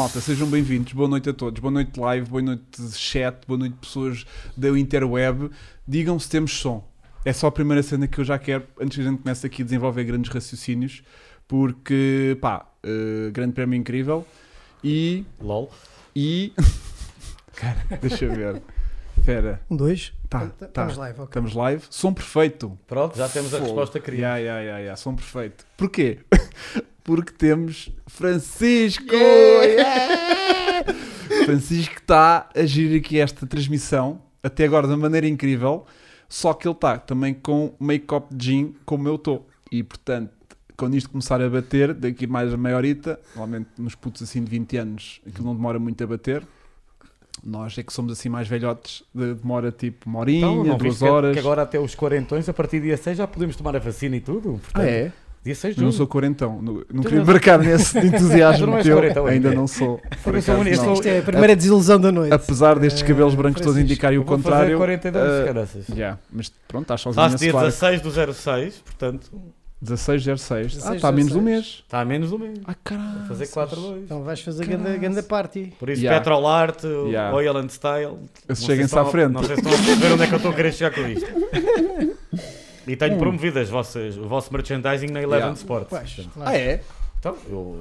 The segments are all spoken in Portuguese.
Malta, sejam bem-vindos. Boa noite a todos. Boa noite live, boa noite chat, boa noite pessoas da interweb. Digam se temos som. É só a primeira cena que eu já quero antes que a gente comece aqui a desenvolver grandes raciocínios, porque, pá, eh, grande prémio incrível e. LOL. e. Cara, deixa eu ver. Espera, Um, dois. tá, Tá- tá. Estamos live, ok. Estamos live. Som perfeito. Pronto, já temos a resposta querida. Yeah, yeah, yeah, yeah. Som perfeito. Porquê? Porque temos Francisco! Yeah! Francisco está a gerir aqui esta transmissão, até agora de uma maneira incrível, só que ele está também com make-up de gin, como eu estou. E portanto, quando isto começar a bater, daqui mais a meia horita, normalmente nos putos assim de 20 anos, aquilo não demora muito a bater. Nós é que somos assim mais velhotes, de- demora tipo uma horinha, Então, não duas horas. Que agora até os quarentões, a partir do dia 6 já podemos tomar a vacina e tudo. Portanto, Ah, é? Dia 6 de Eu não junho. sou quarentão, não, queria embarcar nesse Tu entusiasmo teu, quarentão ainda não sou. acaso não. Isto é a primeira desilusão da noite. Apesar destes Eh, cabelos brancos todos indicarem o contrário. fazer 42, eh, caraças. yeah, mas pronto, estás sozinho Faço a dia suar. 16 do 06, portanto, 1606. Ah, 16, está a menos um 16. mês. está a menos do mês. Ah, caralho. Vou fazer 4-2. Então vais fazer ganda, ganda party. Por isso, Yeah. Petrol Art, Yeah. Oil and Style. Cheguem-se se à frente. Não sei se estão a ver onde é que eu estou a querer chegar com isto. E tenho Hum. promovido as vossas, o vosso merchandising na Eleven Yeah. Sports. Portanto, claro. Ah, é? Então, eu.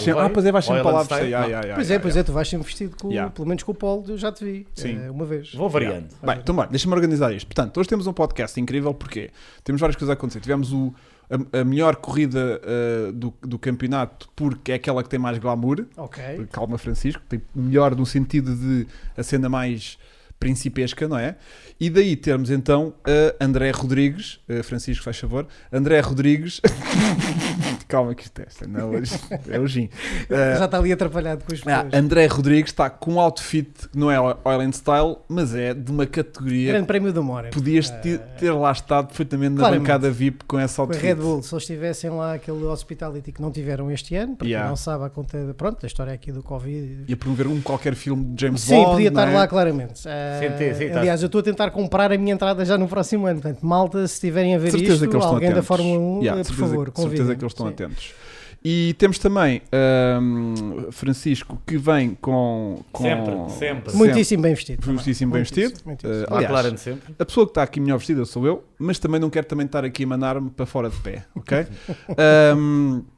sempre, levei. ah, pois é, vais sempre buscar. Não, Yeah, yeah, Pois yeah, é, pois yeah. é, tu vais sempre vestido, com, Yeah. pelo menos com o polo, eu já te vi. Sim. eh, uma vez. Vou variando. Bem, então bem, deixa-me organizar isto. Portanto, hoje temos um podcast incrível porque temos várias coisas a acontecer. Tivemos o, a, a melhor corrida uh, do, do campeonato porque é aquela que tem mais glamour. Ok. Calma, Francisco, tem melhor no sentido de a cena mais principesca, não é? E daí termos então a André Rodrigues, eh, Francisco, faz favor, André Rodrigues, calma que isto é, isto não é hoje, é o gin. Eh, Já está ali atrapalhado com as ah. André Rodrigues está com um outfit que não é Oil and Style, mas é de uma categoria Grande prémio do More. Podias te- ter lá estado perfeitamente na bancada VIP com essa Com outfit. Red Bull, se eles tivessem lá aquele hospitality que não tiveram este ano, para Yeah. não sabe a conta de, pronto, da história aqui do Covid. E a promover um qualquer filme de James Sim, Bond. podia não estar é? lá claramente. Ah, Sim, sim, tá. aliás, eu estou a tentar comprar a minha entrada já no próximo ano. Portanto, malta, se estiverem a ver certeza isto, que eles estão alguém da. Fórmula 1, Yeah, eh, por certeza- favor, certeza convidem. que eles estão Sim. Atentos. E temos também ahm, Francisco que vem com. com Sempre, sempre. Muitíssimo bem vestido. também. Muitíssimo bem Muitíssimo, vestido. muitíssimo. Lá aliás, aclarando sempre. A pessoa que está aqui melhor vestida sou eu, mas também não quero também estar aqui a mandar-me para fora de pé, ok? Ahm,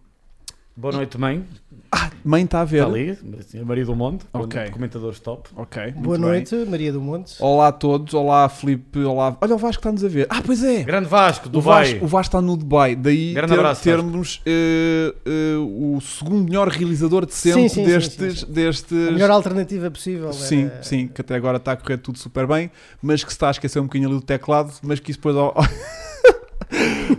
Boa noite, mãe. Mãe está a ver. Está ali, Sr. Maria do Monte, Ok. comentadores top. Ok. muito Boa bem. noite, Maria do Monte. Olá a todos, olá Filipe, olá. Olha o Vasco está-nos a ver. Ah, pois é! Grande Vasco, O Dubai. Vasco, o Vasco está no Dubai, daí Grande ter- abraço, termos eh, eh, o segundo melhor realizador de sempre Sim, sim, destes. sim, sim. destes A melhor alternativa possível. Sim, era- sim, que até agora está a correr tudo super bem, mas que se está a esquecer um bocadinho ali do teclado, mas que isso depois.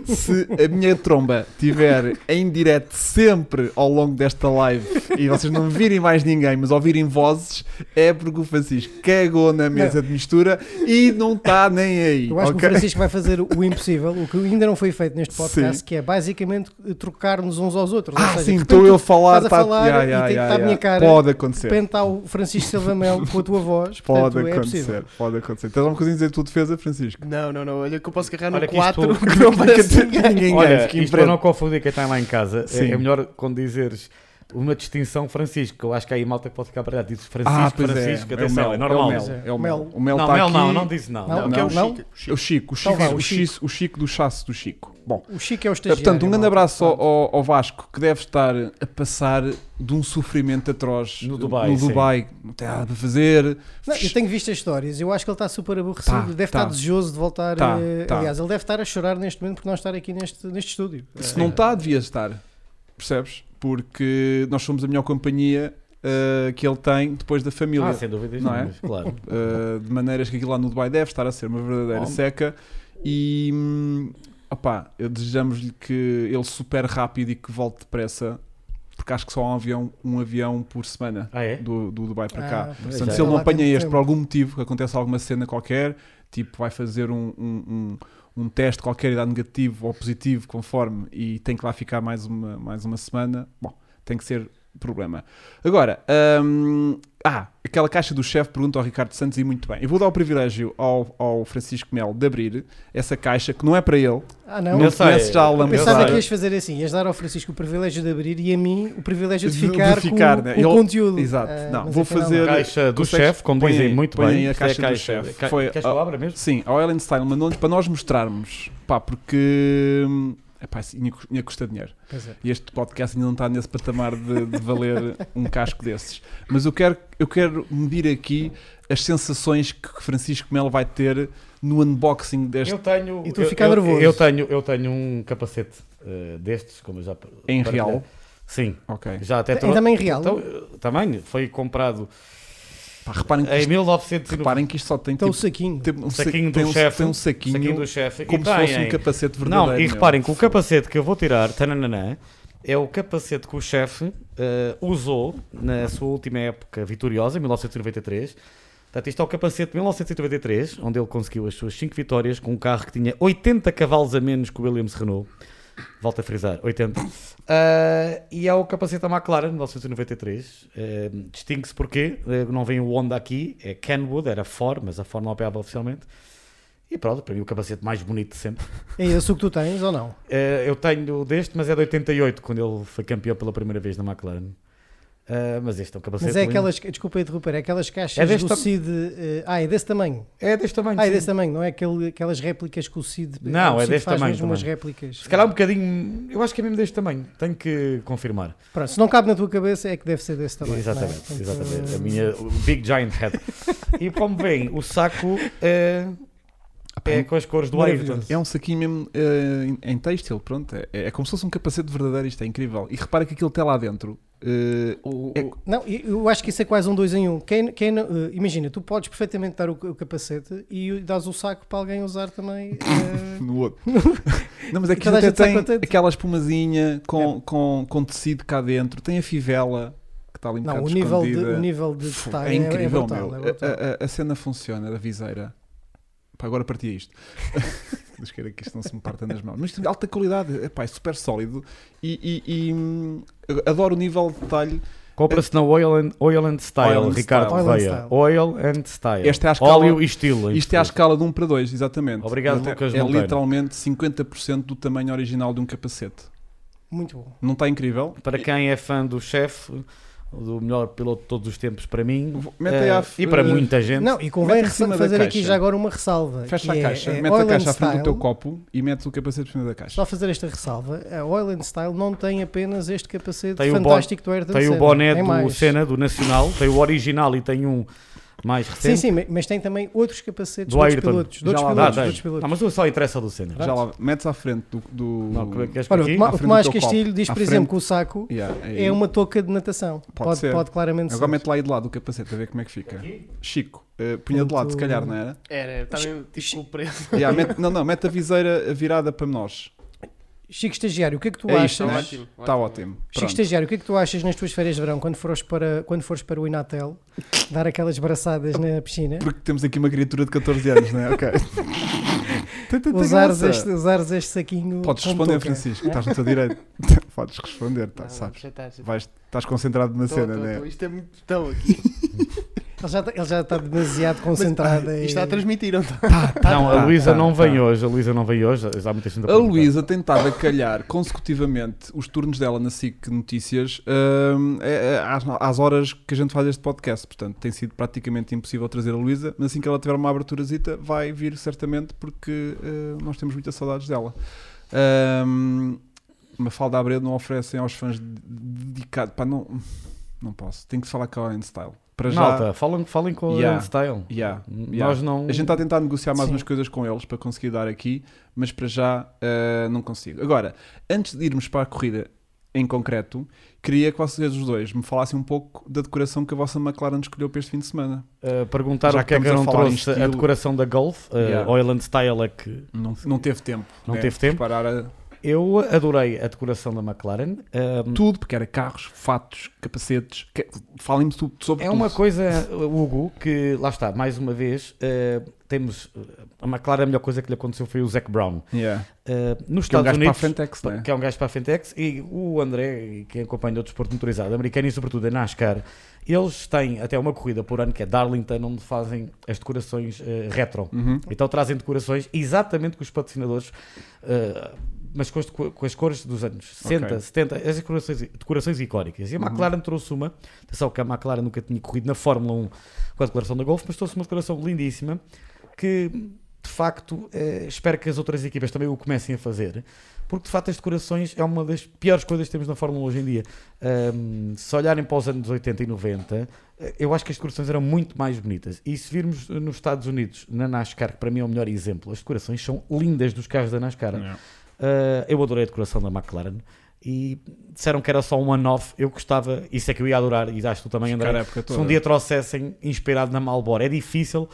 Se a minha tromba tiver em direto sempre ao longo desta live e vocês não virem mais ninguém, mas ouvirem vozes, é porque o Francisco cagou na mesa de mistura e não está nem aí. Eu acho que ok? o Francisco vai fazer o impossível, o que ainda não foi feito neste podcast, Sim. que é basicamente trocar-nos uns aos outros. Ou Ah, seja, sim, estou eu a falar, estás a tá- falar Ya, e ya, tem que estar a minha cara. Pode De acontecer. repente está o Francisco Silva Melo com a tua voz. Pode portanto, é possível. acontecer, pode acontecer. Tens alguma coisa a dizer de tua defesa, Francisco? Não, não, não. Olha que eu posso agarrar no Olha que 4 isto- que não parece ninguém. ninguém Olha, isto para não confundir quem está lá em casa, Sim. é, é melhor quando dizeres uma distinção Francisco, eu acho que aí malta que pode ficar para Diz Francisco, Ah, Francisco, é. atenção, é, o é, Mel, normal. É o Mel. É o Mel. O Mel não, está Mel aqui. não, não disse não. Não, não. que é o não. Chico. É o Chico, o Então Chico, vá, o Chico. Chico, o Chico do chasse do Chico. Bom, O Chico é o estagiário. portanto, um grande abraço ao, ao- Vasco que deve estar a passar de um sofrimento atroz No Dubai, No sim. Dubai, não tem nada para fazer. Não, eu tenho visto as histórias, eu acho que ele está super aborrecido, Tá, deve tá. estar desejoso de voltar. Tá, eh, tá. Aliás, ele deve estar a chorar neste momento por não estar aqui neste, neste estúdio. Se Eh, não está, devia estar. Percebes? Porque nós somos a melhor companhia uh, que ele tem depois da família. Ah, sem dúvida Não é? claro. Uh, de maneiras que aquilo lá no Dubai deve estar a ser uma verdadeira Oh. seca e opá, desejamos-lhe que ele supere rápido e que volte depressa porque acho que só há um avião, um avião por semana Ah, é? do, do Dubai para Ah, cá. Portanto, é. se ele não Lá tem apanha este tempo. por algum motivo, que acontece alguma cena qualquer, tipo vai fazer um, um, um, um teste qualquer e dá negativo ou positivo, conforme, e tem que lá ficar mais uma, mais uma semana, bom, tem que ser problema. Agora, hum, ah, aquela caixa do chefe pergunta ao Ricardo Santos e muito bem. Eu vou dar o privilégio ao, ao Francisco Melo de abrir essa caixa que não é para ele. Ah, não? Não Eu sei. conhece já a lâmpada. pensava que ias fazer assim, ias dar ao Francisco o privilégio de abrir e a mim o privilégio de De- de ficar, ficar, com, né? com o conteúdo. Exato. Ah, Não, vou fazer- não. Caixa do chefe, como põe dizem aí- muito põe bem. a Isto é caixa do chefe. Ca- Foi- Queres que eu abra mesmo? Sim, ao Ellen Style mandou-nos para nós mostrarmos. Pá, porque. hum, Epá, isso ia, ia custar dinheiro. Pois é. E este podcast ainda não está nesse patamar de, de valer um casco desses. Mas eu quero, eu quero medir aqui as sensações que Francisco Melo vai ter no unboxing deste Eu tenho. E tu eu- fica eu, nervoso. Eu tenho, eu tenho um capacete eh, destes, como eu já. em partilhei. real. Sim, Ok. já até Em tamanho real. Então, também foi comprado Pá, reparem, que em isto, 1990. reparem que isto só tem Então tipo. saquinho. tem um, sa- Saquinho do um, chefe, tem um saquinho, saquinho do chefe. como e se fosse um capacete verdadeiro. Não, e meu. reparem que o capacete que eu vou tirar, tananana, é o capacete que o chefe eh, usou na sua última época vitoriosa, em 1993. Portanto, isto é o capacete de 1993, onde ele conseguiu as suas 5 vitórias com um carro que tinha 80 cavalos a menos que o Williams Renault. Volto a frisar, 80. Ah, e é o capacete da McLaren, 1993. Eh, Distingue-se porque eh, não vem o Honda aqui, é Kenwood, era Ford, mas a Ford não apoiava oficialmente. E pronto, para mim o capacete mais bonito de sempre. É esse o que tu tens ou não? Eu tenho deste, mas é de 88, quando ele foi campeão pela primeira vez na McLaren. Eh, mas este é um capacete. Mas é lindo. aquelas, desculpa interromper, é aquelas caixas É deste do CID. eh, ah, é desse tamanho. É deste tamanho. Ah, é desse tamanho, não é aquele, aquelas réplicas que o CID. Não, o é CID deste faz tamanho mesmo umas réplicas. Se calhar um bocadinho. Eu acho que é mesmo deste tamanho. Tenho que confirmar. Pronto, se não cabe na tua cabeça é que deve ser desse tamanho. exatamente, não é? Exatamente. A eh, minha o Big Giant Head. e como vem, o saco é, é com as cores do. Ayrton. É um saquinho mesmo eh, em, em têxtil, pronto. É, é como se fosse um capacete verdadeiro, isto é incrível. E repara que aquilo tem lá dentro. Eh, o- é- não, eu acho que isso é quase um dois em um. Quem, quem não- eh, imagina, tu podes perfeitamente dar o, o capacete e dás o saco para alguém usar também. eh, no outro. Não, mas é que até tem aquela espumazinha com, com, com tecido cá dentro, tem a fivela que está ali um não, bocado o nível, de, escondida. o nível de detalhe é incrível, brutal, meu. é. A, a- a cena funciona da viseira. Pá, agora partia isto. Deus queira que isto não se me parta nas mãos. Mas isto é de alta qualidade, Epá, é super sólido e, e- e, hum, adoro o nível de detalhe. Compra-se na Oil and, Oil and Style, Oil and Ricardo Style. Correia. Oil and Oil and Style. Esta é a escala- Óleo e estilo. Isto é à escala de 1 para 2, exatamente. Obrigado, é, Lucas É Monteiro. literalmente 50% do tamanho original de um capacete. Muito bom. Não está incrível? Para quem é fã do chefe, do melhor piloto de todos os tempos para mim, f- e para muita gente, Não, e convém fazer aqui já agora uma ressalva. Fecha que a é, caixa, é mete a caixa à frente do teu copo e metes o capacete por cima da caixa. Só fazer esta ressalva, a Oil and Style não tem apenas este capacete Tem o fantástico do Ayrton tem o boné do. Senna, do Nacional, tem o original e tem um mais Sim, recente. sim, mas tem também outros capacetes Do de outros Ayrton. pilotos. Já outros lá pilotos, dá. outros pilotos. Não, mas só interessa do Senna. Já lá, metes à frente do. do- Não, que- queres Olha, o aqui? O Tomás do Castilho copo. diz, À por frente. exemplo, que o saco Yeah, aí. é uma touca de natação. Pode Pode, ser. pode claramente Agora ser. mete lá aí de lado o capacete, a ver como é que fica. Chico, eh, punha de lado, se calhar, não era? Era, está mesmo tipo preso. Yeah, mete- não, não, mete a viseira virada para nós. Chico Estagiário, o que é que tu É isto, achas? não é? Ótimo, Está ótimo. ótimo. Chico. Estagiário, o que é que tu achas nas tuas férias de verão quando fores para, quando fores para o Inatel dar aquelas braçadas na piscina? Porque temos aqui uma criatura de 14 anos, não é? Ok. Usares este, usares este saquinho. Podes responder, touca. Francisco, É? estás no teu direito. Podes responder, tá, Não, sabes? já está, já está. Vais, estás concentrado na Tô, cena, né? tô. Isto é muito tão aqui. Ele já, está- ele já está demasiado concentrado em. Isto está a transmitir, não está? Não, a tá, Luísa tá, não vem tá. hoje. A Luísa não vem hoje. Já há muita gente A perguntar. Luísa tem estado a calhar consecutivamente os turnos dela na SIC Notícias hum, é- é às, às horas que a gente faz este podcast. Portanto, tem sido praticamente impossível trazer a Luísa, mas assim que ela tiver uma aberturazita, vai vir certamente porque uh, nós temos muitas saudades dela. Um, Mafalda Abredo não oferecem aos fãs de- dedicado. Pá, não, não posso. Tenho que falar com a Style. Para já. Malta, falem, falem com Yeah. o Ian Style. Yeah, Nós yeah. não. A gente está a tentar negociar mais Sim. umas coisas com eles para conseguir dar aqui, mas para já uh, não consigo. Agora, antes de irmos para a corrida em concreto, queria que vocês os dois me falassem um pouco da decoração que a vossa McLaren escolheu para este fim de semana. Uh, perguntaram Já porque é que que não a trouxe a estilo- decoração da Golf. Uh, Yeah. Style é que Não, não teve tempo. Não né, teve tempo? Preparar a... Eu adorei a decoração da McLaren. Um, Tudo, porque era carros, fatos, capacetes. Que... Falem-me tudo sobre é tudo. uma coisa, Hugo, que lá está, mais uma vez, uh, temos. uh, A McLaren, a melhor coisa que lhe aconteceu foi o Zac Brown. Yeah. Uh, nos Que é um Estados para a Unidos. Frentex, né? que é um gajo para a Fentex, e o André, que acompanha o desporto motorizado americano e sobretudo a NASCAR, eles têm até uma corrida por ano que é Darlington, onde fazem as decorações eh, retro. Uhum. Então trazem decorações exatamente com os patrocinadores, eh, mas com as, com as cores dos anos 60, Ok. 70, as decorações, decorações icónicas. E a Uhum. McLaren trouxe uma, atenção que a McLaren nunca tinha corrido na Fórmula 1 com a declaração da Golf, mas trouxe uma declaração lindíssima que de facto eh, espero que as outras equipas também o comecem a fazer. Porque de facto as decorações é uma das piores coisas que temos na Fórmula 1 hoje em dia. Ahm, se olharem para os anos 80 e 90, eh, eu acho que as decorações eram muito mais bonitas. E se virmos nos Estados Unidos, na NASCAR, que para mim é o melhor exemplo, as decorações são lindas dos carros da NASCAR. Yeah. Uh, eu adorei a decoração da McLaren e disseram que era só um one-off. Eu gostava, isso é que eu ia adorar, e acho que tu também, André. Se um dia trouxessem inspirado na Malboro, é difícil,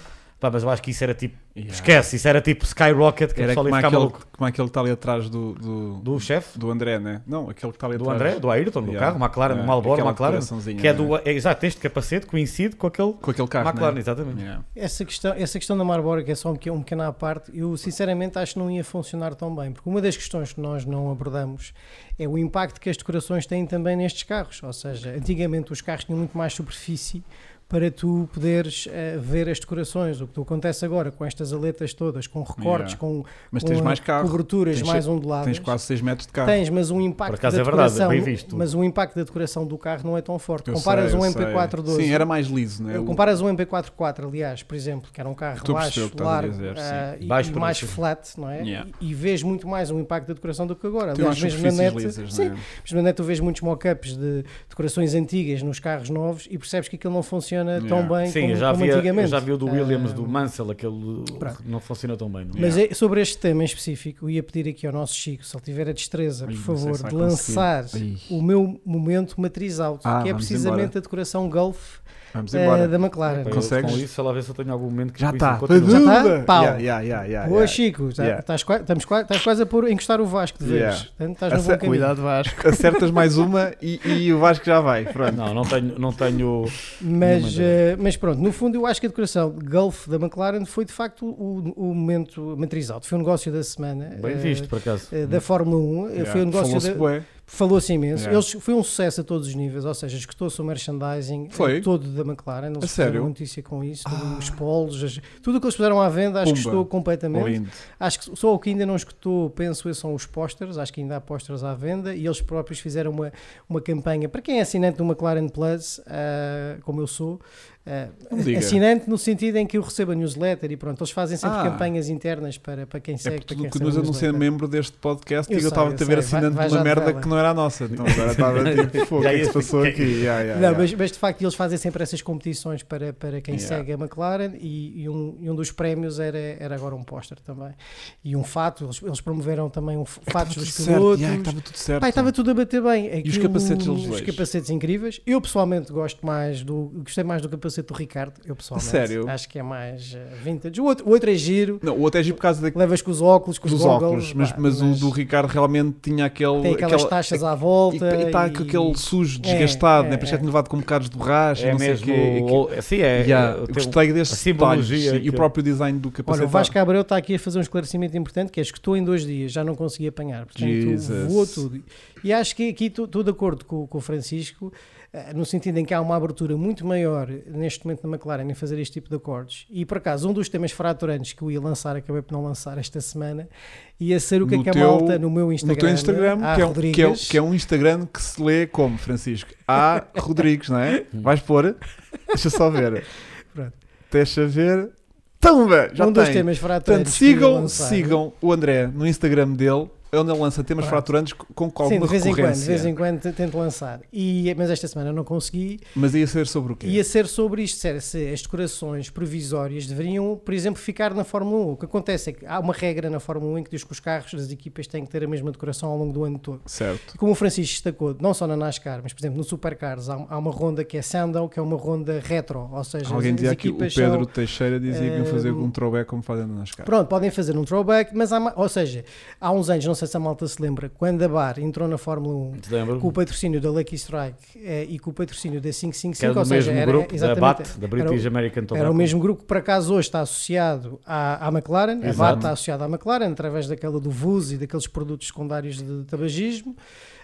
pá, mas eu acho que isso era tipo, Yeah. esquece, isso era tipo Skyrocket, que o Era pessoal ia como ficar aquele, maluco. como aquele que está ali atrás do, do, Do chefe, do André, né? Não, aquele que está ali do atrás. André, do Ayrton, do Yeah. carro, McLaren, Yeah. do Malboro, Aquela McLaren, que é do, é, exato, este capacete coincide com aquele Com aquele carro, McLaren, né? exatamente. Yeah. Essa questão, essa questão da Marlboro, que é só um, pequeno- um pequeno à parte, eu sinceramente acho que não ia funcionar tão bem, porque uma das questões que nós não abordamos é o impacto que as decorações têm também nestes carros. Ou seja, antigamente os carros tinham muito mais superfície para tu poderes eh, ver as decorações. O que acontece agora com estas aletas todas, com recortes, Yeah. com, Mas com mais carro. coberturas Tens mais onduladas. Tens quase 6 metros de carro. Tens, mas o impacto da é verdade, decoração, bem visto. mas o impacto da decoração do carro não é tão forte. Eu Comparas sei, um eu MP4 sei. 12 Sim, era mais liso, né? O- Comparas um MP44, aliás, por exemplo, que era um carro baixo, largo dizer, ah, e, Baixo e mais flat, não é? Yeah. E, e vês muito mais o impacto da decoração do que agora. Aliás, mesmo na net, lisas, sim, né? mesmo na net tu vês muitos mock-ups de decorações antigas nos carros novos e percebes que aquilo não funciona tão Yeah. bem Sim, como, já, como vi, a- antigamente. já vi o do Williams, Ah, do Mansell, aquele Pronto. não funciona tão bem. Não é? Mas Yeah. é- sobre este tema em específico, eu ia pedir aqui ao nosso Chico, se ele tiver a destreza, Ai, por sei favor, de conseguir. lançar Ai. o meu momento matriz out, Ah, que é precisamente embora. a decoração Golf Vamos embora. da McLaren. Eu Consegues? Com isso, ela vê se eu tenho algum momento que Já está. Já tá? Ajuda! Pau. Yeah, yeah, yeah, yeah, Boa. Chico, Yeah. estás, qua- estamos estás quase a pôr, encostar o Vasco de vez. Yeah. Portanto, estás caminho. Cuidado, Vasco. Acertas mais uma e, e o Vasco já vai. Pronto. Não, não tenho, não tenho. Mas, Não, mas pronto, no fundo eu acho que a decoração Golf da McLaren foi de facto o, o momento matriz alto. Foi o negócio da semana. Bem eh, visto, por acaso. eh, da Fórmula 1, Eh, Yeah. foi um negócio Falou-se da-. Falou-se imenso. Yeah. Eles, foi um sucesso a todos os níveis, ou seja, escutou-se o merchandising eh, Foi? todo da McLaren. Eles A sério? notícia com isso, Ah. os polos, as- tudo o que eles puseram à venda, acho que Pumba. estou completamente. Lindo. Acho que só o que ainda não escutou, penso eu, são os pósteres. Acho que ainda há pósteres à venda e eles próprios fizeram uma, uma campanha. Para quem é assinante do McLaren Plus, ah, como eu sou, diga. assinante no sentido em que eu recebo a newsletter e pronto, eles fazem sempre Ah. campanhas internas para, para quem É segue. porque para quem tu continuas recebe a não ser newsletter. membro deste podcast Eu e eu estava a ver sei. Vai- assinante vai de uma merda que não era a nossa. Então agora estava tipo, "Fogo, o que é que se passou aqui? Yeah, yeah, Não, yeah. mas, mas de facto eles fazem sempre essas competições para, para quem segue a McLaren e, e um, e um dos prémios era, era agora um póster também. E um fato, eles, eles promoveram também um fatos dos pilotos. Estava tudo certo. Pá, estava tudo a bater bem. E os Aquilo- capacetes eles Os capacetes incríveis. Eu pessoalmente gosto mais do. Gostei mais do capacete do Ricardo. Eu pessoalmente. sério? Acho que é mais eh, vintage. O outro, o outro é giro. Não, o outro é giro por causa da, Levas com os óculos, com os dos goggles, óculos, mas, pá, mas o do Ricardo realmente tinha aquele. Tem aquelas aquela- taxas à E volta. está com aquele sujo É, desgastado, é, né? Parece que é. tinha levado com bocados de borracha, É não mesmo. sei o quê. o- o- Sim, é. Yeah, é, eu tem- gostei desses a simbologia e o que- próprio design do capacete. Olha, o Vasco Abreu está aqui a fazer um esclarecimento importante que é escutou em dois dias, já não consegui apanhar. Portanto, Jesus. voou tudo. E acho que aqui estou de acordo com, com o Francisco, eh, no sentido em que há uma abertura muito maior neste momento na McLaren em fazer este tipo de acordes. E por acaso, um dos temas fraturantes que eu ia lançar, acabei por não lançar esta semana, ia ser o que No é que a teu- malta no meu no Instagram. teu Instagram, A que é, um- que, é, que é um Instagram que se lê como, Francisco? A Rodrigues, não é? Vais pôr? Deixa só ver. Pronto. Deixa ver. Tumba! Já um dos tem. temas Portanto, fraturantes. ia sigam, sigam o André no Instagram dele, onde ele lança temas Pronto. fraturantes com com Sim, de vez em quando, de vez em quando tento lançar. E, mas esta semana não consegui. Mas ia ser sobre o quê? Ia ser sobre isto, ser, se as decorações provisórias deveriam, por exemplo, ficar na Fórmula 1. O que acontece é que há uma regra na Fórmula 1 que diz que os carros das equipas têm que ter a mesma decoração ao longo do ano todo. Certo. E como o Francisco destacou, não só na NASCAR, mas por exemplo no Supercars, há, há uma ronda que é Sandow, que é uma ronda retro, ou seja, Alguém as, dizia as aqui, o Pedro são- Teixeira dizia que iam fazer Ehm, um throwback como fazem na NASCAR. Pronto, podem fazer um throwback, mas há, ou seja, há uns anos, não sei sei se a malta se lembra, quando a Bar entrou na Fórmula 1 Te lembro? com o patrocínio da Lucky Strike eh, e com o patrocínio da Que 555, era ou seja, era, grupo da BAT, da British era, o- American Tobacco. era o mesmo grupo que por acaso hoje está associado à, à McLaren, a Exato. BAT está associada à McLaren através daquela do VUS e daqueles produtos secundários de tabagismo.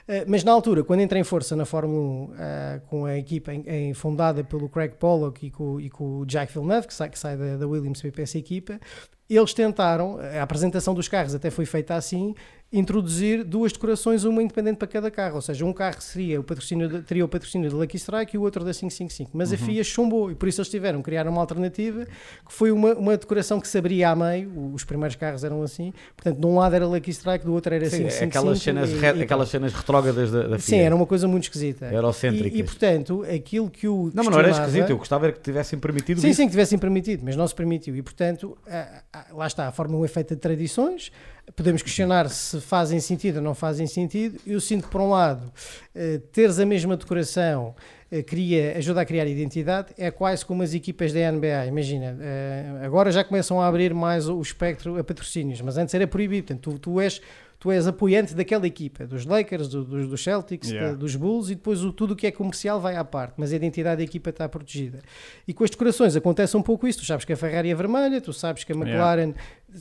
Eh, Mas na altura, quando entra em força na Fórmula 1, eh, com a equipa em- em- fundada pelo Craig Pollock e com, e com o Jack Villeneuve, que sai, que sai da, da Williams para essa equipa, eles tentaram, a apresentação dos carros até foi feita assim, introduzir duas decorações, uma independente para cada carro. Ou seja, um carro seria o patrocínio de- teria o patrocínio da Lucky Strike e o outro da 555. Mas a FIA chumbou e por isso eles tiveram que criar uma alternativa que foi uma, uma decoração que se abria a meio. Os primeiros carros eram assim. Portanto, de um lado era Lucky Strike, do outro era Sim, 555. aquelas cenas, e- re- aquelas cenas retrógradas da, da Sim, FIA. era uma coisa muito esquisita. Eurocêntricas. E, e, portanto, aquilo que o. Não, mas não era esquisito. Eu gostava era que tivessem permitido Sim, isso. sim, que tivessem permitido, mas não se permitiu. E, portanto, lá está, a Fórmula 1 é feita de tradições. Podemos questionar se fazem sentido ou não fazem sentido. Eu sinto que, por um lado, eh, teres a mesma decoração eh, cria, ajuda a criar identidade. É quase como as equipas da NBA. Imagina, eh, agora já começam a abrir mais o espectro a patrocínios, mas antes era proibido. Portanto, tu, tu és. Tu és apoiante daquela equipa, dos Lakers, do- dos, dos Celtics, Yeah. da- dos Bulls, e depois o, tudo o que é comercial vai à parte, mas a identidade da equipa está protegida. E com as decorações acontece um pouco isso. Tu sabes que a Ferrari é vermelha, tu sabes que a McLaren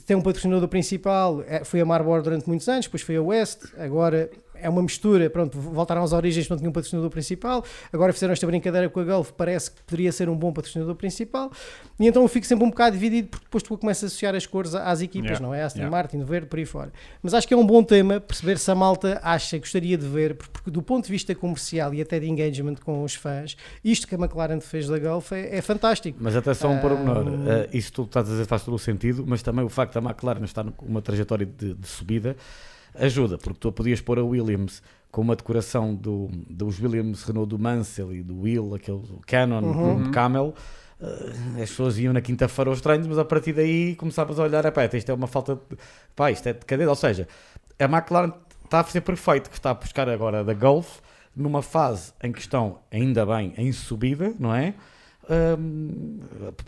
tem um patrocinador principal, é- foi a Marlboro durante muitos anos, depois foi a West, agora é uma mistura, pronto, voltaram às origens, não tinham um patrocinador principal, agora fizeram esta brincadeira com a Gulf, parece que poderia ser um bom patrocinador principal, e então eu fico sempre um bocado dividido, porque depois tu começas a associar as cores às equipas, Yeah. não é? Aston Yeah. Martin, verde, por aí fora. Mas acho que é um bom tema perceber se a malta acha, gostaria de ver, porque do ponto de vista comercial e até de engagement com os fãs, isto que a McLaren fez da Gulf é, é fantástico. Mas até só um pormenor. Ah. Uh, isso tudo estás a dizer faz todo o sentido, mas também o facto da McLaren estar com uma trajetória de, de subida ajuda, porque tu podias pôr a Williams com uma decoração do, dos Williams Renault do Mansell e do Will, aquele Canon, Uhum. com Camel. uh, as pessoas iam na quinta-feira aos treinos, mas a partir daí começavas a olhar, "Epá, isto é uma falta de. Pá, isto é decadente. Ou seja, a McLaren está a fazer perfeito, que está a buscar agora da Golf numa fase em que estão, ainda bem, em subida, não é?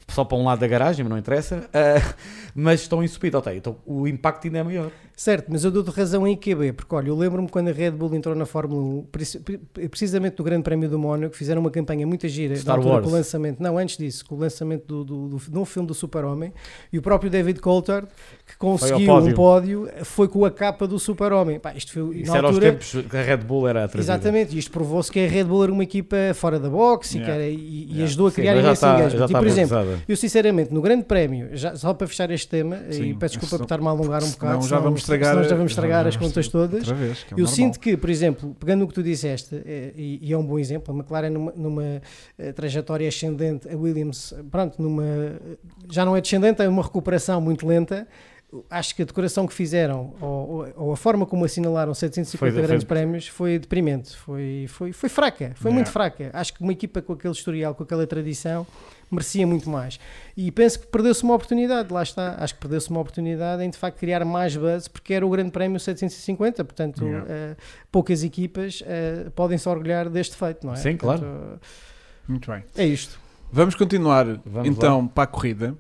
Só para um lado da garagem, mas não interessa. Ah, mas estão em subida, ok. Então o impacto ainda é maior. Certo, mas eu dou-te razão em QB, porque olha, eu lembro-me quando a Red Bull entrou na Fórmula 1, preci- pre- precisamente no Grande Prémio do Mónaco, fizeram uma campanha muito gira Star Wars. com o lançamento, não, antes disso, com o lançamento do, do, do, um filme do Super-Homem, e o próprio David Coulthard, que conseguiu pódio. um pódio, foi com a capa do Super-Homem. Isto foi, Isso na era altura, os tempos que a Red Bull era atrasada. Exatamente, e isto provou-se que a Red Bull era uma equipa fora da boxe e, que Yeah. era- e- e Yeah. ajudou a criar já está, engagement. já E, está por exemplo, eu sinceramente, no Grande Prémio, já, só para fechar este tema, Sim, e peço desculpa por estar-me a alongar um senão bocado, já senão- vamos estragar- senão já vamos já estragar as contas todas. Vez, é Eu normal. sinto que, por exemplo, pegando no que tu disseste, eh, e, e é um bom exemplo, a McLaren numa, numa, eh, trajetória ascendente, a Williams, pronto, numa, já não é descendente, é uma recuperação muito lenta. Acho que a decoração que fizeram, ou, ou- a forma como assinalaram 750 Foi de- grandes prémios, foi deprimente, foi, foi, foi fraca, foi Yeah. muito fraca. Acho que uma equipa com aquele historial, com aquela tradição, merecia muito mais. E penso que perdeu-se uma oportunidade, lá está. Acho que perdeu-se uma oportunidade em de facto criar mais buzz, porque era o Grande Prémio 750, portanto, Yeah. eh, poucas equipas eh, podem se orgulhar deste feito, não é? Sim, claro. Portanto, Muito bem. É isto. Vamos continuar Vamos então para a corrida.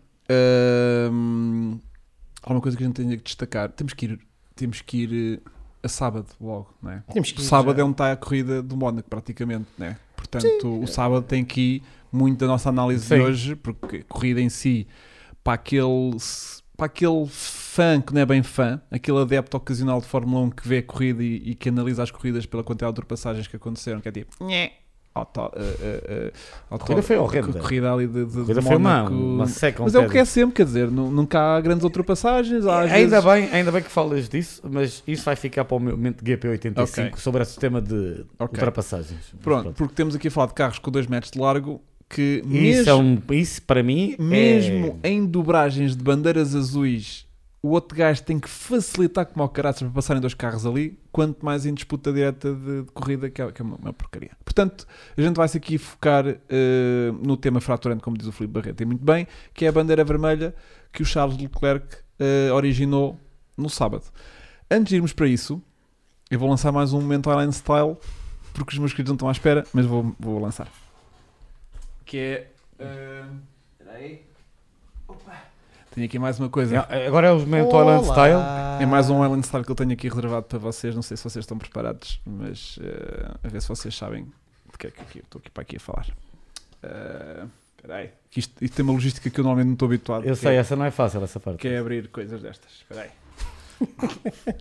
Ahm, alguma coisa que a gente tenha que destacar. Temos que ir, temos que ir eh, a sábado logo, não é? Temos que O ir sábado já. é onde está a corrida do Mónaco, praticamente, né? Portanto, o sábado tem aqui muito da nossa análise Sim. de hoje, porque a corrida em si, para aquele, para aquele fã que não é bem fã, aquele adepto ocasional de Fórmula 1 que vê a corrida e, e que analisa as corridas pela quantidade de ultrapassagens que aconteceram, que é tipo, nhé, auto, uh, uh, uh, A auto- corrida foi horrenda. corrida ali de, de, A corrida de foi uma, uma seca. um Mas é o que é sempre, quer dizer, nu- nunca há grandes ultrapassagens. Há, ainda, vezes- bem, ainda bem que falas disso, mas isso vai ficar para o meu momento de GP85 Ok. sobre o sistema de Ok. ultrapassagens. Mas Pronto, porque temos aqui a falar de carros com 2 metros de largo que Isso, mesmo, é um, isso para mim mesmo é... em dobragens de bandeiras azuis o outro gajo tem que facilitar como ao caraças para passarem dois carros ali, quanto mais em disputa direta de, de corrida, que é, que é uma, uma porcaria. Portanto, a gente vai-se aqui focar eh, no tema fraturante, como diz o Filipe Barreto, e muito bem, que é a bandeira vermelha que o Charles Leclerc eh, originou no sábado. Antes de irmos para isso, eu vou lançar mais um momento Island Style, porque os meus queridos não estão à espera, mas vou, vou lançar. Que é. eh, Espera aí. Opa. Tenho aqui mais uma coisa. É, Agora é o momento Island Style. É mais um Island Style que eu tenho aqui reservado para vocês. Não sei se vocês estão preparados, mas eh, a ver se vocês sabem de que é que eu estou aqui para aqui a falar. Eh, Espera aí. Isto, isto tem uma logística que eu normalmente não estou habituado. Eu sei, é- essa não é fácil, essa parte. que é abrir coisas destas. Espera aí.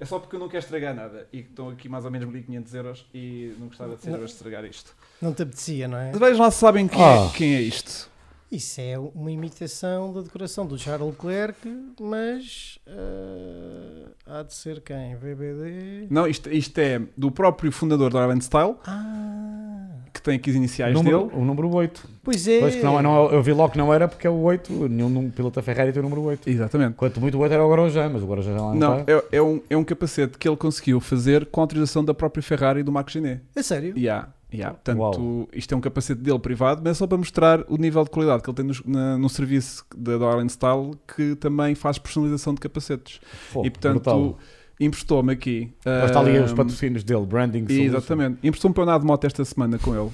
É só porque eu não quero estragar nada e que estão aqui mais ou menos 1500 euros e não gostava de ser a estragar isto. Não te apetecia, não é? Mas vejam lá se sabem quem, Ah. é, quem é isto. Isso é uma imitação da decoração do Charles Leclerc, mas eh, há de ser quem? VBD? Não, isto, isto é do próprio fundador da Island Style, Ah, que tem aqui as iniciais Número- dele. o número 8. pois é. Pois que não, não, eu vi logo que não era porque é o 8. Nenhum piloto da Ferrari tem o número 8. Exatamente. Quanto muito o 8 era o Grosjean, mas o Grosjean já lá não, Não, está. é, é um, é um capacete que ele conseguiu fazer com a autorização da própria Ferrari e do Marco Gené. É sério? Yeah, yeah. Portanto, Uau. isto é um capacete dele privado, mas é só para mostrar o nível de qualidade que ele tem no, na- no serviço da da Island Style, que também faz personalização de capacetes. Fogo, e portanto, brutal. Emprestou-me aqui. Lá está ali os patrocínios dele, branding solution. Exatamente. Emprestou-me para eu andar de moto esta semana com ele.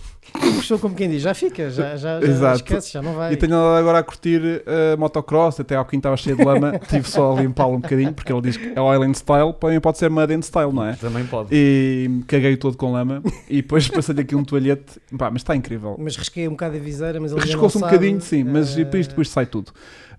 Estou como quem diz, já fica, já, já, já esquece, já não vai. E tenho andado agora a curtir uh, motocross, até ao quinto estava cheio de lama, tive só a limpá-lo um bocadinho, porque ele diz que é o Island Style, também pode ser Mud and Style, não é? Também pode. E caguei todo com lama e depois passei-lhe aqui um toalhete, pá, mas está incrível. Mas risquei um bocado a viseira, mas ele Riscou-se um bocadinho, sim, mas Eh, depois, depois sai tudo.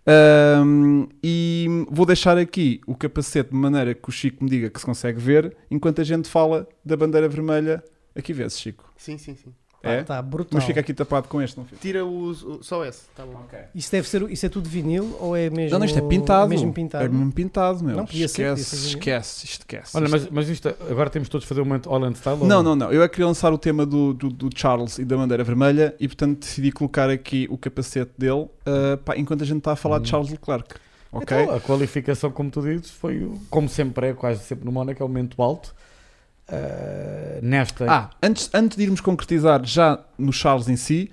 Ahm, e vou deixar aqui o capacete de maneira que o Chico me diga que se consegue ver, enquanto a gente fala da bandeira vermelha. Aqui vê-se, Chico. Sim, sim, sim. É? Tá brutal. Mas fica aqui tapado com este, não fica? Tira os, o- só esse. Tá bom. Isso deve ser, isso é tudo vinil ou é mesmo Não, não, isto é pintado. mesmo pintado? É mesmo pintado, meu. Não, podia ser, podia esquece, ser vinil. esquece, esquece. Olha, mas, mas isto, agora temos todos de fazer o momento Holland Style? ou Não, não, não. Eu é que queria lançar o tema do, do, do Charles e da bandeira vermelha e, portanto, decidi colocar aqui o capacete dele uh, pá, enquanto a gente está a falar de Hum. Charles Leclerc. Ok? Então, a qualificação, como tu dizes, foi, o- como sempre é, quase sempre no Mónaco, é o momento alto. Ah, nesta. Ah, antes, antes de irmos concretizar já no Charles em si,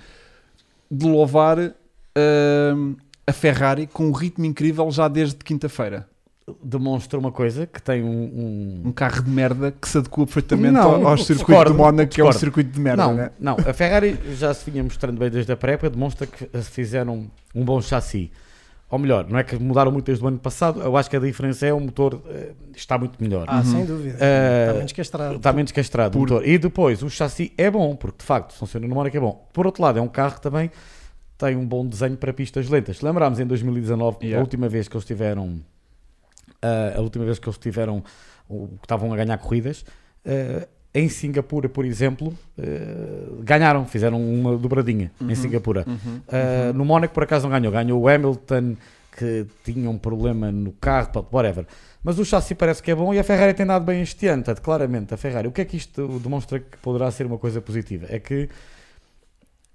de louvar uh, a Ferrari com um ritmo incrível já desde quinta-feira. demonstra uma coisa que tem um. um- Um carro de merda que se adequa perfeitamente Não, ao, circuito de Mónaco, que é um circuito de merda, não, né? não, a Ferrari já se vinha mostrando bem desde a pré-época, demonstra que se fizeram um bom chassi. Ou melhor, não é que mudaram muito desde o ano passado, eu acho que a diferença é o motor eh, está muito melhor. Ah, Uhum. sem dúvida. Eh, Está menos castrado. Está menos castrado o Por- motor. E depois, o chassi é bom, porque de facto funciona no Mónaco é bom. Por outro lado, é um carro que também tem um bom desenho para pistas lentas. Lembrámos em 2019, a Yeah. última vez que eles tiveram, ah, a última vez que eles tiveram, o- que estavam a ganhar corridas, em Singapura, por exemplo, ah, ganharam, fizeram uma dobradinha em Uhum. Singapura. Uhum, Uh, uhum. No Mónaco, por acaso, não ganhou. Ganhou o Hamilton, que tinha um problema no carro, whatever. Mas o chassi parece que é bom e a Ferrari tem dado bem este ano. Portanto, claramente, a Ferrari. O que é que isto demonstra que poderá ser uma coisa positiva? É que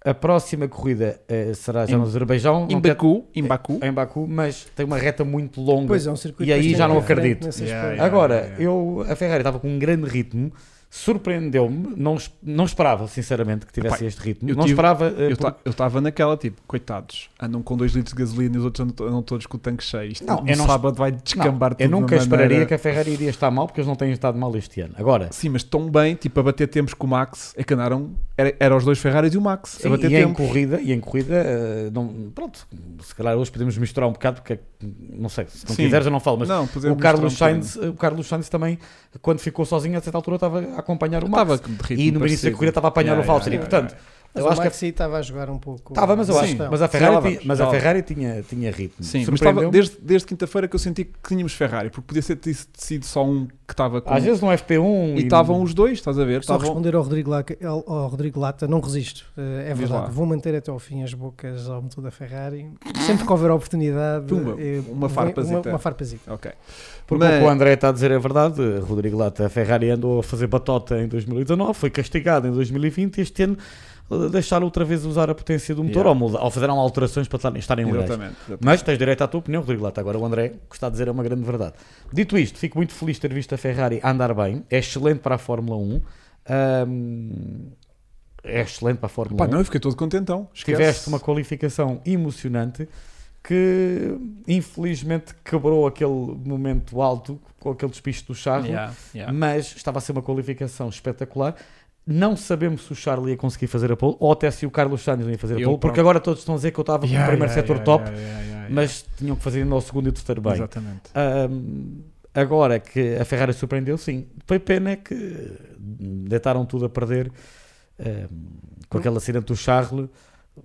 a próxima corrida eh, será já Em- no Azerbaijão, Em Baku, em Baku. em Baku, mas tem uma reta muito longa. Pois é, um circuito E aí já não acredito. Yeah, yeah. Agora, eu, a Ferrari estava com um grande ritmo, surpreendeu-me, não, não esperava, sinceramente, que tivesse Epá, este ritmo. eu Não tive- esperava. eh, Eu estava naquela, tipo, coitados, andam com 2 litros de gasolina e os outros andam, andam todos com o tanque cheio. Isto Não, no não- sábado vai descambar Não, tudo eu nunca esperaria maneira- que a Ferrari iria estar mal, porque eles não têm estado mal este ano. Agora, Sim, mas tão bem, tipo, a bater tempos com o Max, é que andaram, era, era os dois Ferraris e o Max, sim, e em corrida, e em corrida eh, não, pronto, se calhar hoje podemos misturar um bocado, porque não sei, se não Sim. quiseres eu não falo, mas não, o Carlos, um Sainz, o Carlos Sainz também, quando ficou sozinho, a certa altura estava a acompanhar o. Max. Estava e no início da corrida estava a apanhar Yeah, o Valtteri. yeah, yeah, Portanto, Mas eu o acho que a- Maxi estava a jogar um pouco. estava, mas eu a acho, gestão. mas a Ferrari, lá ti- vamos, mas a Ferrari tinha, tinha ritmo. Sim, mas estava desde, desde quinta-feira que eu senti que tínhamos Ferrari, porque podia ser ter sido só um que estava com. Às vezes no FP1 e estavam os dois, estás a ver? Só responder ao Rodrigo, Lata, ao Rodrigo Lata, não resisto. Eh, É verdade. Vou manter até ao fim as bocas ao motor da Ferrari. Sempre que houver oportunidade. Pumba, eh, uma farpazita. Uma, uma farpazita. Ok. Porque Mas- o que o André está a dizer é verdade. Rodrigo Lata, a Ferrari andou a fazer batota em 2019, foi castigado em 2020 e este ano deixaram outra vez usar a potência do motor Yeah. ou, muda- ou fizeram alterações para estarem- legais. Exatamente. exatamente. Mas tens direito à tua opinião, Rodrigo Lata. Agora o André, o que está a dizer é uma grande verdade. Dito isto, fico muito feliz de ter visto a Ferrari andar bem. É excelente para a Fórmula 1. Ahm, é excelente para a Fórmula Pá, 1. não, eu fiquei todo contentão. Esquece. Tiveste uma qualificação emocionante que infelizmente quebrou aquele momento alto com aquele despiste do Charles, Yeah, yeah. mas estava a ser uma qualificação espetacular. Não sabemos se o Charlie ia conseguir fazer a pole ou até se o Carlos Sainz ia fazer a pole, porque próprio- agora todos estão a dizer que eu estava com Yeah, o primeiro yeah, setor yeah, top. yeah, yeah, yeah, yeah. mas tinham que fazer ainda ao segundo e o terceiro bem. Exatamente. Ahm, agora que a Ferrari surpreendeu, sim. Foi pena é que deitaram tudo a perder ahm, com aquele acidente do Charles,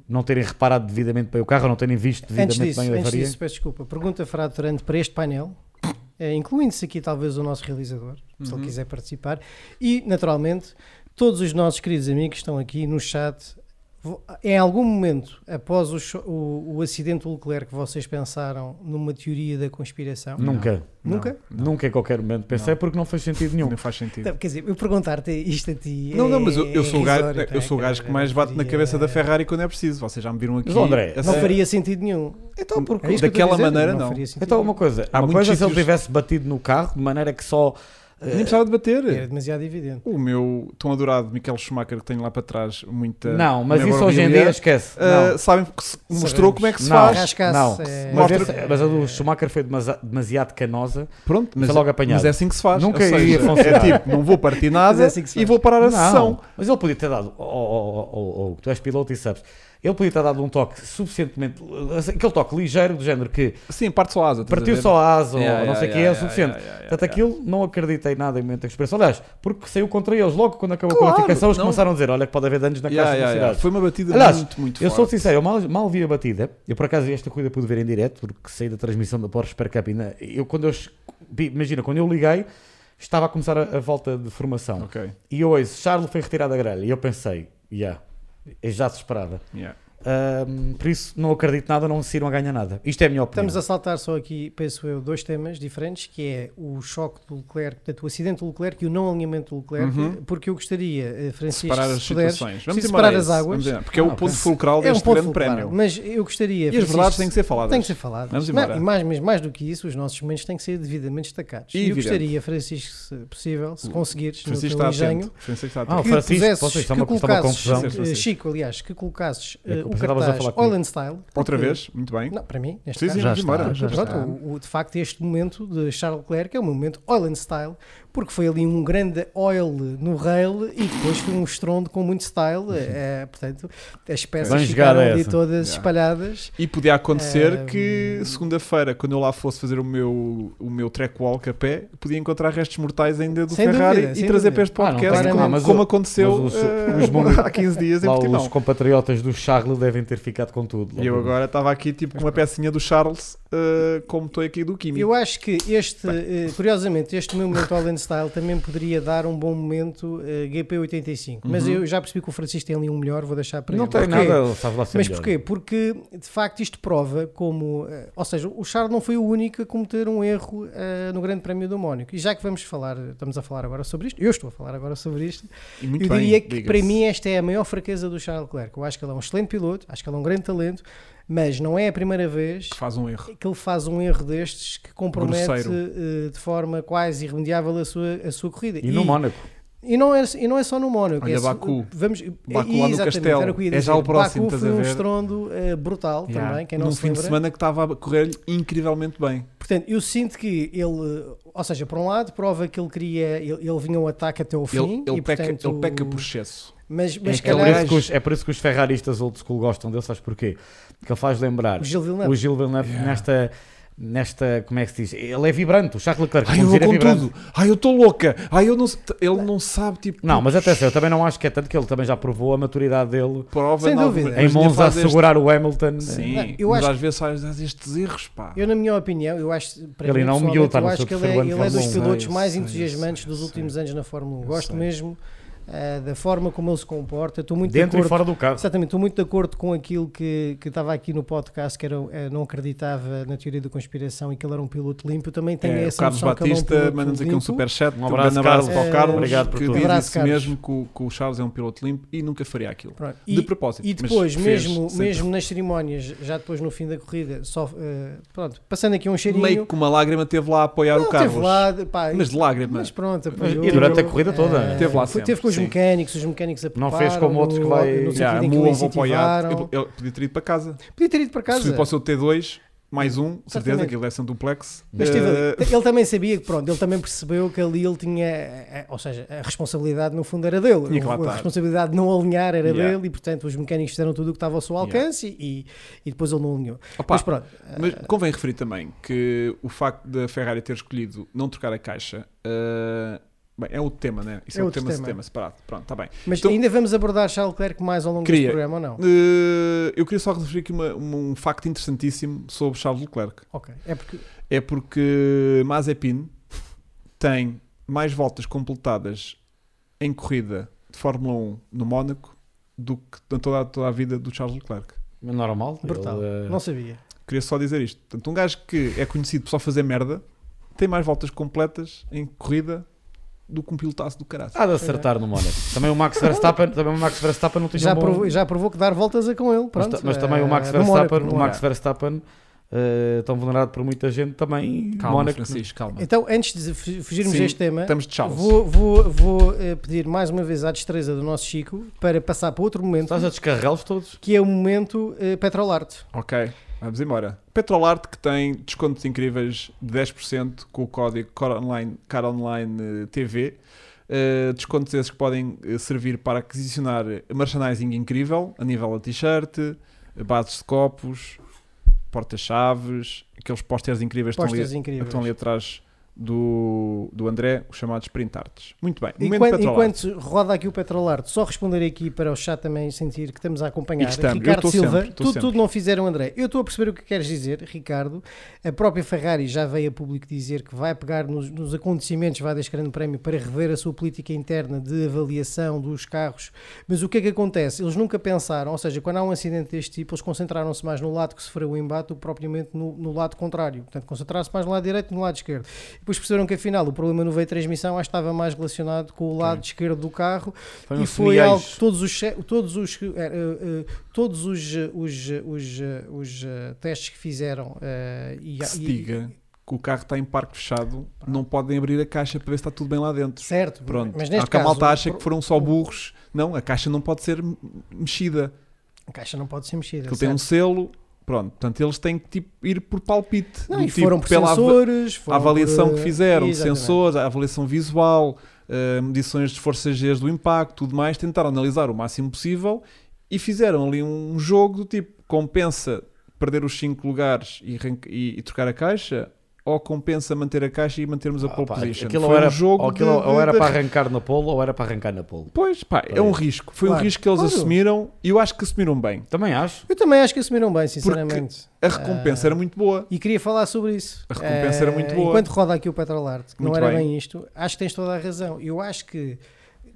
não terem reparado devidamente bem o carro, não terem visto Antes devidamente disso, bem a antes avaria. disso, peço desculpa. Pergunta fraturante para este painel, eh, incluindo-se aqui talvez o nosso realizador, se Uhum. ele quiser participar, e naturalmente todos os nossos queridos amigos que estão aqui no chat. Em algum momento, após o, o, o acidente do Leclerc, vocês pensaram numa teoria da conspiração? Nunca, Não, Nunca? não. nunca em qualquer momento pensei Não. porque não fez sentido nenhum. Não faz sentido. Não, quer dizer, eu perguntar-te isto a ti. Não, não, mas eu, é- eu sou o é gajo, risório, eu tá, sou o gajo cara, que mais bate na cabeça da Ferrari quando é preciso. Vocês já me viram aqui. Mas, André, a Não faria sentido nenhum. Então, porque É Daquela dizer, maneira, não. não. Então, uma coisa, Há uma coisa é se ele tivesse batido no carro de maneira que só. Nem precisava de bater. Era demasiado evidente. O meu tão adorado Michael Schumacher que tenho lá para trás, muita. Não, mas isso hoje em dia esquece. não. sabem que se mostrou Sabemos. como é que se Não. faz. Não, é- mas, esse- mas a do Schumacher foi demasi- demasiado canosa. Pronto, mas, Foi logo apanhado. mas é assim que se faz. Nunca seja, iria funcionar. É tipo, não vou partir nada Mas é assim e vou parar a Não, sessão. mas ele podia ter dado. Oh, oh, oh, oh, tu és piloto e sabes. Ele podia ter dado um toque suficientemente. Aquele toque ligeiro, do género que Sim, parte só a asa. a partiu só a asa Yeah, ou não yeah, sei o que yeah, é o suficiente. yeah, yeah, Portanto, yeah. aquilo não acreditei nada em momento da expressão. Aliás, porque saiu contra eles logo quando acabou a Claro, qualificação, eles não. começaram a dizer: olha, que pode haver danos na Yeah, caixa yeah, yeah. Foi uma batida Aliás, muito, muito Eu forte. sou sincero, eu mal, mal vi a batida. Eu por acaso esta corrida pude ver em direto, porque saí da transmissão da Porsche Super Cup. Eu, quando eu, imagina, quando eu liguei, estava a começar a, a volta de formação. Ok. E eu ouço, Charles foi retirado da grelha. E eu pensei, yeah, já se esperava. Yeah. Ahm, por isso, não acredito nada, não se irão a ganhar nada. Isto é a minha opinião. Estamos a saltar só aqui, penso eu, dois temas diferentes, que é o choque do Leclerc, portanto, o acidente do Leclerc e o não alinhamento do Leclerc, Uhum. porque eu gostaria, eh, Francisco, Separar se as puderes, situações. embora separar as águas. Vamos Porque é o Ah, ponto fulcral é um deste ponto grande fulcral, prémio. mas eu gostaria, E as verdades têm que ser faladas. Tem que ser falado. Vamos embora. e mais, mas mais do que isso, os nossos momentos têm que ser devidamente destacados. E eu Evidente. gostaria, Francisco, se possível, se conseguires, no Francisco teu está engenho. Francisco está Ah, que pusesses, é que é confusão. eh. Chico, aliás, que colocasses A cartaz. Oil Style. Outra porque- vez? Muito bem. Não, para mim, neste Sim, caso. sim, Já está, embora. já está. o, o- de facto, este momento de Charles Leclerc é um momento oil style, porque foi ali um grande oil no rail e depois foi um estrondo com muito style. é, portanto, as peças Bem ficaram ali essa. todas Yeah. espalhadas. E podia acontecer Ahm. que segunda-feira, quando eu lá fosse fazer o meu, o meu track walk a pé, podia encontrar restos mortais ainda do Sem Ferrari dúvida, e trazer dúvida. para este Ah, não podcast, tem como, como, mas como o- aconteceu os- os mon- há 15 dias em Portimão. os compatriotas do Charles devem ter ficado com tudo. E eu agora estava aqui tipo com uma pecinha do Charles, eh, como estou aqui do Kimi. Eu acho que este, eh, curiosamente, este meu momento All in Style também poderia dar um bom momento eh, GP85. Mas Uhum. eu já percebi que o Francisco tem ali um melhor, vou deixar para Não ele. tem Porquê? nada, sabe lá ser Mas melhor. porquê? Porque de facto isto prova como. eh, ou seja, o Charles não foi o único a cometer um erro eh, no Grande Prémio do Mónaco. E já que vamos falar, estamos a falar agora sobre isto, eu estou a falar agora sobre isto, eu bem, diria que para mim esta é a maior fraqueza do Charles Leclerc. Eu acho que ele é um excelente piloto, acho que ele é um grande talento, mas não é a primeira vez faz um erro. que ele faz um erro destes que compromete eh, de forma quase irremediável a sua, a sua corrida. E no Mónaco. E não, é, e não é só no Mónaco. Olha, é, Baku. Vamos, Baku lá no Castelo. o que É já o próximo, Baku foi a um estrondo eh, brutal Yeah. também, quem não Num se fim de lembra. semana que estava a correr incrivelmente bem. Portanto, eu sinto que ele, ou seja, por um lado, prova que ele queria, ele, ele vinha ao ataque até ao fim. Ele, ele e, peca, portanto, ele peca por excesso. Mas, mas É se aquele É por, calhar, isso que os, é por isso que os ferraristas old school gostam dele, sabes porquê? Porque ele faz lembrar o Gil Villeneuve. o Gil Villeneuve Yeah. nesta, nesta, como é que se diz? Ele é vibrante, o Charles Leclerc, Ai, eu vou é com vibrante. tudo. Ai, eu estou louca. Ai, eu não, ele não sabe, tipo. Não, mas atenção, eu também não acho que é tanto que ele também já provou a maturidade dele prova Sem em dúvida. em Monza a faz este- segurar o Hamilton. Sim, Não, eu mas acho- às vezes faz estes erros, pá. Eu, na minha opinião, eu acho, para Ele mim, não miúdo, está no eu acho seu que ele é, terceiro ano ele de é dos pilotos mais entusiasmantes sei, dos últimos sei. anos na Fórmula 1. Eu Gosto sei. Ah, da forma como ele se comporta. Estou muito de Dentro e acordo fora do carro. Exatamente, estou muito de acordo com aquilo que, que estava aqui no podcast, que era, eh, não acreditava na teoria da conspiração e que ele era um piloto limpo. Eu também tenho É, o essa Carlos noção que é um Batista piloto manda-nos aqui um limpo. super chat. Um abraço, abraço Carlos. para o Carlos, Obrigado por que tudo. diz Abraço, isso mesmo que o, que o Charles é um piloto limpo e nunca faria aquilo. Pronto. de E, propósito. e depois, mesmo, sempre. mesmo nas cerimónias, já depois no fim da corrida, só, eh, pronto, passando aqui um cheirinho. Meio que uma lágrima teve lá a apoiar não, o Carlos. teve lá, pá, Mas de lágrima. Mas pronto, apoiou. e durante a corrida toda? Teve lá sempre, Teve com os sim. mecânicos, os mecânicos a Não fez como outros que vai- No, Já, sentido em que o incentivaram. Ele, ele podia ter ido para casa. Podia ter ido para Se casa. para o seu T2, mais um, certeza, Exatamente. aquilo deve ser um duplex. Mas. Eh, ele também sabia que, pronto, ele também percebeu que ali ele tinha, eh, ou seja, a responsabilidade no fundo era dele. Tinha que a estar. responsabilidade de não alinhar era Yeah. dele e, portanto, os mecânicos fizeram tudo o que estava ao seu Yeah. alcance e, e depois ele não alinhou. opa, Mas pronto, Mas convém referir também que o facto da Ferrari ter escolhido não trocar a caixa eh, bem, é outro tema, né? Isso é, É outro tema, tema. tema separado. Pronto, está bem. mas então- ainda vamos abordar Charles Leclerc mais ao longo Queria. deste programa ou não? Eh, eu queria só referir aqui uma- uma- um facto interessantíssimo sobre Charles Leclerc. Ok, é porque É porque Mazepin tem mais voltas completadas em corrida de Fórmula 1 no Mónaco do que toda, toda a vida do Charles Leclerc. Normal. brutal, ele, eh, não sabia. Queria só dizer isto. Portanto, um gajo que é conhecido por só fazer merda tem mais voltas completas em corrida do que um pilotaço do caralho. Há de acertar no Mónaco. Também o Max Verstappen, também o Max Verstappen não tinha Já, um bom... provou, já provou que dar voltas a com ele. mas, Pronto, ta- mas também o Max no Verstappen, Mónaco, o Max Mónaco. Verstappen, eh, tão vulnerado por muita gente também. calma, Mónaco. Francisco, calma. Então, antes de fu- fugirmos Sim, deste tema, Estamos de Charles. vou, vou, vou eh, pedir mais uma vez à destreza do nosso Chico para passar para outro momento, Estás a descarregá-los todos? que é o momento eh, Petrolarte. Ok, vamos embora. Petrolart que tem descontos incríveis de 10% com o código Car Online, Car Online eh, TV. Eh, descontos esses que podem eh, servir para aquisicionar merchandising incrível a nível de t-shirt, bases de copos, porta-chaves, aqueles posters incríveis que estão ali, incríveis. estão ali atrás do, do André, os chamados print arts. Muito bem, Enquanto, enquanto roda aqui o Petrolarte, só responder aqui para o chat também sentir que estamos a acompanhar. Estamos. Ricardo Silva, sempre, tudo, sempre. tudo não fizeram, André. Eu estou a perceber o que queres dizer, Ricardo. A própria Ferrari já veio a público dizer que vai pegar nos, nos acontecimentos vai deste grande prémio para rever a sua política interna de avaliação dos carros. Mas o que é que acontece? Eles nunca pensaram, ou seja, quando há um acidente deste tipo, eles concentraram-se mais no lado que sofreu o embate do que propriamente no, no lado contrário. Portanto, concentraram-se mais no lado direito e no lado esquerdo. Depois perceberam que afinal o problema no veio transmissão acho que estava mais relacionado com o lado esquerdo do carro Foi e foi algo que todos os todos os eh, eh, eh, todos os os os, os, testes que fizeram e, Que se e- diga que o carro está em parque fechado, não podem abrir a caixa para ver se está tudo bem lá dentro. certo Pronto, mas Há neste a caso malta acha que foram só burros. Não, a caixa não pode ser mexida. a caixa não pode ser mexida Aquilo tem um selo. Pronto, portanto eles têm que tipo, ir por palpite. não, do e tipo, foram por pela sensores a foram avaliação por, que fizeram de exatamente. sensores, a avaliação visual, eh, medições de forças Gs do impacto, tudo mais, tentaram analisar o máximo possível e fizeram ali um jogo do tipo compensa perder os 5 lugares e, e- e trocar a caixa ou compensa manter a caixa e mantermos a Ah, pole pá, position. aquilo Foi ou era, um jogo ou, aquilo de- ou era de- para arrancar na pole ou era para arrancar na pole. Pois, pá, é um risco. Foi um Claro. risco que eles Claro. assumiram e eu acho que assumiram bem. Também acho. eu também acho que assumiram bem sinceramente A recompensa Ah, era muito boa. e queria falar sobre isso. A recompensa era muito Eh, boa. Enquanto roda aqui o Petrolarte, que não Muito era bem. bem. isto, acho que tens toda a razão. Eu acho que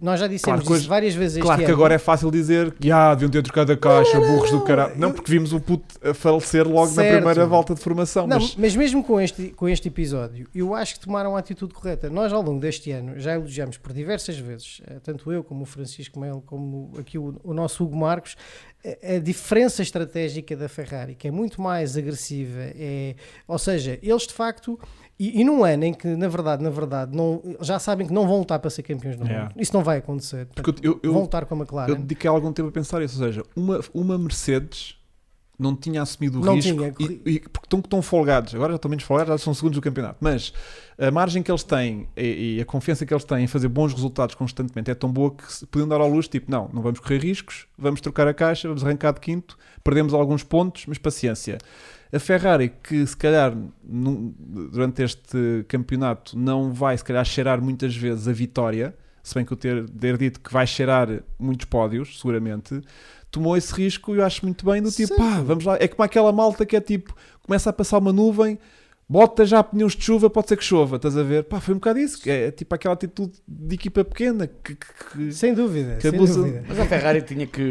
nós já Claro dissemos que isso várias vezes Claro que ano. agora é fácil dizer que ah, deviam ter trocado a caixa, burros do caralho. Não, porque vimos o puto a falecer logo na Certo. primeira volta de formação. Não, mas mas mesmo com este, com este episódio, eu acho que tomaram a atitude correta. Nós, ao longo deste ano, já elogiamos por diversas vezes, eh, tanto eu como o Francisco Melo, como aqui o, o nosso Hugo Marcos, a, a diferença estratégica da Ferrari, que é muito mais agressiva. É, ou seja, eles de facto. E, e num ano em que, na verdade, na verdade, não, já sabem que não vão lutar para ser campeões do mundo. Yeah. Isso não vai acontecer. Porque Portanto, eu- eu- vão lutar com a eu McLaren. dediquei algum tempo a pensar isso. Ou seja, uma, uma Mercedes não tinha assumido o Não risco tinha, e, e- porque estão, estão folgados. Agora já estão menos folgados, já são segundos do campeonato. Mas a margem que eles têm e, e a confiança que eles têm em fazer bons resultados constantemente é tão boa que se podiam dar ao luxo, tipo, não, não vamos correr riscos, vamos trocar a caixa, vamos arrancar de quinto, perdemos alguns pontos, mas paciência. A Ferrari, que se calhar num- durante este campeonato não vai se calhar cheirar muitas vezes a vitória, se bem que eu ter, ter dito que vai cheirar muitos pódios, seguramente, tomou esse risco e eu acho muito bem do tipo, Sim. pá, vamos lá. É como aquela malta que é tipo, começa a passar uma nuvem, bota já pneus de chuva, pode ser que chova, estás a ver? Pá, foi um bocado isso, que é tipo aquela atitude de equipa pequena que, que- que- Sem dúvida. Que sem dúvida. Mas a Ferrari tinha que.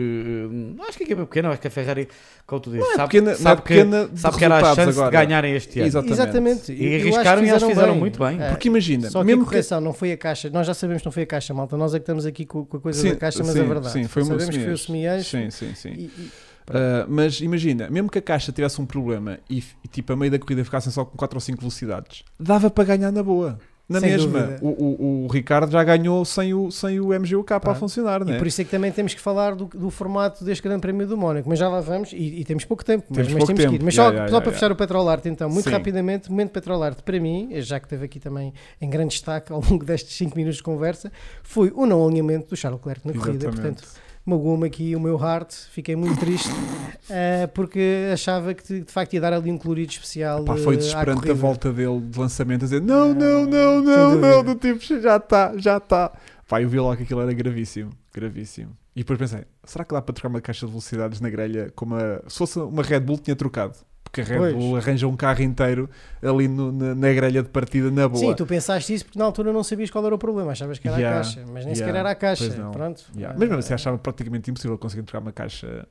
eh, Acho que a equipa pequena, acho que a Ferrari, como tu dizes, é sabe, pequena, é sabe que, pequena sabe que era a chance agora. de ganharem este ano. Exatamente. Exatamente. E arriscaram e que fizeram bem. muito bem. Eh, Porque imagina, Só que a mesmo que correção não foi a caixa. Nós já sabemos que não foi a caixa, malta. Nós é que estamos aqui com, com a coisa Sim, da caixa, mas sim, é verdade. sim, foi sabemos que foi o semi-eixo. Sim, sim, sim. E- e- Uh, mas imagina, mesmo que a caixa tivesse um problema e, e, tipo a meio da corrida ficassem só com 4 ou 5 velocidades, dava para ganhar na boa. na Sem mesma. O, o, o Ricardo já ganhou sem o, sem o MGUK a Pá, funcionar, E né? por isso é que também temos que falar do, do formato deste Grande Prémio do Mónaco. Mas já lá vamos e, e temos pouco tempo. Mas Temos mas pouco temos que tempo. ir. Mas Ya, só, ya, só ya, para fechar o Petrolarte, então, muito Sim. rapidamente, o momento Petrolarte para mim, já que esteve aqui também em grande destaque ao longo destes 5 minutos de conversa, foi o não alinhamento do Charles Leclerc na corrida. Exatamente. Portanto, magoou-me aqui o meu heart, fiquei muito triste eh, porque achava que de, de facto ia dar ali um colorido especial. Pá, foi eh, desesperante a volta dele de lançamento a dizer não, não, não, não, não, do tipo, já está, já está. Pá, eu vi logo que aquilo era gravíssimo, gravíssimo. E depois pensei, será que dá para trocar uma caixa de velocidades na grelha como a... se fosse uma Red Bull tinha trocado? Porque a Red Pois. Bull arranja um carro inteiro ali no- na, na grelha de partida na boa. Sim, tu pensaste isso porque na altura não sabias qual era o problema, achavas que era Ya, a caixa, mas nem ya, sequer era a caixa. pois não. Pronto. Yeah. Mas mesmo assim achava praticamente impossível conseguir trocar uma caixa.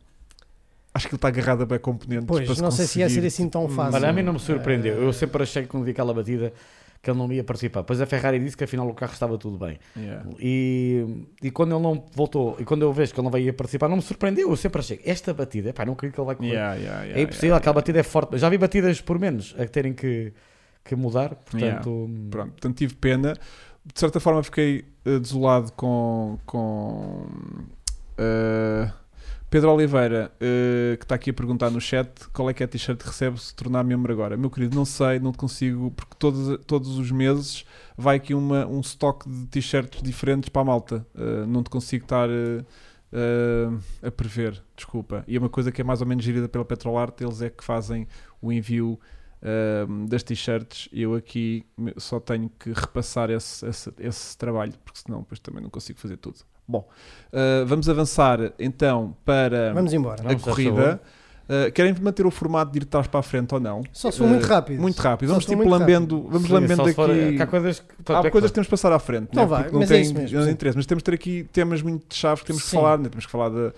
Acho que ele está agarrado a bem componentes. Pois, para se não sei se ia ser assim tão tipo, fácil. Olha, a mim não me Eh, surpreendeu. Eu sempre achei que quando vi aquela batida que ele não ia participar. Depois a Ferrari disse que afinal o carro estava tudo bem. Yeah. E, e quando ele não voltou, e quando eu vejo que ele não vai participar, não me surpreendeu. Eu sempre achei, esta batida, pá, não acredito que ele vai correr. Yeah, yeah, é impossível, aquela batida é forte. Já vi batidas por menos a terem que, que mudar, portanto. Pronto, portanto tive pena. De certa forma fiquei eh, desolado com, com eh, Pedro Oliveira, eh, que está aqui a perguntar no chat qual é que é a t-shirt que recebe se tornar membro agora. Meu querido, não sei, não te consigo, porque todos, todos os meses vai aqui uma, um stock de t-shirts diferentes para a malta. Eh, não te consigo estar eh, a prever, desculpa. E é uma coisa que é mais ou menos gerida pela Petrolarte, eles é que fazem o envio um, das t-shirts, eu aqui só tenho que repassar esse, esse, esse trabalho, porque senão depois também não consigo fazer tudo. Bom, uh, vamos avançar então para Vamos embora. a Vamos, faz corrida. Uh, querem manter o formato de ir de trás para a frente ou não? Só se for Uh, muito rápido. Muito rápido. Vamos for tipo lambendo, vamos Sim, lambendo for- aqui. que há coisas que. Há coisas que temos que passar à frente, Então né? vai, porque não mas é tem isso mesmo, não sim. interesse. Mas temos de ter aqui temas muito chaves que temos que Sim. falar. Né? Temos que falar da,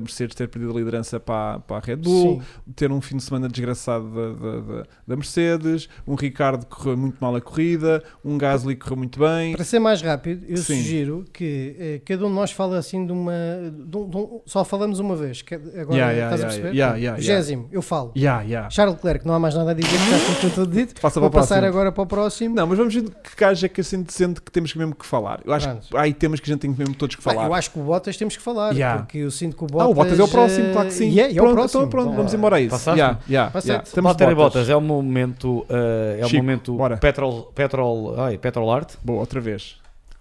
Mercedes ter perdido a liderança para, para a Red Bull, Sim. ter um fim de semana desgraçado da, da, da- da Mercedes, um Ricardo que correu muito mal a corrida, um Gasly que correu muito bem. Para ser mais rápido, eu Sim. sugiro que eh, cada um de nós fale assim de uma. de um- de um- só falamos uma vez. que- Agora Yeah, yeah, estás a yeah, perceber? yeah, yeah, yeah. Vigésimo, eu falo. Yeah, yeah. Charles Leclerc, não há mais nada a dizer, já foi tudo dito. Passa Vou para o passar próximo. agora para o próximo. Não, mas vamos ver que gajo é que assim sente que temos mesmo que falar. Eu acho que Pronto. há aí temas que a gente tem mesmo todos que falar. eu acho que o Bottas temos que falar, Yeah. porque eu sinto que o Bottas. Ah, o Bottas é o próximo, claro que sim. E é, e é pronto, o próximo. então pronto, Então, vamos embora a isso. Passaste? Yeah, yeah, Passei. yeah. Estamos Bottas. Bottas é o momento. eh, é o Chico, momento bora. Petrol, Petrol, ai, Petrol Art. Boa, outra vez.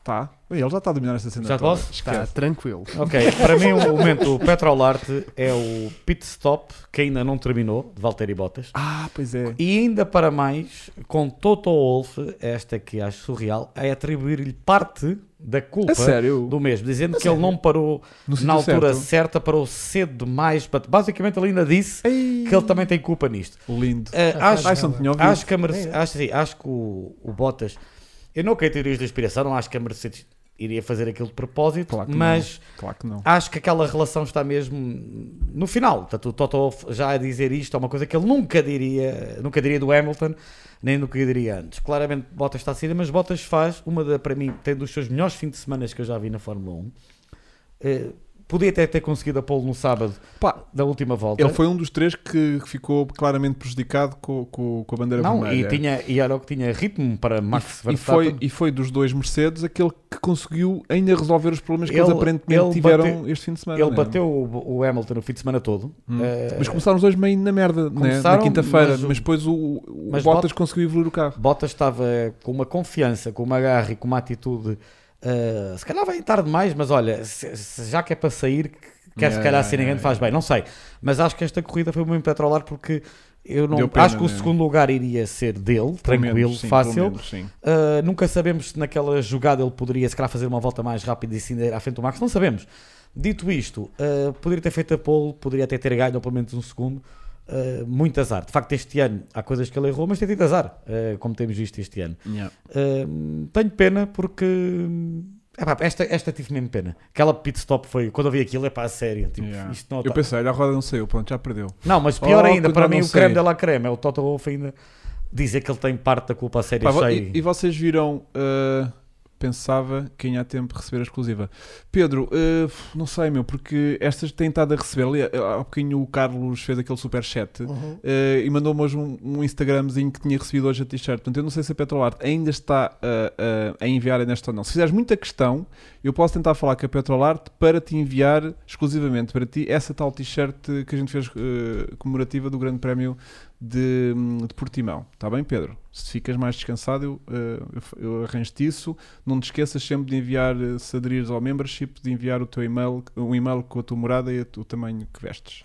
Tá. Ele já está a dominar esta cena. Já toda. posso? Está tranquilo. Ok, para mim o momento Petrol Art é o pit stop que ainda não terminou, de Valtteri Bottas. Ah, pois é. E ainda para mais, com Toto Wolff, esta que acho surreal, é atribuir-lhe parte da culpa A sério? do mesmo, dizendo que ele não parou No na altura certo. certa, parou cedo demais. Basicamente, ele ainda disse Ei, que ele também tem culpa nisto. Lindo. Eh, Ah, acho, ouvido. acho que a Mercedes, acho, assim, acho que o, o Bottas, eu não quero teorias de inspiração, não acho que a Mercedes iria fazer aquilo de propósito, Claro mas Claro acho que aquela relação está mesmo no final. Portanto, o Toto já a dizer isto é uma coisa que ele nunca diria, nunca diria do Hamilton, nem nunca diria antes. Claramente Bottas está a sair, mas Bottas faz uma da, para mim, tem dos seus melhores fins de semana que eu já vi na Fórmula 1. Eh, podia até ter conseguido a pole no sábado Pá, da última volta. ele foi um dos três que ficou claramente prejudicado com, com, com a bandeira Não, vermelha. e, tinha, e era o que tinha ritmo para Max E Verstappen. foi, e foi dos dois Mercedes aquele que conseguiu ainda resolver os problemas que Ele- eles aparentemente ele tiveram bateu- este fim de semana. Ele né? bateu o, o Hamilton o fim de semana todo. Hum. Eh, Mas começaram os dois meio na merda, né? na quinta-feira. mas Mas, depois o, o mas Bottas Bot- conseguiu evoluir o carro. Bottas estava com uma confiança, com uma garra e com uma atitude. Eh, se calhar vai tarde demais, mas olha, se- se já que é para sair, quer se Yeah, calhar ser ninguém faz bem, não sei. Mas acho que esta corrida foi muito petrolar porque eu não pena, acho que o né? segundo lugar iria ser dele, tranquilo, menos, sim, fácil. menos. Uh, nunca sabemos se naquela jogada ele poderia se calhar fazer uma volta mais rápida e ir à frente do Max, não sabemos. Dito isto, uh, poderia ter feito a pole, poderia até ter ganho pelo menos um segundo. Uh, muito azar. De facto, este ano há coisas que ele errou, mas tem tido azar, uh, como temos visto este ano. Yeah. Uh, tenho pena porque. epá, esta, esta tive mesmo pena. Aquela pit stop foi. Quando eu vi aquilo, é para a sério. Tipo, Yeah. isto não, Eu pensei, olha, a roda não saiu, pronto, já perdeu. não, mas pior Oh, ainda, para mim, o creme dela creme é o Toto Wolff ainda dizer que ele tem parte da culpa a sério. Pá, e, e vocês viram uh, Pensava que há tempo de receber a exclusiva. Pedro, eh, não sei, meu, porque estas têm estado a receber. Ali, eh, Há bocadinho o Carlos fez aquele super chat Uhum. eh, e mandou-me hoje um, um Instagramzinho que tinha recebido hoje a t-shirt. Portanto, eu não sei se a Petrolart ainda está eh, a enviar nesta ou não. Se fizeres muita questão, eu posso tentar falar com a Petrolart para te enviar exclusivamente para ti essa tal t-shirt que a gente fez comemorativa do Grande Prémio de, de Portimão. Está bem, Pedro? Se ficas mais descansado, eu, eh, eu, eu arranjo-te isso. Não te esqueças sempre de enviar, se aderires ao membership, de enviar o teu e-mail, um e-mail com a tua morada e o tamanho que vestes.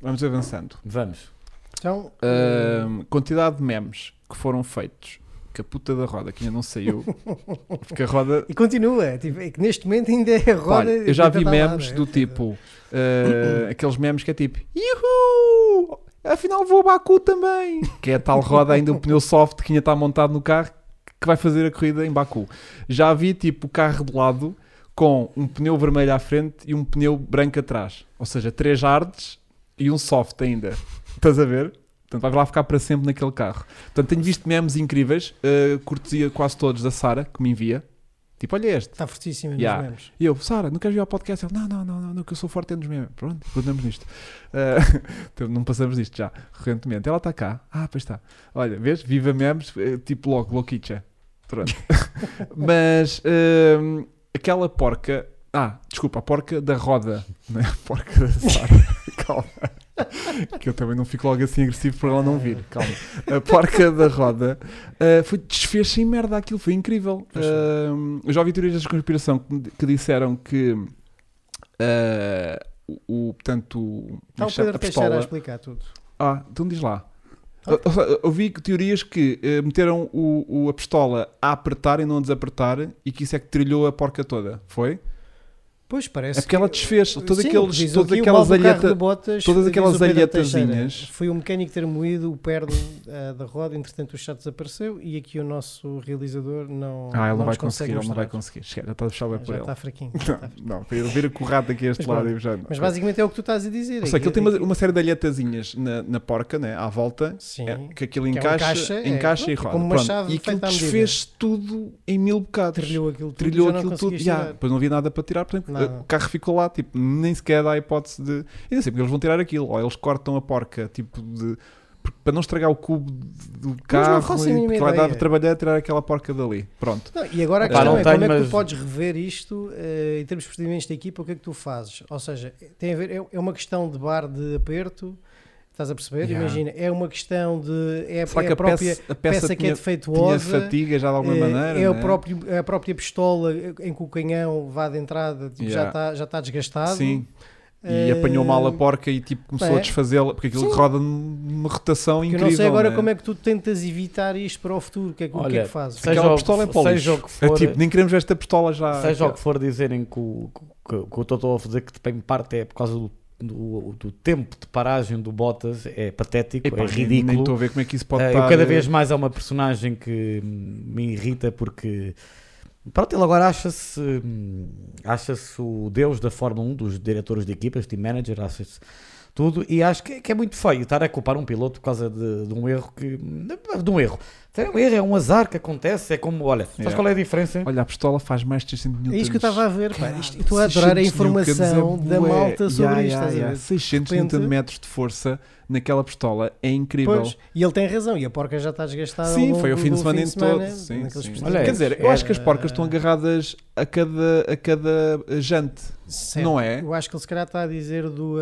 Vamos avançando. Vamos. Então, Ahm, quantidade de memes que foram feitos. Que a puta da roda que ainda não saiu. Porque a roda. e continua. Tipo, é que neste momento ainda é a roda. Olha, eu já vi lá, memes né? do tipo. ah, aqueles memes que é tipo. Yuhu! Afinal vou a Baku também. Que é a tal roda ainda, um pneu soft que ainda está montado no carro que vai fazer a corrida em Baku. Já vi tipo o carro de lado com um pneu vermelho à frente e um pneu branco atrás. Ou seja, três hards e um soft ainda. Estás a ver? Portanto, vai lá ficar para sempre naquele carro. Portanto, tenho visto memes incríveis, uh, cortesia quase todos da Sara, que me envia. Tipo, olha este. Está fortíssimo Yeah. nos memes. E eu, Sara, não queres vir ao podcast? Ele, não, não, não, não, que eu sou forte nos memes. Pronto, continuamos nisto. Uh, então, não passamos disto já, recentemente. Ela está cá. Ah, pois está. Olha, vês? Viva memes, eh, tipo logo, louquicha. Pronto. Mas hum, aquela porca. Ah, desculpa, a porca da roda. Não é a porca da Sara. Calma. Que eu também não fico logo assim agressivo para ela não vir. Calma. A porca da roda ah, foi desfez-se em merda aquilo, foi incrível. Hum, eu já ouvi teorias da conspiração que, que disseram que ah, o, o- portanto, Está o a Pedro Teixeira a pistola. explicar tudo. Ah, então diz lá. Ah. Eu- eu- Eu vi que teorias que eh, meteram o, o- a pistola a apertar e não a desapertar e que isso é que trilhou a porca toda. Foi? Pois parece. É porque ela que- desfez todos Sim, aqueles, todas aquelas mal do carro alheta- de Bottas, todas aquelas alhetazinhas. Foi o mecânico ter moído o perno ah, da roda, entretanto o chat desapareceu e aqui o nosso realizador não. Ah, ele não vai conseguir, ele não vai conseguir. Chega, já está a deixar o Já por ele. está fraquinho. já está Não, não, para ele vir o rato aqui a este Mas lado e já. Mas basicamente é o que tu estás a dizer. Ou é seja, aquilo tem uma, é uma série de alhetazinhas na, na porca, né, à volta, Sim. é, que aquilo Que é um encaixa, encaixa, é, encaixa e roda. como uma chave E aquilo desfez tudo em mil bocados. Trilhou aquilo tudo. trilhou já não aquilo tudo, já, depois não havia nada para tirar, portanto, Nada. o carro ficou lá, tipo, nem sequer dá a hipótese de. Não sei porque eles vão tirar aquilo, ou eles cortam a porca, tipo, de. porque- Para não estragar o cubo do carro, a e- vai dar trabalhar tirar aquela porca dali. Pronto. Não, e agora a questão não é tenho, como é que mas- tu podes rever isto eh, em termos de procedimentos da equipa, o que é que tu fazes? Ou seja, tem a ver, é, é uma questão de bar de aperto, estás a perceber? Yeah. Imagina, é uma questão de. É, Será é que a própria peça, a peça, peça que é tinha, tinha defeituosa. fatiga já de alguma eh, maneira? é, o né? próprio, é a própria pistola em que o canhão vá de entrada tipo, já Yeah. está já está desgastado. Sim. E Eh, apanhou mal a porca e tipo começou a é. desfazê-la, porque aquilo Sim. roda numa rotação que eu incrível. não sei agora né? como é que tu tentas evitar isto para o futuro. O que é que, o que, é Olha, que fazes? seja Aquela o- pistola é para o seja o que for- É tipo, nem queremos esta pistola já. Seja o que for dizerem que o que, que, que eu estou a dizer que em parte é por causa do, do, do tempo de paragem do Bottas, é patético, Epá, é ridículo. Nem estou a ver como é que isso pode Eh, estar. eu cada eh, vez mais é uma personagem que me irrita porque pronto, ele agora acha-se hum, acha-se o deus da Fórmula 1, dos diretores de equipas, team manager, acha-se tudo e acho que, que é muito feio estar a culpar um piloto por causa de, de um erro que de um erro. É um erro, é um azar que acontece, é como, olha, sabes Yeah. qual é a diferença? Olha, a pistola faz mais de 600 mil É isso que eu estava a ver, pá. Isto- estou a adorar a 600 informação da bué. malta sobre Yeah, isto. yeah, yeah. ver? 600 De repente- Nm de força naquela pistola é incrível. Pois, e ele tem razão, e a porca já está desgastada. Sim, foi o fim de semana em todo. Sim, sim. Olha, Quer dizer, eu é- acho que as porcas estão agarradas a cada, a cada jante, Certo. não é? Eu acho que ele se calhar está a dizer do. Uh,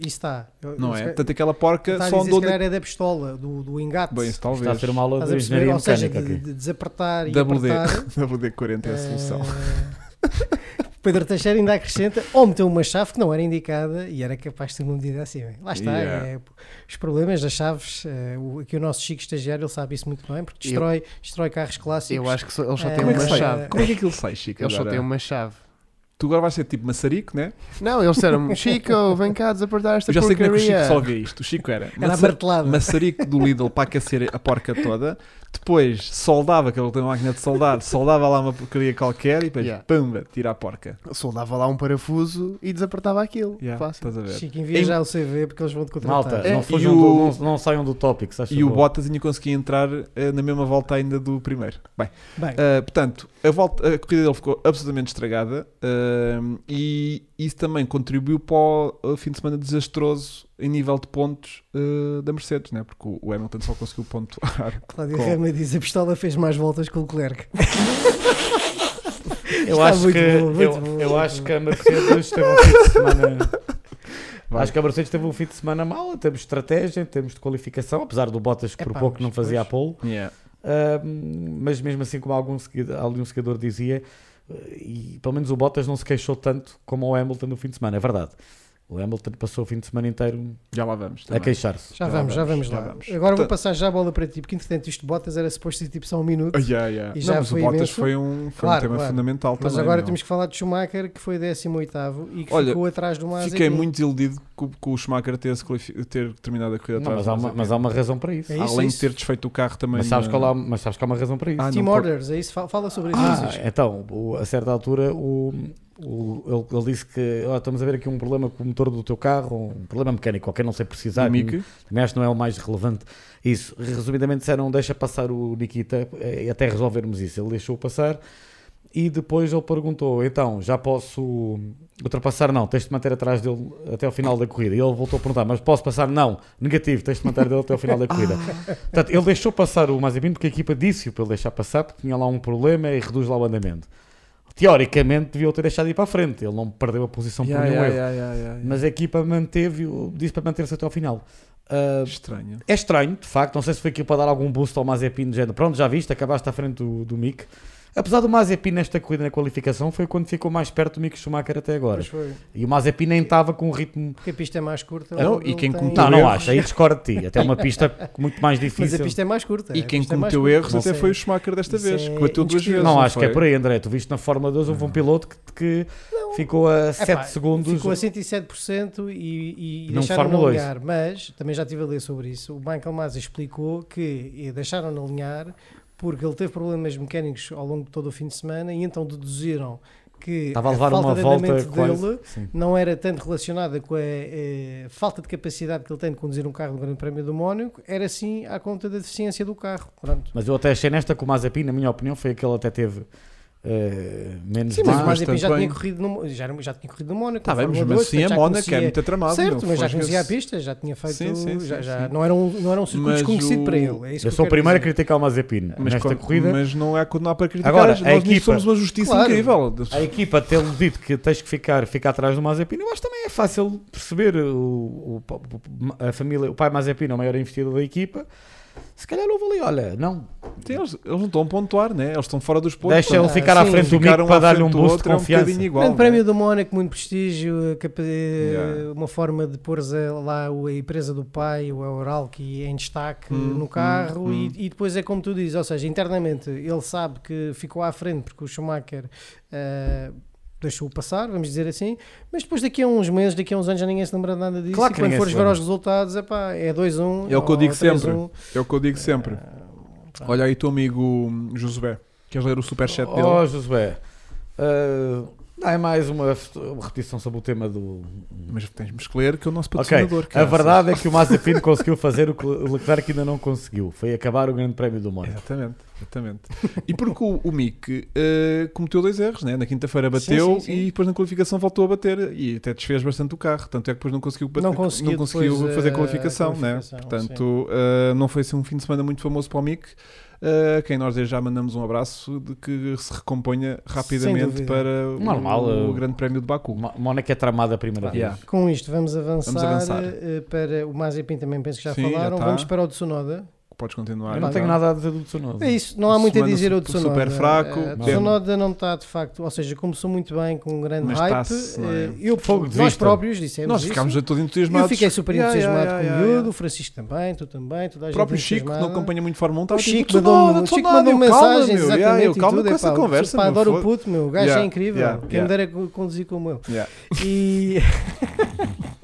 isso está. Eu- não ele é? calhar- Portanto, aquela porca está a só andou se na... calhar é da pistola, do, do engate. Bem, isso talvez. Está a ser uma aula de engenharia Ou seja, mecânica de, de desapertar e WD, apertar. WD-40 é a solução. eh, Pedro Teixeira ainda acrescenta, ou meteu uma chave que não era indicada e era capaz de ter uma medida assim. bem. Lá está, Yeah. é, os problemas das chaves, eh, o, aqui o nosso Chico estagiário ele sabe isso muito bem, porque destrói, destrói carros clássicos. Eu acho que só- eles só Eh, Como é uma chave. Como é que aquilo sai, Chico? Eles só têm uma chave. Tu agora vais ser tipo maçarico, né? Não, eles disseram Chico, vem cá desapertar esta Eu já sei como é que o Chico porcaria. resolvia isto. O Chico era Era maçarico do Lidl para aquecer a porca toda. Depois soldava, que ele tem uma máquina de soldar, soldava lá uma porcaria qualquer e depois Yeah. pumba, tira a porca. Soldava lá um parafuso e desapertava aquilo. Yeah, Fácil. estás a ver? Chico, envia Em- já o CV porque eles vão te contratar. Malta, É, não, fujam o- do- não, não saiam do tópico. E o. Bottas ainda conseguia entrar eh, na mesma volta ainda do primeiro. Bem, Bem, Uh, portanto, a, volta, a corrida dele ficou absolutamente estragada uh, e isso também contribuiu para o uh, fim de semana desastroso em nível de pontos uh, da Mercedes, né? porque o- Hamilton só conseguiu pontuar. Cláudio com- Rama diz a pistola fez mais voltas que o Leclerc. Eu acho, que, bom, eu, bom. eu acho que a Mercedes teve um fim de semana. Vai. Acho que a Mercedes teve um fim de semana mau, em termos de estratégia, em termos de qualificação, apesar do Bottas que por pouco não fazia a pole. Yeah. Ahm, mas mesmo assim, como algum seguidor, algum seguidor dizia, e pelo menos o Bottas não se queixou tanto como o Hamilton no fim de semana, é verdade. O Hamilton passou o fim de semana inteiro Já lá vamos. a queixar-se. Já Já vamos, já vamos, vamos já lá. vamos. Agora vou passar já a bola para ti, porque entretanto isto de Bottas era suposto ser tipo só um minuto. Ah, yeah, yeah. E Não, já mas o foi Bottas imenso. foi um, foi Claro, um tema claro. fundamental Mas também. agora meu. temos que falar de Schumacher, que foi 18 e que Olha, ficou atrás do Mazepin. Fiquei muito desiludido com, com o Schumacher ter, ter terminado a corrida Não, atrás mas, há uma, mas há uma razão para isso. É isso, Além é de ter isso. desfeito o carro também. Mas sabes, na- qual há, mas sabes que há uma razão para isso. Ah, Team não Orders, é isso? Fala- sobre isso. Ah, então, o- a certa altura, o, o- ele, ele disse que "Ó, estamos a ver aqui um problema com o motor do teu carro, um problema mecânico qualquer, não sei precisar. Também acho que não é o mais relevante. Isso, resumidamente disseram, deixa passar o Nikita eh, até resolvermos isso. Ele deixou passar e depois ele perguntou, então, já posso ultrapassar? Não, tens de manter atrás dele até ao final da corrida. E ele voltou a perguntar, mas posso passar? Não, negativo, tens de manter dele até ao final da corrida. Portanto, ele deixou passar o Mazepin porque a equipa disse-o para ele deixar passar, porque tinha lá um problema e reduz lá o andamento. Teoricamente, devia ter deixado ir para a frente. Ele não perdeu a posição Yeah, por nenhum yeah, erro. yeah. Mas a equipa manteve, disse para manter-se até ao final. Ah, Estranho. é estranho, de facto. Não sei se foi aquilo para dar algum boost ao Mazepin, de género. Pronto, já viste, acabaste à frente do, do Mick. Apesar do Mazepin nesta corrida na qualificação, foi quando ficou mais perto do Mick Schumacher até agora. Pois foi. E o Mazepin nem estava com um ritmo. Porque a pista é mais curta. Não, ele e quem tem- cometeu Não, não erros. acho. Aí discordo de ti. Até uma pista muito mais Mas difícil. a pista é mais curta. E quem é cometeu curta. erros Não até foi o Schumacher desta Isso vez, é que bateu duas vezes. Não, acho que é foi? por aí, André. Tu viste na Fórmula 2 houve um piloto que, que ficou a 7 Epá, segundos. Ficou a 107% e, e Num deixaram Fórmula no 2. alinhar. Mas também já estive a ler sobre isso. O Michael Masi explicou que deixaram alinhar porque ele teve problemas mecânicos ao longo de todo o fim de semana e então deduziram que Estava a levar falta uma de volta quase. dele não era tanto relacionada com a eh, falta de capacidade que ele tem de conduzir um carro do Grande Prémio do Mónaco, era sim à conta da deficiência do carro. Pronto. Mas eu até achei nesta que o Mazepin, na minha opinião, foi aquele até teve eh, menos Sim, mas o Mazepin já tinha, corrido no, já, já tinha corrido no Mónaco. Tá na bem, mas mesmo 2, assim a Mónaco é muito tramado. Certo, mas já conhecia a pista, já tinha feito. Sim, sim, já, sim, já- sim. Não, era um, não era um circuito Mas desconhecido o- para ele. É isso Eu que sou o primeiro a criticar o Mazepin Mas, nesta co- corrida. mas não é quando não há para criticar. Agora, Nós a equipa- somos uma justiça Claro. incrível. A equipa ter-lhe dito que tens que ficar, ficar atrás do Mazepin, eu acho que também é fácil perceber. O, o- o- a família, o pai Mazepin é o maior investidor da equipa. Se calhar houve ali, olha, não, Sim, eles, eles não estão a pontuar, né? Eles estão fora dos pontos. deixa ele Ah, ficar à sim. frente do Mick para dar-lhe um boost de é um confiança. bocadinho igual. Grande né? Prémio do Mónaco, muito prestígio, Yeah. uma forma de pôr lá o- a empresa do pai, o Euralki, em destaque Hum, no carro hum, e- hum. E, depois é como tu dizes, ou seja, internamente ele sabe que ficou à frente porque o Schumacher deixou-o passar, vamos dizer assim, mas depois daqui a uns meses, daqui a uns anos já ninguém se lembra nada disso Claro e que quando ninguém fores ver os resultados, epá, é 2-1 É o que eu digo sempre. 3-1. É o que eu digo sempre. Olha aí teu amigo hum, Josué. Queres ler o superchat dele? Oh, Josué, ah, não, é mais uma, uma repetição sobre o tema do. Mas tens-me que ler que é o nosso patrocinador. a caraças. verdade é que o Mazepin conseguiu fazer o que o Leclerc ainda não conseguiu. Foi acabar o Grande Prémio do Mónaco. Exatamente, exatamente. e porque o, o Mick eh, cometeu dois erros, né? na quinta-feira bateu Sim, sim, sim. e depois na qualificação voltou a bater e até desfez bastante o carro, tanto é que depois não conseguiu, bater, Não conseguiu depois, fazer eh, qualificação, a qualificação, né? portanto eh, não foi assim um fim de semana muito famoso para o Mick. A quem nós desde já mandamos um abraço de que se recomponha rapidamente para o- Normal, o, eh, Grande Prémio de O Baku. Mónaco é tramado a primeira Yeah. vez. Com isto vamos avançar, Vamos avançar. eh, para o Mazepin também penso que já Sim, já falaram, tá. vamos para o Tsunoda. Podes continuar. Eu não tenho não. nada a dizer do Tsunoda. É isso, não há muito a Semana dizer o super Tsunoda. fraco, Eh, teve- Tsunoda não está de facto, ou seja, começou muito bem com um grande Mas hype. está-se, não é? Eh, Eu, Fogo nós vista. próprios dissemos Nós isso. ficámos a todos entusiasmados. Eu fiquei super Yeah, entusiasmado yeah, com yeah, o miúdo, yeah. o Francisco também, tu também, toda a O gente próprio Chico, que não acompanha muito Fórmula 1, O estava tipo, Chico mandou-me Chico mandou eu, meu, exatamente, yeah, eu, e calma tudo. com essa conversa, adoro o puto, meu, o gajo é incrível. Quem me dera co- conduzir como. Yeah. E...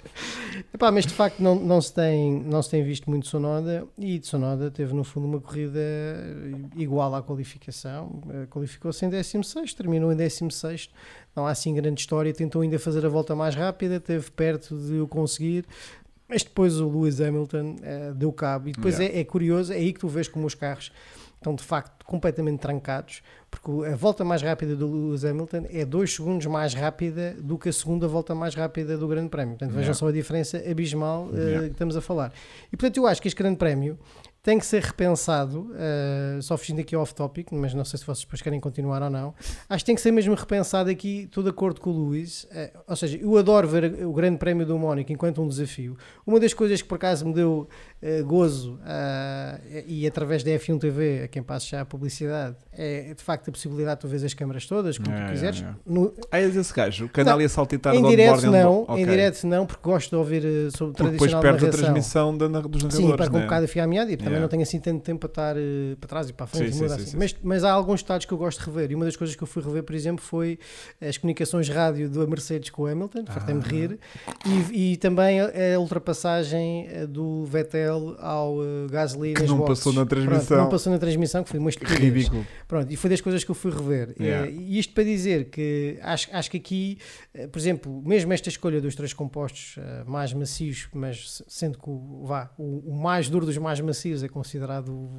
Epá, mas de facto não, não, se tem, não se tem visto muito Sonoda e Sonoda teve no fundo uma corrida igual à qualificação, Eh, qualificou-se em 16, terminou em 16, não há assim grande história, tentou ainda fazer a volta mais rápida, esteve perto de o conseguir, mas depois o Lewis Hamilton eh, deu cabo. E depois Yeah. é, é curioso, é aí que tu vês como os carros estão de facto completamente trancados, porque a volta mais rápida do Lewis Hamilton é 2 segundos mais rápida do que a segunda volta mais rápida do Grande Prémio. Portanto, vejam Yeah. só a diferença abismal eh, Yeah. que estamos a falar. E portanto, eu acho que este Grande Prémio tem que ser repensado, eh, só fugindo aqui off-topic, mas não sei se vocês depois querem continuar ou não. Acho que tem que ser mesmo repensado aqui, estou de acordo com o Luís. eh, ou seja, eu adoro ver o Grande Prémio do Mónaco enquanto um desafio. Uma das coisas que por acaso me deu gozo, ah, e através da F1 TV, a quem passo já a publicidade, é de facto a possibilidade de tu vês as câmaras todas, como Yeah, tu quiseres. yeah, No- Ah, és esse gajo, o canal ia saltitar em direto não, Ok. em direto não, porque gosto de ouvir eh, sobre Porque depois tradicional perde a transmissão da, dos narradores. Sim, para com um né? bocado a fiar a meada e também Yeah. não tenho assim tanto tempo para estar eh, para trás e para a frente Sim, sim, assim. sim, Mas, mas há alguns estados que eu gosto de rever e uma das coisas que eu fui rever, por exemplo, foi as comunicações rádio da Mercedes com o Hamilton, fartei-me de Ah. rir, e, e também a, ultrapassagem eh, do Vettel ao eh, Gasly Que nas não boxes. passou na Pronto, transmissão. não passou na transmissão, que foi uma estupidez. Ridículo. Pronto, e foi das coisas que eu fui rever. Yeah. Eh, E isto para dizer que acho, acho que aqui, eh, por exemplo, mesmo esta escolha dos três compostos mais macios, mas se- sendo que o, vá, o, o mais duro dos mais macios é considerado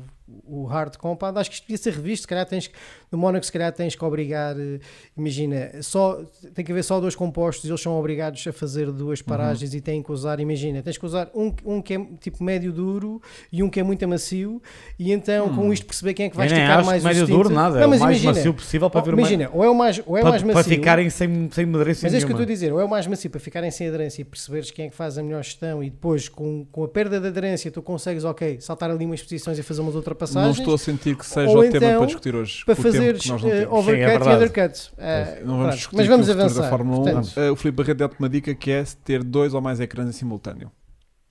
o, hard compound, acho que isto devia ser revisto. Se calhar tens no Mónaco, se calhar tens que obrigar, eh, imagina, só, tem que haver só dois compostos, eles são obrigados a fazer duas Uhum. paragens e têm que usar, imagina, tens que usar um, um que é tipo médio duro e um que é muito macio, e então com isto perceber quem é que vai Eu nem esticar acho mais médio duro nada, Não, é o mais imagina, macio possível para ver mais- imagina, ou é o mais, ou é para, mais para macio. ficarem sem, sem aderência mas é isso que eu estou a dizer, ou é o mais macio para ficarem sem aderência e perceberes quem é que faz a melhor gestão e depois com, com a perda de aderência tu consegues, ok, saltar ali umas posições e fazer umas Não ultrapassagens estou a sentir que seja o tema então, para discutir hoje. para não eh, temos. overcut Sim, é e verdade. undercut. Eh, Não vamos discutir mas vamos o futuro avançar. da Fórmula 1. Portanto, Eh, o Filipe Barreto deu-te uma dica que é ter dois ou mais ecrãs em simultâneo.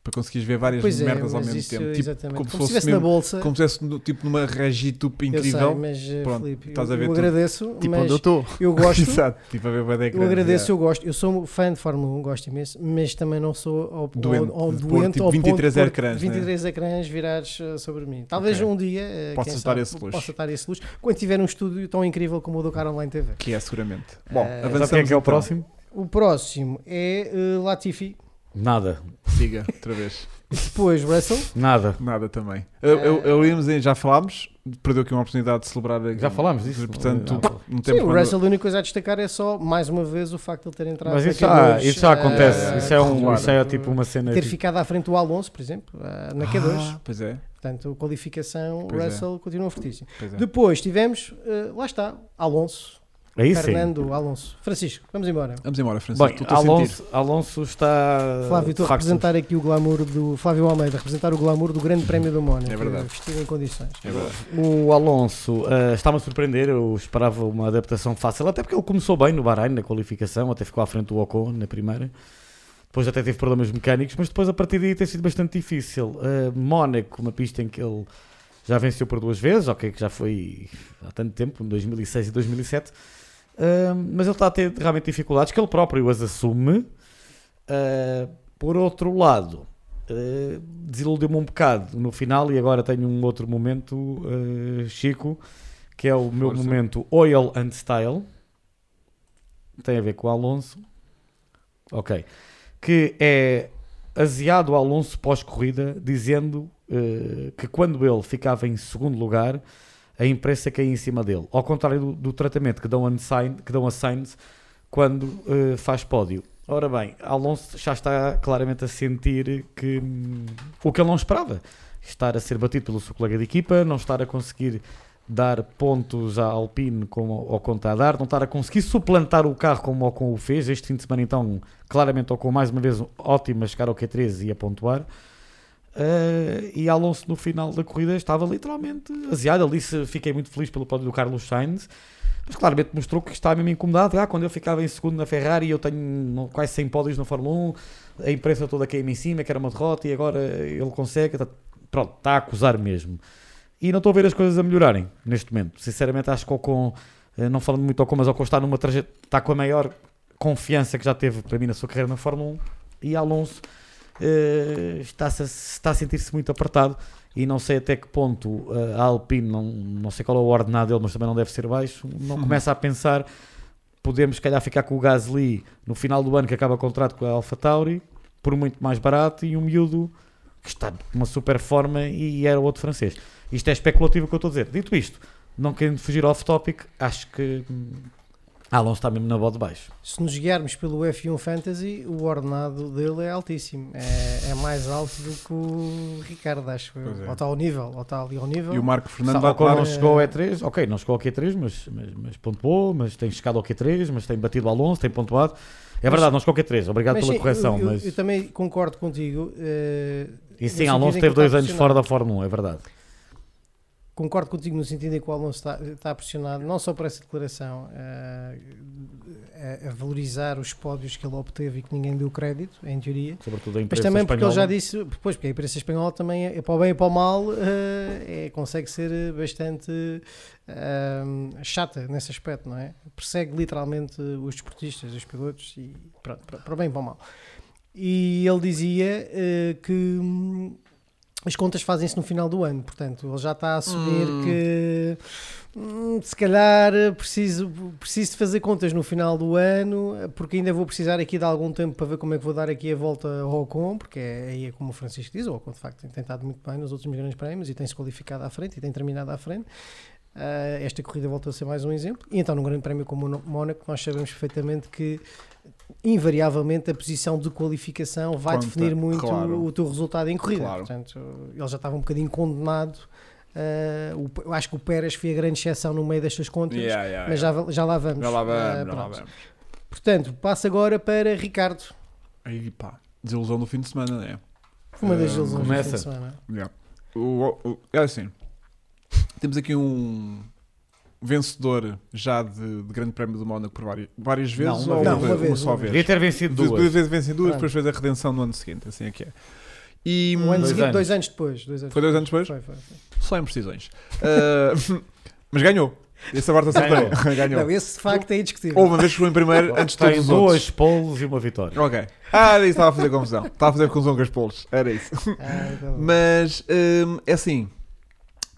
Para conseguires ver várias pois é, merdas ao mas mesmo isso, tempo. Tipo, exatamente. como como se estivesse na bolsa. como se estivesse no- tipo numa regitupe eu incrível. sei, mas eh, Pronto, Filipe, estás a eu, ver eu tudo. agradeço, Tipo mas onde eu estou. eu gosto. Exato. Tipo a ver de Eu ecrãs, agradeço, yeah. eu gosto. Eu sou fã de Fórmula 1, gosto imenso, mas também não sou ao, Doente ao, ao de pôr, doente tipo, ao ponto de 23 pôr ecrãs, né? 23 ecrãs virados uh, sobre mim. Talvez Ok. um dia uh, Possa estar sabe, esse luxo. possa estar esse luxo quando tiver um estúdio tão incrível como o do Car Online TV. Que é seguramente. Bom, Eh, Sabe avançamos quem é que é o então. próximo? O próximo é Latifi, Nada, Siga, outra vez. depois Russell. nada. Nada também. Eu, eu, eu íamos em- já falámos, perdeu aqui uma oportunidade de celebrar. aqui. Já falámos disso. Portanto, Não. não Sim, temos o mais- Russell, a única coisa a destacar é só, mais uma vez, o facto de ele ter entrado Mas isso já, naqueles, isso já acontece. uh, isso, é um, regular. isso é tipo uma cena. ter tipo- ficado à frente do Alonso, por exemplo, uh, na Q2. Ah, pois é, Portanto, qualificação, Pois é. Russell continua fortíssimo. pois é. Depois tivemos, uh, lá está, Alonso, Aí sim. Fernando Alonso. Francisco, vamos embora. Vamos embora, Francisco. Bem. Alonso, Alonso está. Flávio, estou a representar aqui o glamour do Flávio Almeida, representar o glamour do Grande Prémio do Mónaco. É verdade. Vestido em condições. É verdade. O Alonso eh, está-me a surpreender, eu esperava uma adaptação fácil, até porque ele começou bem no Bahrein, na qualificação, até ficou à frente do Ocon na primeira. Depois até teve problemas mecânicos, mas depois a partir daí tem sido bastante difícil. Eh, Mónaco, uma pista em que ele já venceu por duas vezes, ok, que já foi há tanto tempo, em 2006 e 2007. Mas ele está a ter realmente dificuldades que ele próprio as assume. Eh, por outro lado, eh, desiludiu-me um bocado no final e agora tenho um outro momento, eh, Chico, que é o meu Força. momento Oil and Style. Tem a ver com o Alonso. Ok. Que é aziado Alonso pós-corrida, dizendo que quando ele ficava em segundo lugar, a imprensa caía em cima dele. Ao contrário do, do tratamento que dão, a Sainz, que dão a Sainz quando eh, faz pódio. Ora bem, Alonso já está claramente a sentir que hum, o que ele não esperava. Estar a ser batido pelo seu colega de equipa, não estar a conseguir dar pontos à Alpine como ao Ocon está a dar, não estar a conseguir suplantar o carro como o Ocon o fez. Este fim de semana, então, claramente, Ocon mais uma vez ótimo a chegar ao Q13 e a pontuar. Eh, e Alonso no final da corrida estava literalmente aziado. Disse: Fiquei muito feliz pelo pódio do Carlos Sainz, mas claramente mostrou que estava mesmo incomodado. Ah, quando eu ficava em segundo na Ferrari, eu tenho quase 100 pódios na Fórmula 1, a imprensa toda caiu em cima, que era uma derrota, e agora ele consegue. Tá- Pronto, está a acusar mesmo. E não estou a ver as coisas a melhorarem neste momento. Sinceramente, acho que o Ocon, eh, não falando muito do Ocon, mas Ocon está numa traje... está com a maior confiança que já teve para mim na sua carreira na Fórmula 1 e Alonso eh, está-se a, está a sentir-se muito apertado e não sei até que ponto eh, a Alpine, não, não sei qual é o ordenado dele, mas também não deve ser baixo, não começa a pensar podemos se calhar ficar com o Gasly no final do ano que acaba o contrato com a AlphaTauri por muito mais barato e um miúdo que está numa super forma e era outro francês. Isto é especulativo o que eu estou a dizer. Dito isto, não querendo fugir off-topic, acho que hum, Alonso está mesmo na bola de baixo. Se nos guiarmos pelo F1 Fantasy, o ordenado dele é altíssimo. É, é mais alto do que o Ricardo, acho. eu. É. Ou está ao nível, ou está ali ao nível. E o Marco Fernando Sabe, vai não chegou ao E3, ok, não chegou ao Q3, mas, mas, mas pontuou, mas tem chegado ao Q3, mas tem batido o Alonso, tem pontuado. É verdade, não chegou ao Q3, obrigado Mas pela sim, correção. eu, eu- mas... eu também concordo contigo. eh, E sim, Alonso teve dois anos fora da Fórmula 1, é verdade. Concordo contigo no sentido em que o Alonso está, está pressionado, não só por essa declaração, eh, a, a valorizar os pódios que ele obteve e que ninguém deu crédito, em teoria, Sobretudo a mas imprensa também porque ele já espanhola. disse, depois, porque a imprensa espanhola também é, é para o bem e para o mal, eh, é, consegue ser bastante eh, chata nesse aspecto, não é? Persegue literalmente os desportistas, os pilotos, e pronto, para, o bem e para o mal. E ele dizia que hum, as contas fazem-se no final do ano, portanto, ele já está a assumir Hum. que hum, se calhar eh, preciso, preciso de fazer contas no final do ano, porque ainda vou precisar aqui de algum tempo para ver como é que vou dar aqui a volta ao Ocon, porque é, aí é como o Francisco diz, o Ocon de facto tem tentado muito bem nos últimos grandes prémios e tem-se qualificado à frente e tem terminado à frente. Ah, esta corrida volta a ser mais um exemplo. E então, num grande prémio como o Mónaco, nós sabemos perfeitamente que, invariavelmente, a posição de qualificação vai Conta, definir muito claro. o teu resultado em corrida. Claro. Portanto, ele já estava um bocadinho condenado. Ah, o- eu acho que o Pérez foi a grande exceção no meio destas contas, Yeah, yeah, mas yeah. já, já lá vamos. Já lá Ah, vamos, já lá vamos. Portanto, passo agora para Ricardo. Aí pá, desilusão do fim de semana, não é? Uma das Ah, ilusões do fim de semana. Yeah. O- o- é assim, temos aqui um vencedor já de, de Grande Prémio do Mónaco por várias, várias vezes uma ou vez. Não, uma vez, só uma vez? Devia ter vencido Duas duas. vezes vencem duas, Pronto. depois fez a redenção no ano seguinte, assim é que é. E Um ano Dois seguinte, anos. dois anos depois. Dois anos Foi dois anos depois? Foi, foi, foi. só imprecisões. Ah, mas ganhou. Esse aborta Ganhou. sempre ganhou. Não, esse de facto é indiscutível. Houve uma vez que foi em primeiro antes de todos os duas outros. polos e uma vitória. Ok. Ah, era isso que estava a fazer confusão. Estava a fazer confusão com os polos. Era isso. Ah, tá. Mas hum, é assim,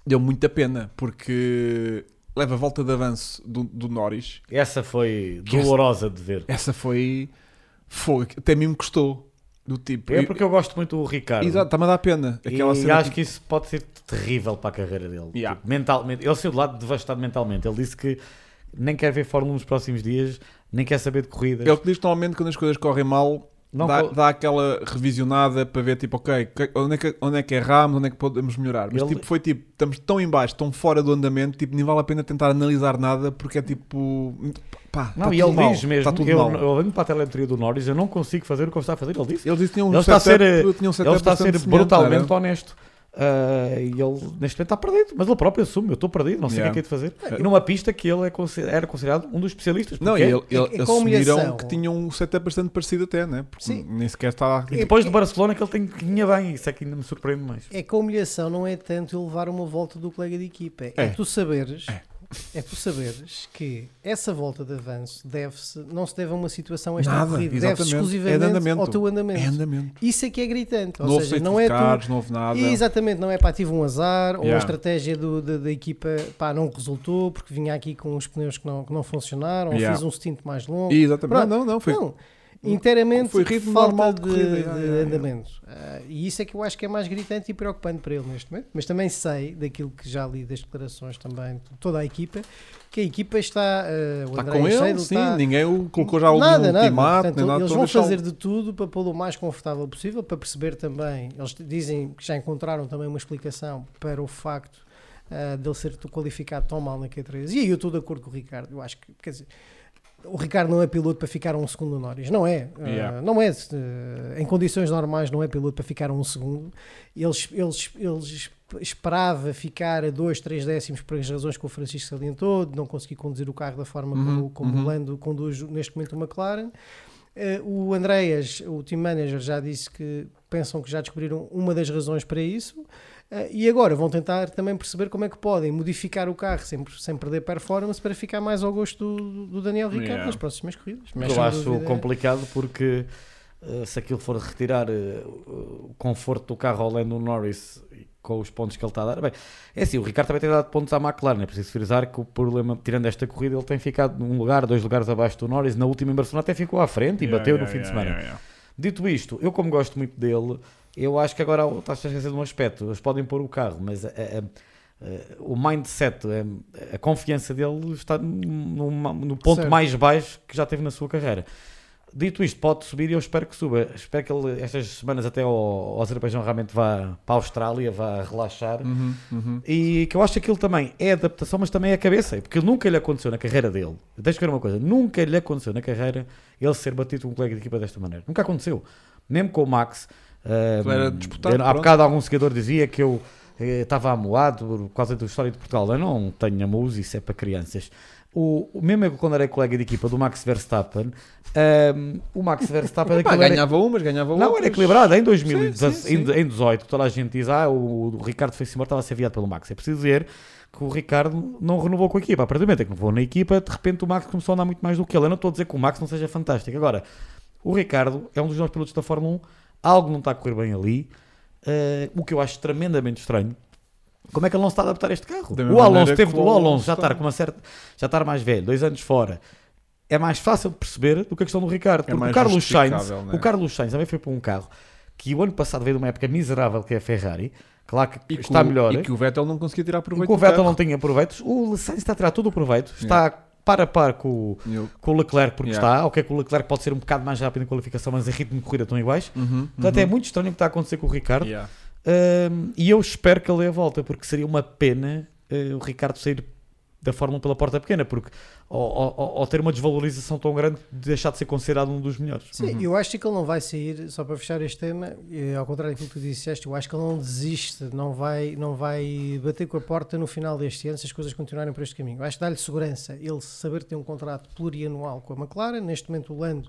deu muita pena porque leva a volta de avanço do, do Norris. Essa foi Que essa- dolorosa de ver. Essa foi. Foi. Até mim me custou. Do tipo. É porque eu gosto muito do Ricardo. Exato, está-me a dar pena. Aquela e acho tipo- que isso pode ser terrível para a carreira dele. Yeah. Tipo, mentalmente. Ele saiu de lado devastado mentalmente. Ele disse que nem quer ver Fórmula 1 nos próximos dias, nem quer saber de corridas. É o que diz que normalmente quando as coisas correm mal, Não dá, dá aquela revisionada para ver tipo, ok, onde é que, onde é que erramos, onde é que podemos melhorar. Mas Ele- tipo, foi tipo, estamos tão em baixo, tão fora do andamento, tipo, nem vale a pena tentar analisar nada porque é tipo, pá, Não, tá e tudo ele mal, diz mesmo, tudo eu, mal. eu olhando para a telemetria do Norris, eu não consigo fazer o que ele está a fazer. Ele disse. Ele disse que tinha um Ele está a setup, ser- tinha um setup Ele está a ser brutalmente não honesto. Ah, e ele neste momento está perdido, mas ele próprio assume: eu estou perdido, não sei Yeah. o que é que é de fazer. E numa pista que ele é consider- era considerado um dos especialistas. Não, e é- ele, ele é com assumiram humilhação. que tinham um setup bastante parecido até, né? Porque Sim. nem sequer está. E depois de Barcelona que ele tem que vinha bem, isso é que ainda me surpreende mais. É que a humilhação não é tanto levar uma volta do colega de equipa, é, É. tu saberes. É. É. tu saberes que essa volta de avanço deve-se, não se deve a uma situação extra-corrida, deve-se exatamente. exclusivamente É ao teu andamento. É andamento. Isso é que é gritante, ou Não seja, não é tu, não houve nada. E exatamente, não é para tive um azar ou a Yeah. estratégia do- da, da equipa pá, não resultou porque vinha aqui com os pneus que não, que não funcionaram, ou Yeah. fiz um stint mais longo. Exatamente. Pronto. Não, não, não. Foi, Não, inteiramente foi ritmo falta normal de de, corrida, de yeah, yeah, yeah. andamento. Ah, e isso é que eu acho que é mais gritante e preocupante para ele neste momento. Mas também sei, daquilo que já li das declarações também de toda a equipa, que a equipa está. o está com ele, sim. está- Ninguém o colocou já o nada, nada. ultimato, Portanto, nem nada. eles a vão fazer de tudo para pô-lo o mais confortável possível, para perceber também. Eles dizem que já encontraram também uma explicação para o facto ah, dele ser qualificado tão mal na Q3. E aí eu estou de acordo com o Ricardo. Eu acho que, quer dizer, o Ricardo não é piloto para ficar a um segundo no Norris. Não é. Uh, Yeah. não é. uh, em condições normais, não é piloto para ficar a um segundo. Eles, eles, eles esperava ficar a dois, três décimos por as razões que o Francisco salientou, de não conseguir conduzir o carro da forma como, Uhum, como uhum. o Lando conduz neste momento o McLaren. Eh, o Andreas, o team manager, já disse que pensam que já descobriram uma das razões para isso. Eh, e agora vão tentar também perceber como é que podem modificar o carro sem, sem perder performance para ficar mais ao gosto do, do Daniel Ricciardo Yeah. nas próximas corridas. Mas, Eu acho dúvida, complicado porque eh, se aquilo for retirar eh, o conforto do carro ao Lando Norris com os pontos que ele está a dar, bem, é assim, o Ricardo também tem dado pontos à McLaren, é preciso frisar que o problema, tirando esta corrida, ele tem ficado num lugar, dois lugares abaixo do Norris, na última em Barcelona até ficou à frente e Yeah, bateu yeah, no fim de semana. yeah, yeah. Dito isto, eu como gosto muito dele, eu acho que agora estás a esquecer de um aspecto, eles podem pôr o carro, mas a- a- a- o mindset, a, a confiança dele está no, no ponto Certo. mais baixo que já teve na sua carreira. Dito isto, pode subir e eu espero que suba. Espero que ele, estas semanas até ao, ao Azerbaijão realmente vá para a Austrália, vá relaxar. Uhum, uhum. E que eu acho que aquilo também é adaptação, mas também é a cabeça. Porque nunca lhe aconteceu na carreira dele. Deixa eu ver uma coisa: nunca lhe aconteceu na carreira ele ser batido por um colega de equipa desta maneira. Nunca aconteceu. Mesmo com o Max. Ele era disputado, eu- há bocado algum seguidor dizia que eu eh, estava amoado por causa da história de Portugal. Eu não tenho amuso, isso é para crianças. O, mesmo eu quando era colega de equipa do Max Verstappen, ah, o Max Verstappen era- ganhava umas, ganhava outras. não, era equilibrado. Em, 2018, Sim, sim, sim. em- em 18, toda a gente diz: Ah, o, o Ricardo foi-se embora, estava a ser viado pelo Max. É preciso dizer que o Ricardo não renovou com a equipa. A partir do momento em que renovou na equipa, de repente o Max começou a andar muito mais do que ele. Eu não estou a dizer que o Max não seja fantástico. Agora, o Ricardo é um dos melhores pilotos da Fórmula 1. Algo não está a correr bem ali. eh, o que eu acho tremendamente estranho. Como é que ele não está a adaptar a este carro? O Alonso, teve, que o o Alonso já está. está com uma certa, já está mais velho, dois anos fora. É mais fácil de perceber do que a questão do Ricardo. É Porque o Carlos Sainz, né? o Carlos Sainz também foi para um carro que o ano passado veio de uma época miserável que é a Ferrari. Claro que E que está o- melhor. E que o Vettel não conseguia tirar proveito o do Vettel carro. não tinha proveitos. O Sainz está a tirar todo o proveito. Está par a par com, eu- com o Leclerc porque Yeah. está. Ok, que o Leclerc pode ser um bocado mais rápido em qualificação, mas em ritmo de corrida estão iguais. Uhum, Portanto, uhum. é muito estranho o que está a acontecer com o Ricardo. Yeah. Um, e eu espero que ele dê a volta, porque seria uma pena uh, o Ricardo sair da Fórmula 1 pela porta pequena, porque ao, ao- ao ter uma desvalorização tão grande, de deixar de ser considerado um dos melhores. Sim, Uhum. eu acho que ele não vai sair, só para fechar este tema, e ao contrário daquilo que tu disseste, eu acho que ele não desiste, não vai, não vai bater com a porta no final deste ano se as coisas continuarem por este caminho. Eu acho que dá-lhe segurança ele saber que tem um contrato plurianual com a McLaren, neste momento o Lando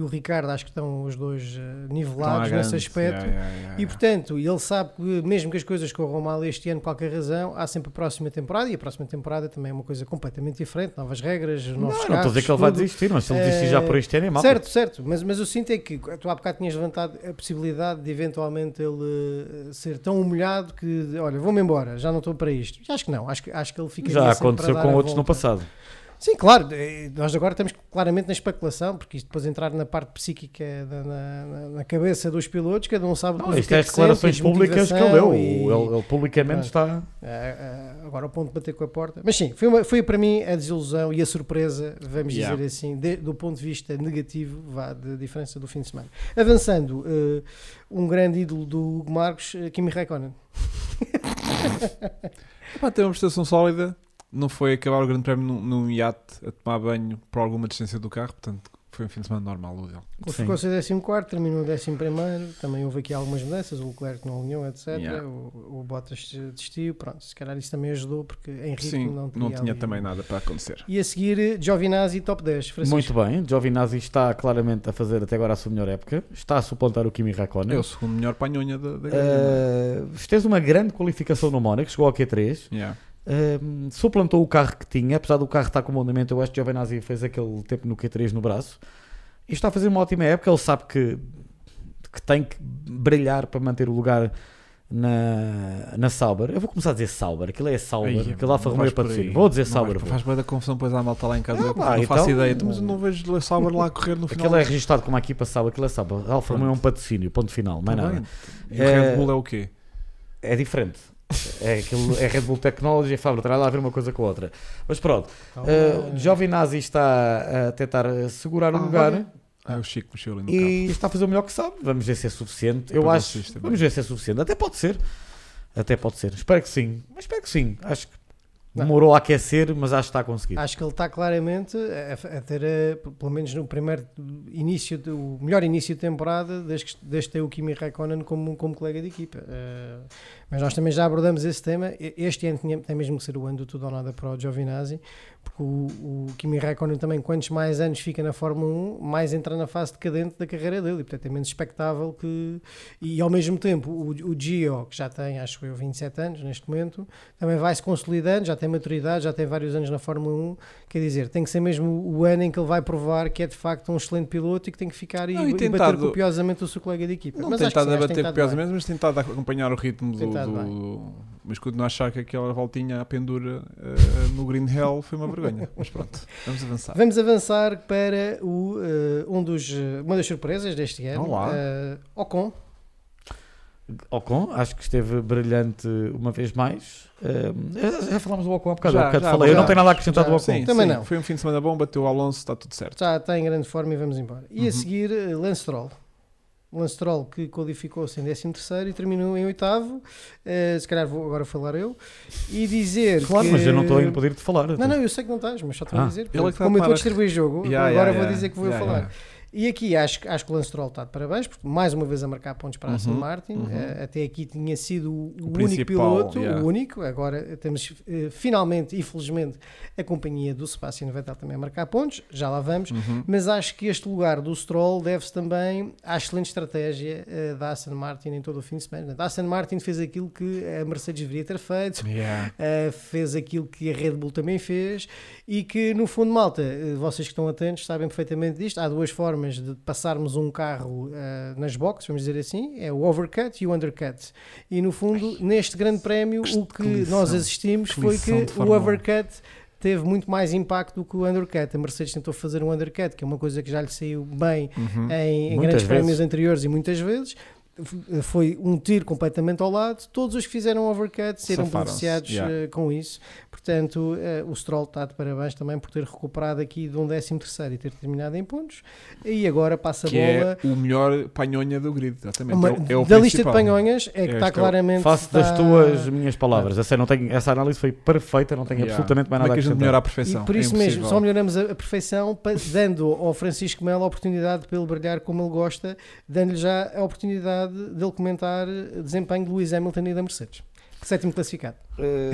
e o Ricardo acho que estão os dois eh, Estão nivelados nesse aspecto. Yeah, yeah, yeah, E portanto, ele sabe que mesmo que as coisas corram mal este ano por qualquer razão, há sempre a próxima temporada e a próxima temporada também é uma coisa completamente diferente, novas regras, novos Não, não carros. estou a dizer que ele vai desistir, mas se ele desistir já por este ano é mal. Certo, certo, mas, mas eu sinto é que tu há bocado tinhas levantado a possibilidade de eventualmente ele eh, ser tão humilhado que, olha, vou-me embora, já não estou para isto. Acho que não, acho que, acho que ele fica Já aconteceu com outros no passado. Sim, claro, nós agora estamos claramente na especulação, porque isto depois entrar na parte psíquica da- na, na- na cabeça dos pilotos, cada um sabe Não, isto que é é as que declarações sente, públicas que ele deu. e- Ele, ele publicamente Pronto. está. ah, ah, agora o ponto de bater com a porta. Mas sim, foi, uma- foi para mim a desilusão e a surpresa, vamos Yeah. dizer assim, de- do ponto de vista negativo, vá, de diferença do fim de semana. Avançando, eh, um grande ídolo do Hugo Marcos, eh, Kimi Raikkonen. Pá, teve uma prestação sólida. Não foi acabar o grande prémio num, num iate a tomar banho por alguma distância do carro, portanto foi um fim de semana normal o dele. Ficou-se a 14, terminou 11 primeiro. Também houve aqui algumas mudanças, o Leclerc não alinhou, etc. Yeah. O, o Bottas desistiu, pronto, se calhar isso também ajudou, porque em ritmo Sim, não, não, teria tinha ali- também nada para acontecer. E a seguir, eh, Giovinazzi, top 10. Francisco. Muito bem. Giovinazzi está claramente a fazer até agora a sua melhor época. Está a suplantar o Kimi Raikkonen. É o segundo melhor panhonha da, da Uh, fez uma grande qualificação no Mónaco, chegou ao Q3, Yeah. Uh, suplantou o carro que tinha, apesar do carro estar com bom andamento, eu acho que Giovinazzi fez aquele tempo no Q3 no braço e está a fazer uma ótima época, ele sabe que, que tem que brilhar para manter o lugar na, na Sauber. Eu vou começar a dizer Sauber, aquilo é Sauber, Ai, aquilo Alfa não Romeo patrocínio. Vou dizer Não Sauber. vais-. Faz bem da confusão depois à malta lá em casa. Ah, pá, não faço então- ideia, então, mas eu não vejo a Sauber lá a correr no final. Aquilo é registado como a equipa Sauber, aquilo é Sauber. Alfa Romeo é um patrocínio, ponto final, mais Tá nada. E o Red Bull é o quê? É diferente. É, aquilo, é Red Bull Technology, é Fábrica, tem nada a ver uma coisa com a outra. Mas pronto, Então, uh, Giovinazzi está a tentar segurar o Ah, lugar olha. Ah, o Chico mexeu ali no carro. e está a fazer o melhor que sabe. Vamos ver se é suficiente. Eu acho. também. Vamos ver se é suficiente. Até pode ser. Até pode ser. Espero que sim. Mas espero que sim. Acho que. Demorou a aquecer, mas acho que está a conseguir. Acho que ele está claramente a, a ter, eh, pelo menos no primeiro início, do, o melhor início de temporada, desde que desde que tem o Kimi Raikkonen como, como colega de equipa. Eh, mas nós também já abordamos esse tema. E- Este ano tinha, tem mesmo que ser o ano do tudo ou nada para o Giovinazzi, porque o, o Kimi Raikkonen também, quantos mais anos fica na Fórmula 1, mais entra na fase decadente da carreira dele. E, portanto, é menos expectável que. E ao mesmo tempo, o, o Gio, que já tem, acho eu, 27 anos neste momento, também vai se consolidando, já tem maturidade, já tem vários anos na Fórmula 1. Quer dizer, tem que ser mesmo o ano em que ele vai provar que é de facto um excelente piloto e que tem que ficar e, Não, e e tem bater estado- copiosamente o seu colega de equipa. Não mas tem acho que estado sim, a bater bem. mesmo, mas a acompanhar o ritmo do. Do- Mas continuo a achar que aquela voltinha à pendura eh, no Green Hell foi uma vergonha. Mas pronto, vamos avançar. Vamos avançar para o, eh, um dos, eh, uma das surpresas deste ano. Olá. Eh, Ocon. Ocon, acho que esteve brilhante uma vez mais. Eh, já falámos do Ocon há bocado. Já, há bocado já, falei, eu já. não tenho nada a acrescentar Já, do Ocon. Sim, Também sim, não. Foi um fim de semana bom, bateu o Alonso, está tudo certo. Já está em grande forma e vamos embora. E a Uhum. seguir, eh, Lance Stroll. Lance Stroll que qualificou-se em 13 e terminou em oitavo. Eh, se calhar vou agora falar eu. E dizer Claro, que... mas eu não estou a impedir de falar. Não, não, eu sei que não estás, mas só estou a Ah. dizer. Ele é como a eu estou a a- distribuir jogo, Yeah, agora yeah, vou yeah. dizer que vou eu falar. E aqui acho, que- acho que o Lance Stroll está de parabéns, porque mais uma vez a marcar pontos para a Aston Uhum, Martin. uhum. Eh, até aqui tinha sido o, único principal, piloto, yeah. o único. Agora temos eh, finalmente e felizmente a companhia do Sebastian Vettel também a marcar pontos. Já lá vamos. Uhum. Mas acho que este lugar do Stroll deve-se também à excelente estratégia eh, da Aston Martin em todo o fim de semana. A Aston Martin fez aquilo que a Mercedes deveria ter feito. Yeah. Uh, fez aquilo que a Red Bull também fez e que no fundo, malta, uh, vocês que estão atentos sabem perfeitamente disto. Há duas formas de passarmos um carro uh, nas boxes, vamos dizer assim: é o overcut e o undercut. E no fundo, neste grande prémio, que o que lição. nós assistimos Que foi que o Fórmula 1. overcut teve muito mais impacto do que o undercut. A Mercedes tentou fazer um undercut, que é uma coisa que já lhe saiu bem Uhum. em, em grandes vezes. prémios anteriores e muitas vezes. Foi um tiro completamente ao lado. Todos os que fizeram overcut serão beneficiados yeah. eh, com isso. Portanto, eh, o Stroll está de parabéns também por ter recuperado aqui de um 13 terceiro e ter terminado em pontos. E agora passa a Que bola. é o melhor panhonha do grid, exatamente. Uma- é o, é o da lista de panhonhas é que Este está é claramente. Faço das está- tuas minhas palavras. A sério, não tenho, essa análise foi perfeita, não tenho Yeah. absolutamente mais Como nada é que a gente melhora a perfeição? E por É isso mesmo, só melhoramos a, a perfeição dando ao Francisco Melo a oportunidade para ele brilhar como ele gosta, dando-lhe já a oportunidade dele comentar o desempenho de Lewis Hamilton e da Mercedes. Sétimo classificado. Eh,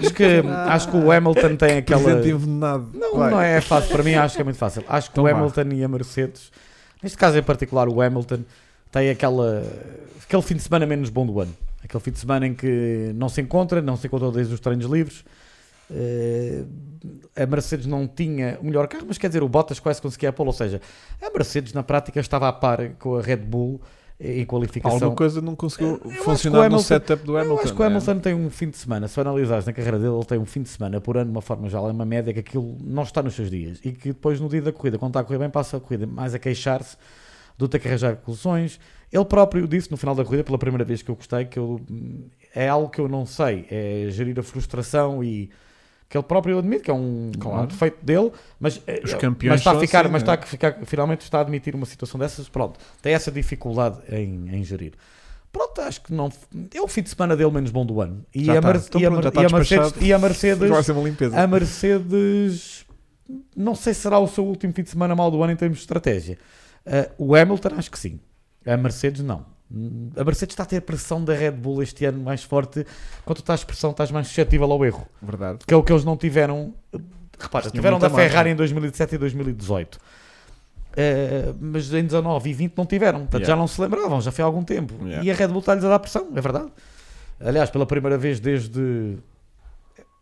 acho, que, acho que o Hamilton tem aquela. Não, Vai. não é fácil. Para mim, acho que é muito fácil. Acho que Então o. Hamilton e a Mercedes, neste caso em particular, o Hamilton tem aquela, aquele fim de semana menos bom do ano. Aquele fim de semana em que não se encontra, não se encontrou desde os treinos livres. Eh, a Mercedes não tinha o melhor carro, mas quer dizer, o Bottas quase conseguia a pole. Ou seja, a Mercedes na prática estava a par com a Red Bull em qualificação. Alguma coisa não conseguiu Eu funcionar o no Hamilton- setup do Hamilton. Eu acho que o é. Hamilton tem um fim de semana, se analisares na carreira dele, ele tem um fim de semana por ano, de uma forma geral, é uma média que aquilo não está nos seus dias e que depois no dia da corrida, quando está a correr bem, passa a corrida mais a queixar-se do ter que arranjar conclusões. Ele próprio disse no final da corrida, pela primeira vez que eu gostei, que eu, é algo que eu não sei, é gerir a frustração e que ele próprio admite que é um, Claro. um defeito dele, mas, eh, mas está a ficar, assim, mas né? está a ficar, finalmente está a admitir uma situação dessas, pronto, tem essa dificuldade em, em gerir. Pronto, acho que não é o fim de semana dele menos bom do ano. E, Já a, Então e, a, pronto, e a Mercedes, e a Mercedes, Vai ser uma limpeza. a Mercedes, não sei se será o seu último fim de semana mal do ano em termos de estratégia. Ah, o Hamilton, acho que sim. A Mercedes, não. A Mercedes está a ter pressão da Red Bull este ano mais forte. Quando estás pressão, estás mais suscetível ao erro. Verdade. Que é o que eles não tiveram. Repara, tiveram da. Ferrari em 2017 e 2018. Eh, mas em 19 e 20 não tiveram, portanto Yeah. já não se lembravam, já foi há algum tempo. Yeah. E a Red Bull está-lhes a dar pressão, é verdade. Aliás, pela primeira vez desde.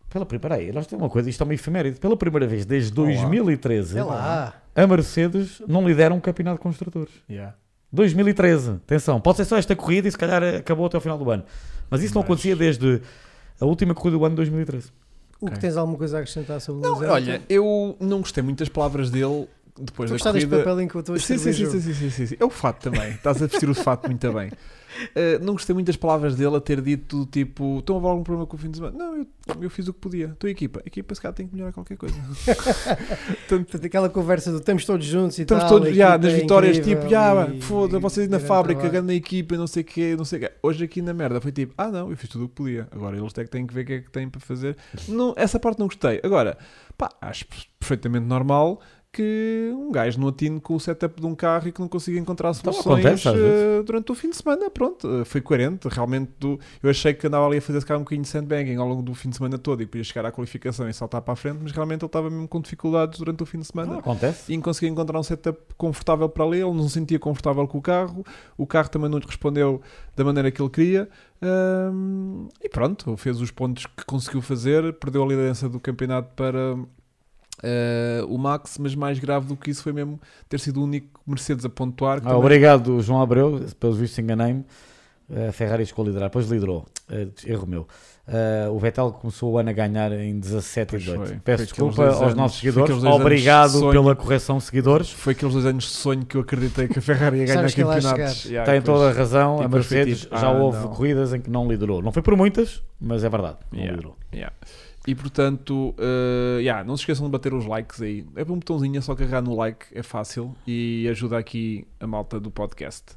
Pela primeira, aí, nós temos uma coisa, isto é uma efeméride. Pela primeira vez desde Olá. 2013, É lá. a Mercedes não lidera um campeonato de construtores. Yeah. 2013, atenção, pode ser só esta corrida e se calhar acabou até o final do ano. Mas isso não Mas- acontecia desde a última corrida do ano de 2013. O que Ok. tens alguma coisa a acrescentar sobre o Não, Lewis Hamilton? olha, eu não gostei muito das palavras dele depois Tu da corrida. papel em que eu estou a Sim, sim, sim, sim, sim, sim. É o fato também. Estás a vestir o fato muito bem. Uh, não gostei muito das palavras dele a ter dito tipo: estão a haver algum problema com o fim de semana? Não, eu, eu fiz o que podia. Estou a equipa. A equipa se calhar tem que melhorar qualquer coisa. Portanto, aquela conversa do estamos todos juntos e estamos tal. todos a já nas é vitórias, incrível tipo, já, e- foda, vocês na fábrica, ganhando a equipa não sei o quê, não sei o quê. Hoje aqui na merda foi tipo: ah, não, eu fiz tudo o que podia. Agora eles é têm que ver o que é que têm para fazer. Não, essa parte não gostei. Agora, pá, acho perfeitamente normal que um gajo não atine com o setup de um carro e que não consiga encontrar soluções acontece, às eh, durante o fim de semana. Pronto, eh, foi coerente. Realmente, do, eu achei que andava ali a fazer se calhar um bocadinho de sandbagging ao longo do fim de semana todo e podia chegar à qualificação e saltar para a frente, mas realmente ele estava mesmo com dificuldades durante o fim de semana Não, acontece. e conseguia encontrar um setup confortável para ele, ele não se sentia confortável com o carro, o carro também não lhe respondeu da maneira que ele queria. hum, e pronto, fez os pontos que conseguiu fazer, perdeu a liderança do campeonato para eh, o Max, mas mais grave do que isso foi mesmo ter sido o único Mercedes a pontuar. Ah, também- obrigado, João Abreu. Pelos vistos, enganei-me. A Ferrari chegou a liderar, depois liderou. Eh, erro meu. Eh, o Vettel começou o ano a ganhar em 17 e Pois 18. foi. Peço desculpa aos anos- nossos seguidores. Obrigado pela correção, seguidores. Foi aqueles dois anos de sonho que eu acreditei que a Ferrari ia ganhar campeonatos. Yeah, Tem toda a razão. a foi Mercedes tipo, já ah, houve não. corridas em que não liderou. Não foi por muitas, mas é verdade. Não Yeah. liderou. Yeah. E portanto, eh, yeah, não se esqueçam de bater os likes aí. É um botãozinho, é só carregar no like, é fácil e ajuda aqui a malta do podcast.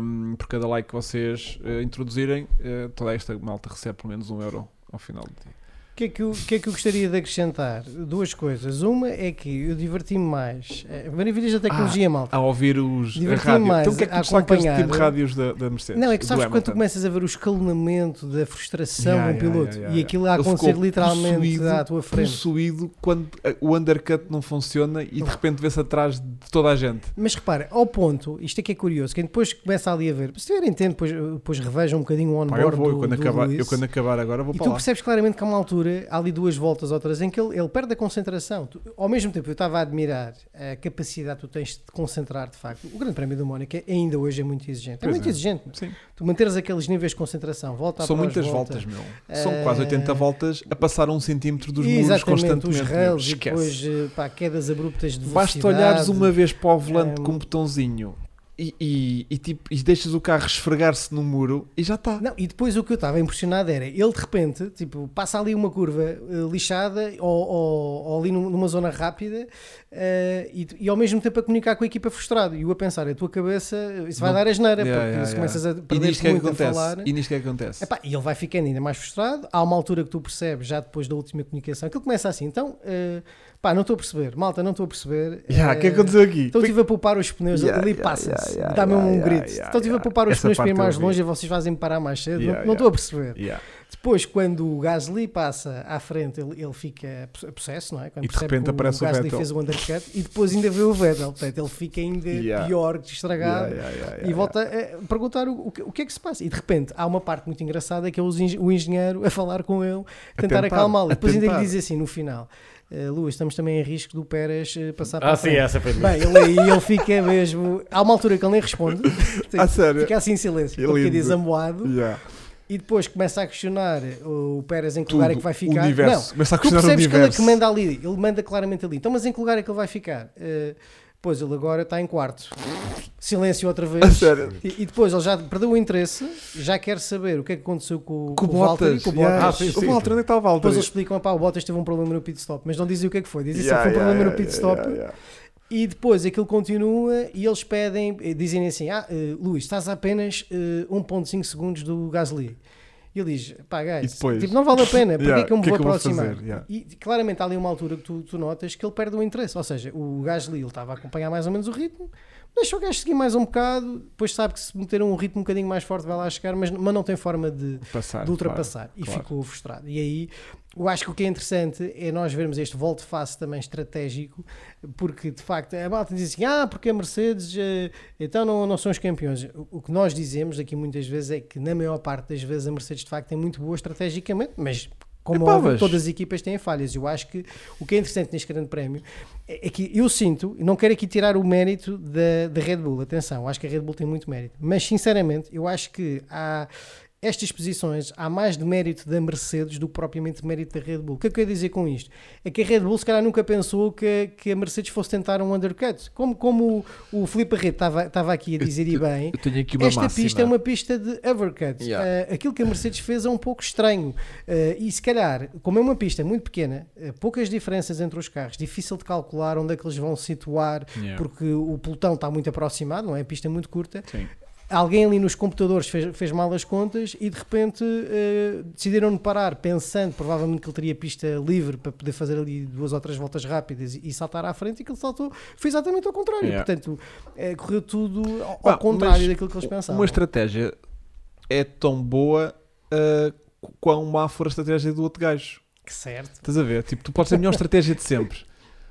Um, por cada like que vocês eh, introduzirem, eh, toda esta malta recebe pelo menos um euro ao final do dia. Que, é que, eu, que é que eu gostaria de acrescentar? Duas coisas. Uma é que eu diverti-me mais. eh, Maravilhas da tecnologia, malta. A ouvir os a Diverti-me rádio. mais Então o que é que a tu acompanhar- tipo de rádios da, da Mercedes? Não, é que sabes quando tu começas a ver o escalonamento da frustração Yeah, de um piloto yeah, e yeah. aquilo a acontecer literalmente possuído- à tua frente. possuído quando eh, o undercut não funciona e de repente vê-se atrás de toda a gente. Mas repara, ao ponto, isto é que é curioso, quem depois começa ali a ver, se tiverem tempo, depois, depois revejam um bocadinho o Pá, eu onboard vou, eu do, quando, do acabar, eu quando acabar agora vou e para tu lá. percebes claramente que há uma altura, há ali duas voltas ou três, em que ele, ele perde a concentração. Tu- ao mesmo tempo, eu estava a admirar a capacidade que tu tens de concentrar, de facto. O Grande Prémio do Mónaco é- ainda hoje é muito exigente. É Pois muito é. exigente. Sim. Tu manteres aqueles níveis de concentração, volta São muitas volta. voltas, meu. São Eh, quase 80 voltas a passar um centímetro dos muros constantemente. os rails e depois eh, pá, quedas abruptas de Basta velocidade. olhares uma vez para o volante Ehm, com um botãozinho e, e, e, tipo, e deixas o carro esfregar-se no muro e já está. Não, e depois o que eu estava impressionado era ele de repente tipo, passa ali uma curva eh, lixada ou, ou- ou ali num- numa zona rápida eh, e, e ao mesmo tempo a comunicar com a equipa frustrado e eu a pensar, a tua cabeça, isso vai Não- dar a geneira, Yeah, porque yeah, se yeah. começas a E perder que é que muito a acontece? falar. E nisto que é que acontece? Epá, e ele vai ficando ainda mais frustrado. Há uma altura que tu percebes, já depois da última comunicação, que ele começa assim: então, eh, pá, não estou a perceber, malta, não estou a perceber. Yeah, o que é eh, que aconteceu aqui? Então estive a poupar os pneus, Yeah, ali yeah, passa-se, yeah, yeah, dá-me yeah, um yeah, grito. yeah, então estive a yeah. poupar os Essa pneus para ir mais longe e vocês fazem-me parar mais cedo. Yeah, não, yeah. estou a perceber. Yeah. Depois, quando o Gasly passa à frente, ele, ele fica a possesso, não é? Quando E de repente aparece o Gasly Vettel. fez o undercut e depois ainda vê o Vettel. Portanto, ele fica ainda Yeah. pior estragado. Yeah, yeah, yeah, E yeah, volta a perguntar o, o, que, o que é que se passa. E de repente há uma parte muito engraçada que é o engenheiro a falar com ele, tentar, tentar, acalmá-lo. E depois ainda lhe tentar. diz assim no final: "Eh, Luís, estamos também em risco do Pérez eh, passar para Ah, sim, frente." essa foi Bem, ele ele fica mesmo. Há uma altura que ele nem responde, Ah, sério? fica assim em silêncio, ele fica desamoado Yeah. e depois começa a questionar o Pérez em que lugar é que vai ficar. universo. Começa a Tu questionar o percebes que ele é universo. que manda ali, ele manda claramente ali. Então, mas em que lugar é que ele vai ficar? Eh, pois ele agora está em quarto. Silêncio outra vez. A sério. E, e depois ele já perdeu o interesse, já quer saber o que é que aconteceu com, Com o com o Bottas. com o Yeah. Bottas. Ah, sim, O sim. Walter, onde é que está o Depois Walter? eles explicam, pá, o Bottas teve um problema no pit stop, mas não dizem o que é que foi. Dizem Yeah, foi um yeah, problema no yeah, pit stop. yeah, yeah. E depois aquilo continua e eles pedem, eh, dizem assim: Ah, eh, Luís, estás a apenas eh, 1,5 segundos do Gasly. E ele diz: Pá, depois? tipo, não vale a pena, porque Yeah, é que eu me que é vou que aproximar? Yeah. E claramente há ali uma altura que tu, tu notas que ele perde o interesse. Ou seja, o Gasly ele estava a acompanhar mais ou menos o ritmo, deixa o gajo seguir mais um bocado, depois sabe que se meter um ritmo um bocadinho mais forte vai lá chegar, mas, mas não tem forma de, Passar, de ultrapassar e claro. ficou frustrado. E aí eu acho que o que é interessante é nós vermos este volte-face também estratégico, porque de facto a malta diz assim: ah, porque a Mercedes eh, então não, não são os campeões. O, que nós dizemos aqui muitas vezes é que na maior parte das vezes a Mercedes de facto é muito boa estrategicamente, mas. Como óbvio, todas as equipas têm falhas. Eu acho que o que é interessante neste grande prémio é, é que eu sinto, e não quero aqui tirar o mérito da, da Red Bull, atenção, acho que a Red Bull tem muito mérito, mas sinceramente eu acho que há estas posições há mais de mérito da Mercedes do que propriamente mérito da Red Bull. O que é que eu quero dizer com isto? É que a Red Bull se calhar nunca pensou que, que a Mercedes fosse tentar um undercut. Como, como o, o Filipe Barreto estava, estava aqui a dizer e bem, esta máxima. pista é uma pista de overcut. Yeah. Uh, aquilo que a Mercedes fez é um pouco estranho. Uh, e se calhar, como é uma pista muito pequena, uh, poucas diferenças entre os carros, difícil de calcular onde é que eles vão situar, Yeah. porque o pelotão está muito aproximado, não é? A pista é muito curta. Sim. Alguém ali nos computadores fez, fez mal as contas e de repente uh, decidiram parar, pensando provavelmente que ele teria pista livre para poder fazer ali duas ou três voltas rápidas e, e saltar à frente, e que ele saltou, foi exatamente ao contrário. Yeah. Portanto, uh, correu tudo ao, Pá, ao contrário daquilo que eles pensavam. Uma estratégia é tão boa uh, qu- quão má for a estratégia do outro gajo. Que certo. Estás a ver? Tipo, tu podes ter a melhor estratégia de sempre.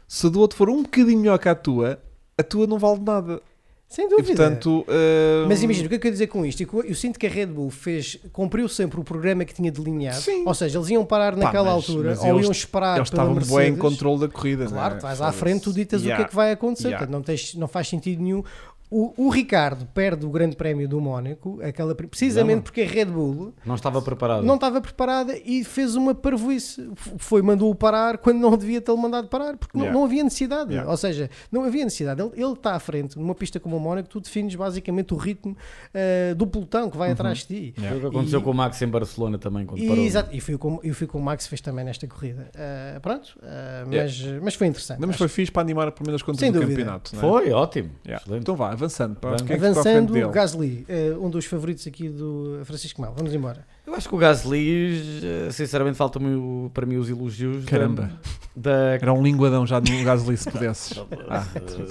Se a do outro for um bocadinho melhor que a tua, a tua não vale nada. Sem E dúvida. portanto. uh, Mas imagina, o que é que eu quero dizer com isto? Eu sinto que a Red Bull fez, cumpriu sempre o programa que tinha delineado. Sim. Ou seja, eles iam parar Pá, naquela mas- altura mas ou eles- iam esperar Eles estavam bem em controle da corrida. Claro, né? vais à frente, tu ditas o que Yeah. é que vai acontecer. Yeah. Portanto, não, tens, não faz sentido nenhum. O, o Ricardo perde o Grande Prémio do Mónaco, aquela, precisamente Não. porque a Red Bull Não estava preparado. não estava preparada e fez uma parvoíce. Foi, mandou-o parar quando não devia tê-lo mandado parar, porque não- Yeah. não, havia necessidade. Yeah. Ou seja, não havia necessidade. Ele, ele está à frente, numa pista como o Mónaco, tu defines basicamente o ritmo eh, do pelotão que vai atrás de ti. Foi o que aconteceu E- com o Max em Barcelona também, quando E, parou. exato, e fui com, eu fui com o Max, fez também nesta corrida. Eh, pronto, eh, mas, mas foi interessante. Não, mas Acho foi fixe para animar pelo menos as contas Sem do dúvida. campeonato. não é? Foi, ótimo. Yeah. Então vá, avançando. Para é Avançando, dele? Gasly, eh, um dos favoritos aqui do Francisco Mel. Vamos embora. Eu acho que o Gasly, eh, sinceramente, falta-me o- para mim os elogios. Caramba. Da, Era um linguadão já no Gasly se pudesses. Ah,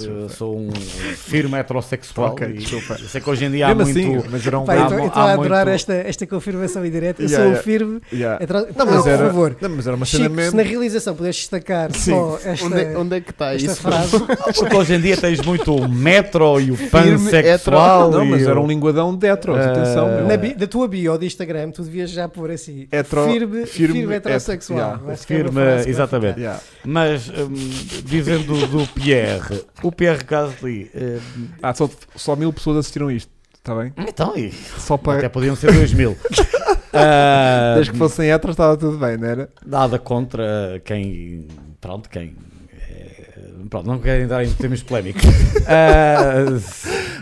eu sou um firme heterossexual. Ok, e desculpa. eu sei que hoje em dia há Mesmo muito. assim, mas era um eu mu- estou- a adorar muito- esta, esta confirmação indireta. Eu Yeah, sou um firme. Yeah. hetero- Não, mas por era, favor. não, mas era uma cena Chico, mesmo. se na realização puderes destacar Sim. só esta, Onde, é, onde é que está esta isso? frase, Porque hoje em dia tens muito o metro e o pansexual. Não, e mas era um linguadão de heteros. Ah, Atenção, meu. na bi- da tua bio de Instagram, tu devias já pôr assim: Hetero- firme, firme firme, heterossexual. hetero- yeah. É Firme, vai exatamente. Yeah. Mas hum, dizendo do Pierre, o Pierre Gasly. hum, Ah, só, só mil pessoas assistiram isto. Está bem? então, e Só até para. podiam ser 2 mil. Ah, Desde que fossem heteros estava tudo bem, não era? nada contra quem. Pronto, quem. Pronto, não quero entrar em termos polémicos. Ah,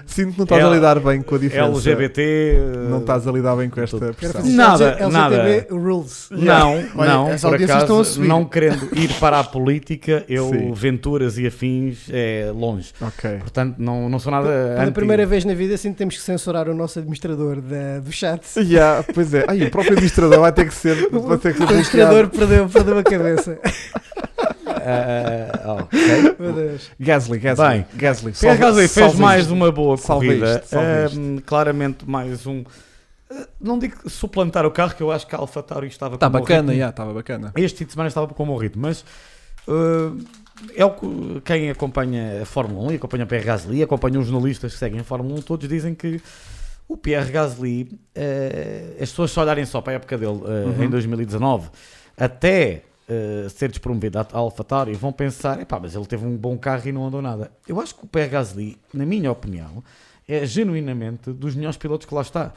Sinto que não estás L- a lidar bem com a diferença. LGBT. Não estás a lidar bem com esta Tudo. pressão. Nada, LGTB nada. rules. Não, Olha, não, as por audiências estão a acaso, subir. não querendo ir para a política, eu, Sim. Venturas e afins, é longe. Ok. Portanto, não, não sou nada. Pela anti- primeira vez na vida, assim temos que censurar o nosso administrador da- do chat. Yeah, pois é. Ai, o próprio administrador vai ter que ser. Vai ter que ser O administrador perdeu, perdeu a cabeça. Ah, ok. Meu Deus. Gasly, Gasly. Bem, Gasly. Gasly fez mais isto. uma boa corrida. isto. Ahm, claramente mais um. ah, Não digo suplantar o carro, que eu acho que a Alfa Tauri estava Está bacana, já, estava bacana. Este fim de semana estava com um bom ritmo, mas ah, é o que quem acompanha a Fórmula 1 e acompanha o Pierre Gasly, acompanha os jornalistas que seguem a Fórmula 1, todos dizem que o Pierre Gasly, ah, as pessoas se olharem só para a época dele ah, Uhum. em 2019, até ah, ser despromovido à Alfa Tauri, vão pensar, epá, mas ele teve um bom carro e não andou nada. Eu acho que o Pierre Gasly, na minha opinião, é genuinamente dos melhores pilotos que lá está.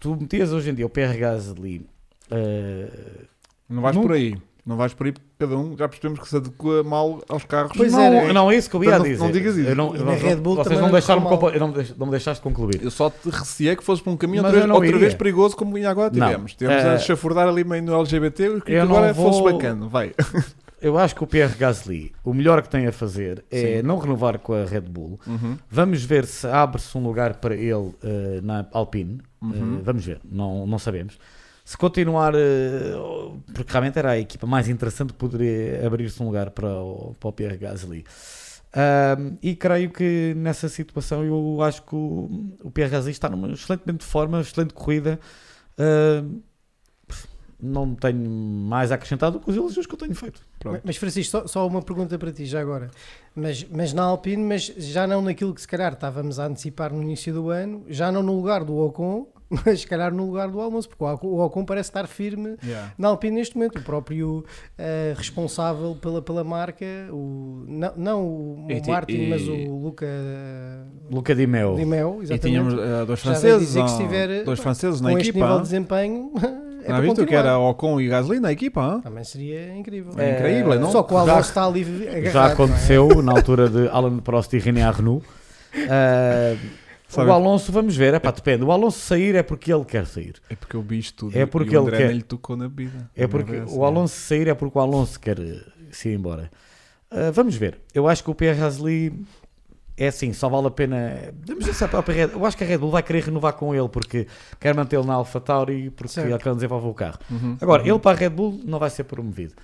Tu metias hoje em dia o Pierre Gasly ah, Não vais Não- por aí. Não vais por aí porque cada um já percebemos que se adequa mal aos carros. Pois não, era. não é isso que eu ia Não- dizer. não digas isso. Eu não, eu não- Red Bull vocês também não não deixaram eu não, deix- não me deixaste concluir. Eu só te receei que fosse para um caminho outra, vez, não outra vez perigoso como agora Não. tivemos. Tivemos a Eh, chafurdar ali meio no LGBT e que eu não agora vou- fosse bacana. Vai. Eu acho que o Pierre Gasly, o melhor que tem a fazer é Sim. não renovar com a Red Bull. Uhum. Vamos ver se abre-se um lugar para ele eh, na Alpine. Uhum. Eh, vamos ver, não, não sabemos. Se continuar, eh, porque realmente era a equipa mais interessante, poderia abrir-se um lugar para o, para o Pierre Gasly. Ahm, e creio que nessa situação eu acho que o, o Pierre Gasly está numa excelentemente forma, excelente corrida. Ahm, não tenho mais a acrescentar do que os elogios que eu tenho feito. Pronto. Mas Francisco, só, só uma pergunta para ti já agora. Mas, mas na Alpine, mas já não naquilo que se calhar estávamos a antecipar no início do ano, já não no lugar do Ocon, mas se calhar no lugar do Alonso, porque o Ocon- parece estar firme Yeah. na Alpine neste momento. O próprio eh, responsável pela, pela marca, o, não, não o E ti- Martin, e- mas o Luca Luca Di Mel. Di E tínhamos eh, dois Já franceses, se tiver, dois franceses com na este equipa. nível hã? de desempenho, é Não visto que era Ocon e Gasly na equipa? hã? Também seria incrível. É incrível, não? Só que o Já- Alonso está ali agarrado. Já não é? aconteceu na altura de Alan Prost e René Arnoux. Ah, Sabe- o Alonso, vamos ver, epá, depende. O Alonso sair é porque ele quer sair. É porque eu vi isto tudo É e porque o ele André quer. nem lhe tocou na vida. É porque essa, o Alonso sair é porque o Alonso quer eh, se ir embora. Ah, vamos ver. Eu acho que o Pierre Gasly é assim, só vale a pena. Vamos ver se a própria Red- Eu acho que a Red Bull vai querer renovar com ele porque quer mantê-lo na Alpha Tauri porque Certo. ele quer desenvolver o carro. Uhum. Agora, ele para a Red Bull não vai ser promovido.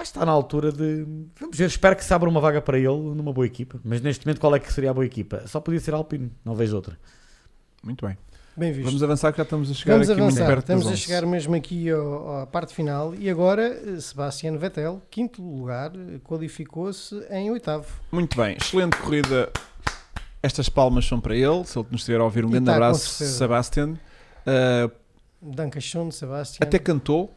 Acho que está na altura de. Vamos ver, espero que se abra uma vaga para ele numa boa equipa. Mas neste momento, qual é que seria a boa equipa? Só podia ser Alpine, não vejo outra. Muito bem. Bem visto. Vamos avançar que já estamos a chegar Vamos aqui muito avançar, perto estamos a 11. chegar mesmo aqui ao- à parte final e agora eh, Sebastian Vettel, quinto lugar, eh, qualificou-se em oitavo. Muito bem, excelente corrida. Estas palmas são para ele. Se ele nos estiver a ouvir, um E grande tá, abraço. Sebastian. Uh, de Sebastian. até cantou,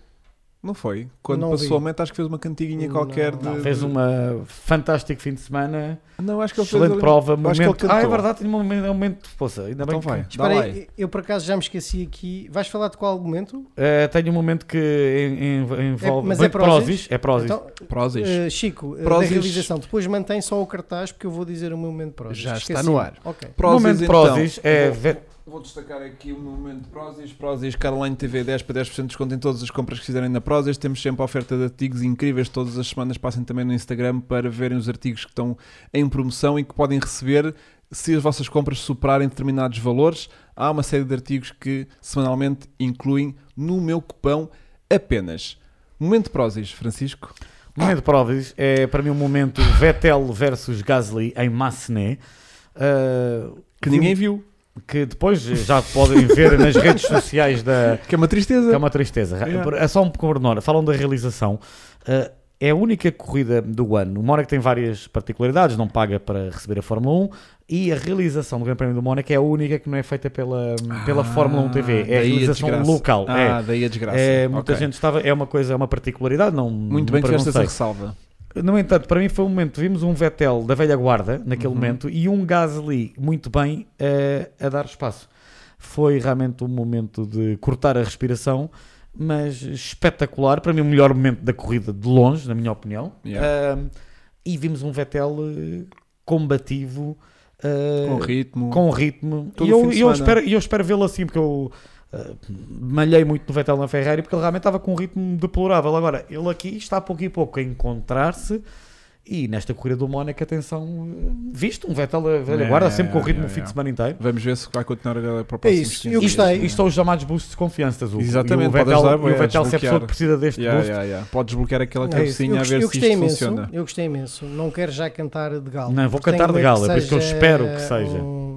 não foi? Quando Não passou vi. a meta, acho que fez uma cantiguinha Não. qualquer de. Não, fez uma fantástico fim de semana, Não, acho que ele excelente fez. prova. acho que ele Momento... Ah, é verdade, tem um momento, é um momento. Poxa, ainda bem Então que. vai, dá Espera aí, eu por acaso já me esqueci aqui. Vais falar de qual argumento? Eh, tenho um momento que en- en- envolve. mas bem, é Prozis? É Prozis. Então, Prozis. eh, Chico, eh, Prozis. da realização, depois mantém só o cartaz porque eu vou dizer o meu momento Prozis. Já está Esqueci. no ar. Ok. o Prozis, momento então. Prozis é. Vou- Vou destacar aqui o momento de Prozis. Prozis, Caroline TV 10 para 10% de desconto em todas as compras que fizerem na Prozis. Temos sempre a oferta de artigos incríveis todas as semanas. Passem também no Instagram para verem os artigos que estão em promoção e que podem receber se as vossas compras superarem determinados valores. Há uma série de artigos que semanalmente incluem no meu cupão apenas. Momento Prozis, Francisco. Momento Prozis é para mim um momento Vettel versus Gasly em Massenet. eh, Que ninguém viu. Que depois já podem ver nas redes sociais da, Que é uma tristeza. que é uma tristeza. Yeah. É só um pormenor. Falam da realização. Uh, é a única corrida do ano. O Mónaco tem várias particularidades, não paga para receber a Fórmula 1 e a realização do Grande Prémio do Mónaco é a única que não é feita pela, pela Fórmula 1 TV. É a daí realização desgraça. local. Ah, daí a desgraça. é, é, muita Ok. gente estava. É uma coisa, é uma particularidade. Não, Muito não bem que tiveste essa ressalva. No entanto, para mim foi um momento. Vimos um Vettel da velha guarda naquele Uhum. momento e um Gasly muito bem eh, a dar espaço. Foi realmente um momento de cortar a respiração, mas espetacular. Para mim, o melhor momento da corrida, de longe, na minha opinião. Yeah. Ah, e vimos um Vettel eh, combativo. eh, Com ritmo. com ritmo. Todo E eu, eu espero, e eu espero vê-lo assim, porque eu uh, malhei muito no Vettel na Ferrari, porque ele realmente estava com um ritmo deplorável. Agora, ele aqui está a pouco e pouco a encontrar-se. E nesta corrida do Mónaco, atenção, visto um Vettel velha É, guarda, sempre com o é, ritmo é, o fim é. de semana inteiro. Vamos ver se vai continuar agora para o É próximo isso, eu Isto, gostei. isto são os chamados boosts de confiança. Exatamente, E o Vettel, e o é, Vettel se a pessoa precisa deste Yeah, boost. yeah, yeah. Pode desbloquear aquela É cabecinha Eu, a ver eu se gostei isto imenso, funciona. eu gostei imenso. Não quero já cantar de galo. Não, vou cantar de é por isso que eu espero que seja. um-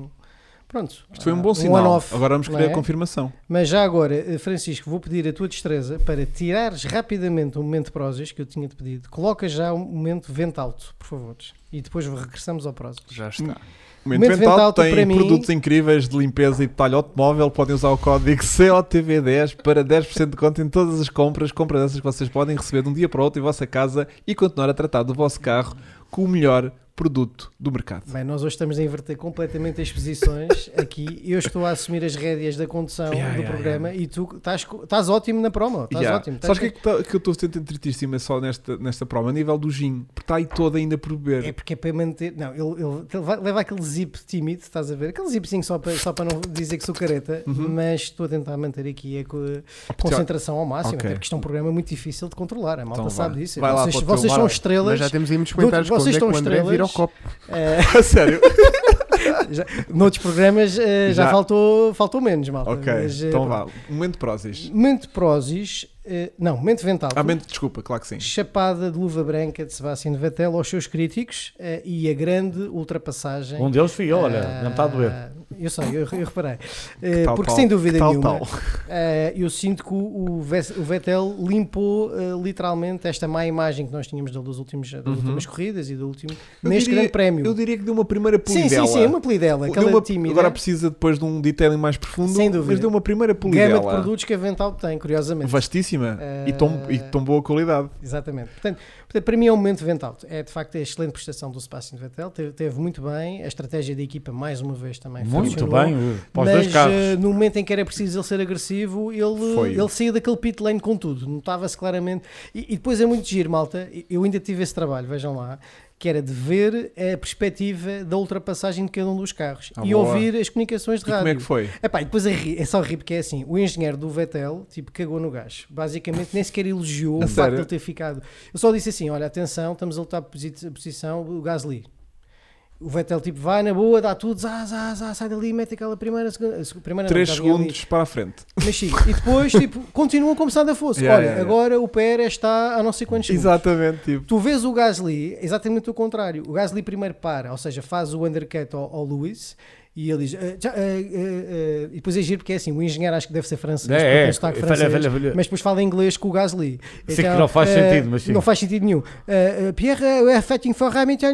Pronto. Isto foi um bom um sinal. one-off, Agora vamos querer é? a confirmação. Mas já agora, eh, Francisco, vou pedir a tua destreza para tirares rapidamente o momento Prozis que eu tinha-te pedido. Coloca já o momento vento alto, por favor. E depois regressamos ao Prozis. Já está. O Momento Momento Vental Vental, tem para mim- produtos incríveis de limpeza e detalhe automóvel. Podem usar o código COTV10 para 10% de conta em todas as compras. Compras essas que vocês podem receber de um dia para o outro em vossa casa e continuar a tratar do vosso carro com o melhor produto do mercado. Bem, nós hoje estamos a inverter completamente as posições aqui. Eu estou a assumir as rédeas da condução Yeah, do yeah, programa e tu estás, estás ótimo na promo. Estás Yeah. ótimo. Sabes o Estás- que é que, tá- que eu estou sentindo tristíssimo só nesta, nesta prova? A nível do gin, porque está aí todo ainda por beber. É porque é para manter. Não, ele, ele- ele vai- leva aquele zip tímido, estás a ver? Aquele zipzinho só para, só para não dizer que sou careta, Uhum. mas estou a tentar manter aqui a co- concentração ao máximo, Ok. até porque isto é um programa muito difícil de controlar. A malta Então sabe disso. Vai vocês vocês são estrelas. Mas já temos aí muitos comentários vocês é estão André vira o estrelas. copo. A sério? já, noutros programas eh, já, Já. faltou, faltou menos, malta. ok, Mas, eh, então vá. Momento Prozis. Momento Prozis, eh, não, momento vental. Ah, mente, desculpa, claro que sim. Chapada de luva branca de Sebastian Vettel aos seus críticos e a grande ultrapassagem. Um deles fui eu, olha, não está a doer. Eu sei, eu, eu reparei. Eh, Tal, porque tal, sem dúvida tal, nenhuma, eh, eu sinto que o, o Vettel limpou eh, literalmente esta má imagem que nós tínhamos das últimas, das Uhum. últimas corridas e do último Eu neste diria- grande prémio. Eu diria que deu uma primeira sim, polidela. sim, sim, uma polidela, aquela uma- tímida. Agora precisa depois de um detailing mais profundo, Sem dúvida. mas deu uma primeira gama de polidela. produtos que a Vental tem, curiosamente. Vastíssima Eh, e, tão, e tão boa qualidade. Exatamente. Portanto, portanto, para mim é um momento Vental. É de facto a excelente prestação do Sebastian Vettel. Teve, teve muito bem. A estratégia da equipa, mais uma vez, também Muito funcionou. bem, o- para os Mas dois carros. eh, no momento em que era preciso ele ser agressivo, ele, Foi. ele saía daquele pit lane com tudo. Notava-se claramente. E, e depois é muito giro, malta. Eu ainda tive esse trabalho, vejam lá. Que era de ver a perspectiva da ultrapassagem de cada um dos carros Ah, e boa. ouvir as comunicações de E rádio. como é que foi? Epá, e depois é, ri- é só rir porque é assim: o engenheiro do Vettel tipo, cagou no gás. Basicamente, nem sequer elogiou o facto de ele ter ficado. Eu só disse assim: olha, atenção, estamos a lutar por posi- posição do Gasly. O Vettel tipo vai na boa, dá tudo, zá, zá, zá, sai dali, mete aquela primeira, segunda, primeira não, 3 já vinha ali. segundos para a frente. Mas siga. E depois, tipo, continua como se nada fosse. Yeah, Olha, yeah, yeah. agora o Pérez está a não sei quantos segundos. Exatamente, tipo. Tu vês o Gasly exatamente o contrário. O Gasly primeiro para, ou seja, faz o undercut ao, ao Lewis e ele diz. "Ah, já, ah, ah, ah", e depois é giro porque é assim: o engenheiro acho que deve ser francês, porque É, é, falha, francês, falha, falha. mas depois fala inglês com o Gasly. Sim, que não faz sentido, mas sim. Não faz sentido nenhum. Pierre, are fighting for Hamilton.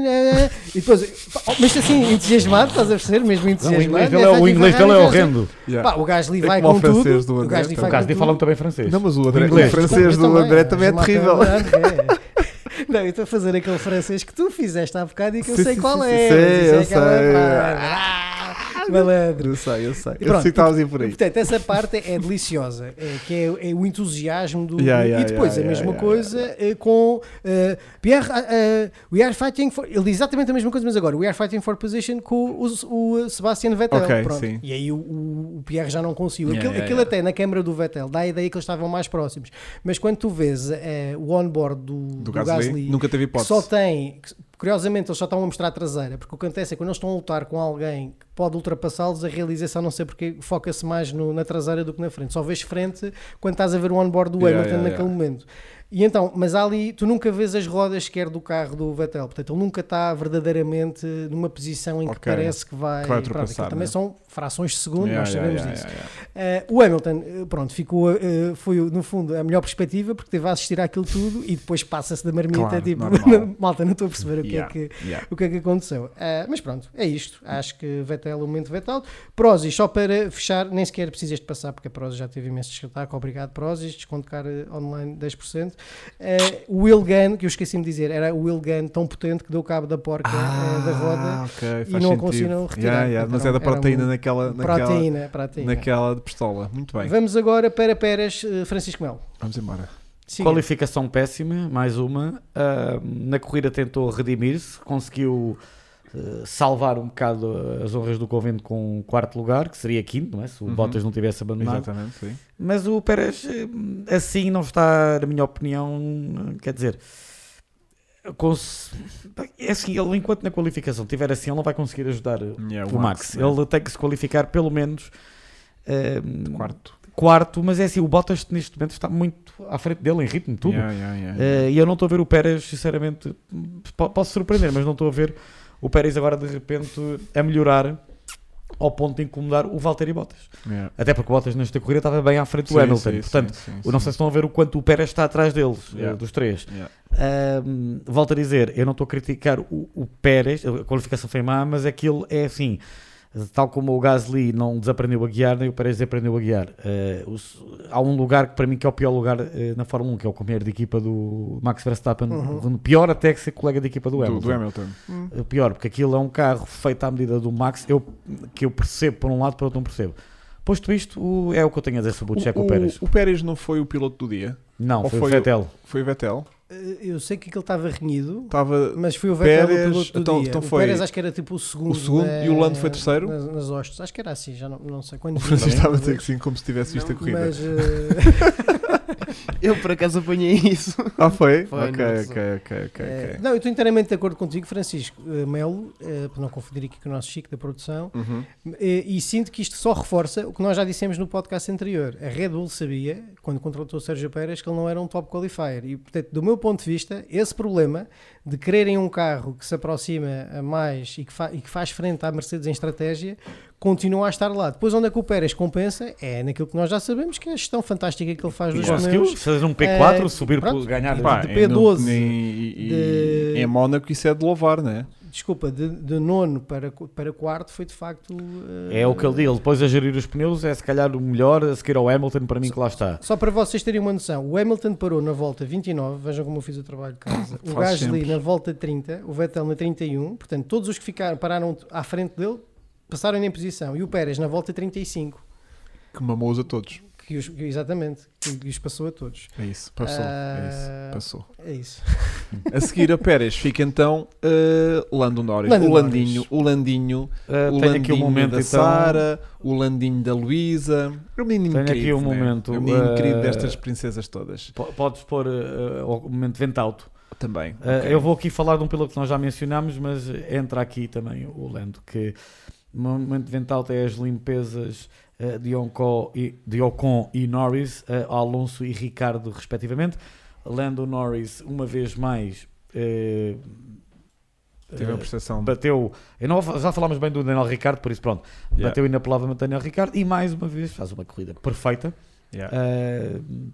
e depois, pá, mas assim, entusiasmado, estás a perceber? Mesmo Não, o entusiasmado. inglês "We dele are é, o inglês dele é Hamilton." horrendo. Yeah. Pá, o Gasly É vai com o francês tudo. do O André, Gasly então. O tudo. falam também francês. Não, mas o, André, inglês. o francês do também, André também é terrível. Não, eu estou a fazer aquele francês que tu fizeste há bocado e que eu sei qual é. sim, eu é sei. malandro. Eu sei, eu sei. E Eu pronto, sei que estavas a ir por aí. Portanto, essa parte é deliciosa, é, que é, é o entusiasmo do. Yeah, yeah, e depois yeah, a mesma yeah, coisa eh, com eh, Pierre, eh, we are fighting for. Ele diz exatamente a mesma coisa, mas agora we are fighting for position com o, o Sebastian Vettel. Ok, Pronto. sim. E aí o, o, o Pierre já não conseguiu. Aquilo yeah, aquilo yeah. até na câmara do Vettel dá a ideia que eles estavam mais próximos. Mas quando tu vês eh, o onboard do, Do do Gasly, Gasly nunca teve hipótese. só tem, curiosamente, eles só estão a mostrar a traseira, porque o que acontece é que quando eles estão a lutar com alguém que pode ultrapassá-los, a realização, não sei porque, foca-se mais no- na traseira do que na frente. Só vês frente quando estás a ver o onboard do Yeah, Hamilton yeah, naquele yeah. momento. E então, mas ali, tu nunca vês as rodas sequer do carro do Vettel, portanto, ele nunca está verdadeiramente numa posição em que Ok. parece que vai. Que vai ultrapassar, aquilo também né? são frações de segundo, Yeah, nós sabemos yeah, disso. yeah, yeah. Uh, o Hamilton, uh, pronto, ficou, uh, foi no fundo a melhor perspectiva porque teve a assistir àquilo tudo e depois passa-se da marmita, Claro, tipo, malta, não estou a perceber o que, é que, o que é que aconteceu. Uh, mas pronto, é isto. Acho que Vettel, o momento Vettel. Prozis, só para fechar, nem sequer precisas de passar porque a Prozis já teve imenso destaque. Obrigado, Prozis. Desconto cara online 10%. Uh, o Will Gun, que eu esqueci-me de dizer, era o Will Gun tão potente que deu cabo da porca uh, da roda. Ah, ok, e não conseguiram retirar, Yeah, yeah, mas é era da proteína um naquela, naquela, Proteína, proteína. naquela de pistola. Muito bem, Vamos agora para Pérez, uh, Francisco Melo. vamos embora. Siga. Qualificação péssima, mais uma. Ah, na corrida tentou redimir-se, conseguiu ah, salvar um bocado as honras do convento com o quarto lugar, que seria quinto, não é? Se o Uhum. Bottas não tivesse abandonado. Exatamente, sim. Mas o Pérez, eh, assim, não está, na minha opinião, quer dizer. cons- É assim, ele enquanto na qualificação estiver assim, ele não vai conseguir ajudar Yeah, o Max. né? Ele tem que se qualificar pelo menos eh, quarto. quarto, mas é assim, o Bottas neste momento está muito à frente dele em ritmo, tudo. Yeah, yeah. Eh, e eu não estou a ver o Pérez, sinceramente, po- posso surpreender, mas não estou a ver o Pérez agora de repente a melhorar ao ponto de incomodar o Valtteri Bottas. Yeah. Até porque o Bottas nesta corrida estava bem à frente do Sim, Hamilton. sim, Portanto, sim, não sei se estão a ver o quanto o Pérez está atrás deles, Yeah. eh, dos três. Yeah. Ahm, volto a dizer, eu não estou a criticar o, o Pérez, a qualificação foi má, mas aquilo é assim. Tal como o Gasly não desaprendeu a guiar, nem o Pérez desaprendeu a guiar. Eh, os- há um lugar que para mim que é o pior lugar eh, na Fórmula 1, que é o companheiro de equipa do Max Verstappen. Uhum. Pior até que ser colega de equipa do Do, Hamilton. do Hamilton. Eh, Pior, porque aquilo é um carro feito à medida do Max, eu, que eu percebo por um lado, por outro não percebo. Posto isto, o- é o que eu tenho a dizer sobre o Checo o, Pérez. o Pérez não foi o piloto do dia? Não, ou foi, foi o o- Vettel. Foi o Vettel? Uh, Eu sei que aquele estava renhido, Estava. mas foi o Vettel Pérez, o do então- dia. então o foi Pérez acho que era tipo o segundo. o segundo na- e o Lando foi terceiro? Nas, nas hostes. Acho que era assim, já não, não sei. Quando O Francisco estava a dizer que sim, como se tivesse visto a corrida. Mas uh, Eu por acaso apanhei isso. Ah, foi? Foi, ok, ok, ok, ok, eh, ok. não, eu estou inteiramente de acordo contigo, Francisco uh, Melo, uh, para não confundir aqui com o nosso Chico da produção. Uhum. Eh, E sinto que isto só reforça o que nós já dissemos no podcast anterior. A Red Bull sabia, quando contratou o Sérgio Pérez, que ele não era um top qualifier. E, portanto, do meu ponto de vista, esse problema de quererem um carro que se aproxima a mais e que, fa- e que faz frente à Mercedes em estratégia continua a estar lá. Depois, onde é que o Pérez compensa? É naquilo que nós já sabemos, que é a gestão fantástica que ele faz dos Conseguiu pneus. fazer um P4, Eh, subir pronto. ganhar. Pá, de em- P12, no- em, e- de- em Mónaco isso é de louvar, não é? Desculpa, de, de nono para, para quarto foi de facto. eh, É o que ele diz, depois a gerir os pneus é se calhar o melhor a seguir ao Hamilton, para mim que lá está. Só para vocês terem uma noção, o Hamilton parou na volta 29, vejam como eu fiz o trabalho de casa. O Gasly na volta 30, o Vettel na 31, portanto, todos os que ficaram, pararam à frente dele passaram em posição. E o Pérez na volta 35, Que mamou-os a todos. que os, que- exatamente, que os passou a todos. É isso, passou. É Ah, isso, passou. É isso. A seguir a Pérez fica então uh, Lando Norris. Lando o Landinho, Norris. o Landinho, Uh, o tenho aqui um Landinho momento da então. Sara, o Landinho da Luísa. É um menino Tenho aqui incrível. um né? momento, É um menino uh, querido destas princesas todas. po- Podes pôr uh, uh, o momento de vento alto. Também. Uh, ok. Eu vou aqui falar de um piloto que nós já mencionámos, mas entra aqui também o Lando, que momento alto é as limpezas uh, de, Ocon e, de Ocon e Norris, uh, Alonso e Ricardo, respectivamente. Lando Norris, uma vez mais, uh, Teve a uh, percepção. bateu. Eu não, já falámos bem do Daniel Ricardo, por isso pronto. Yeah, Bateu inapelável Daniel Ricardo e mais uma vez faz uma corrida perfeita. yeah.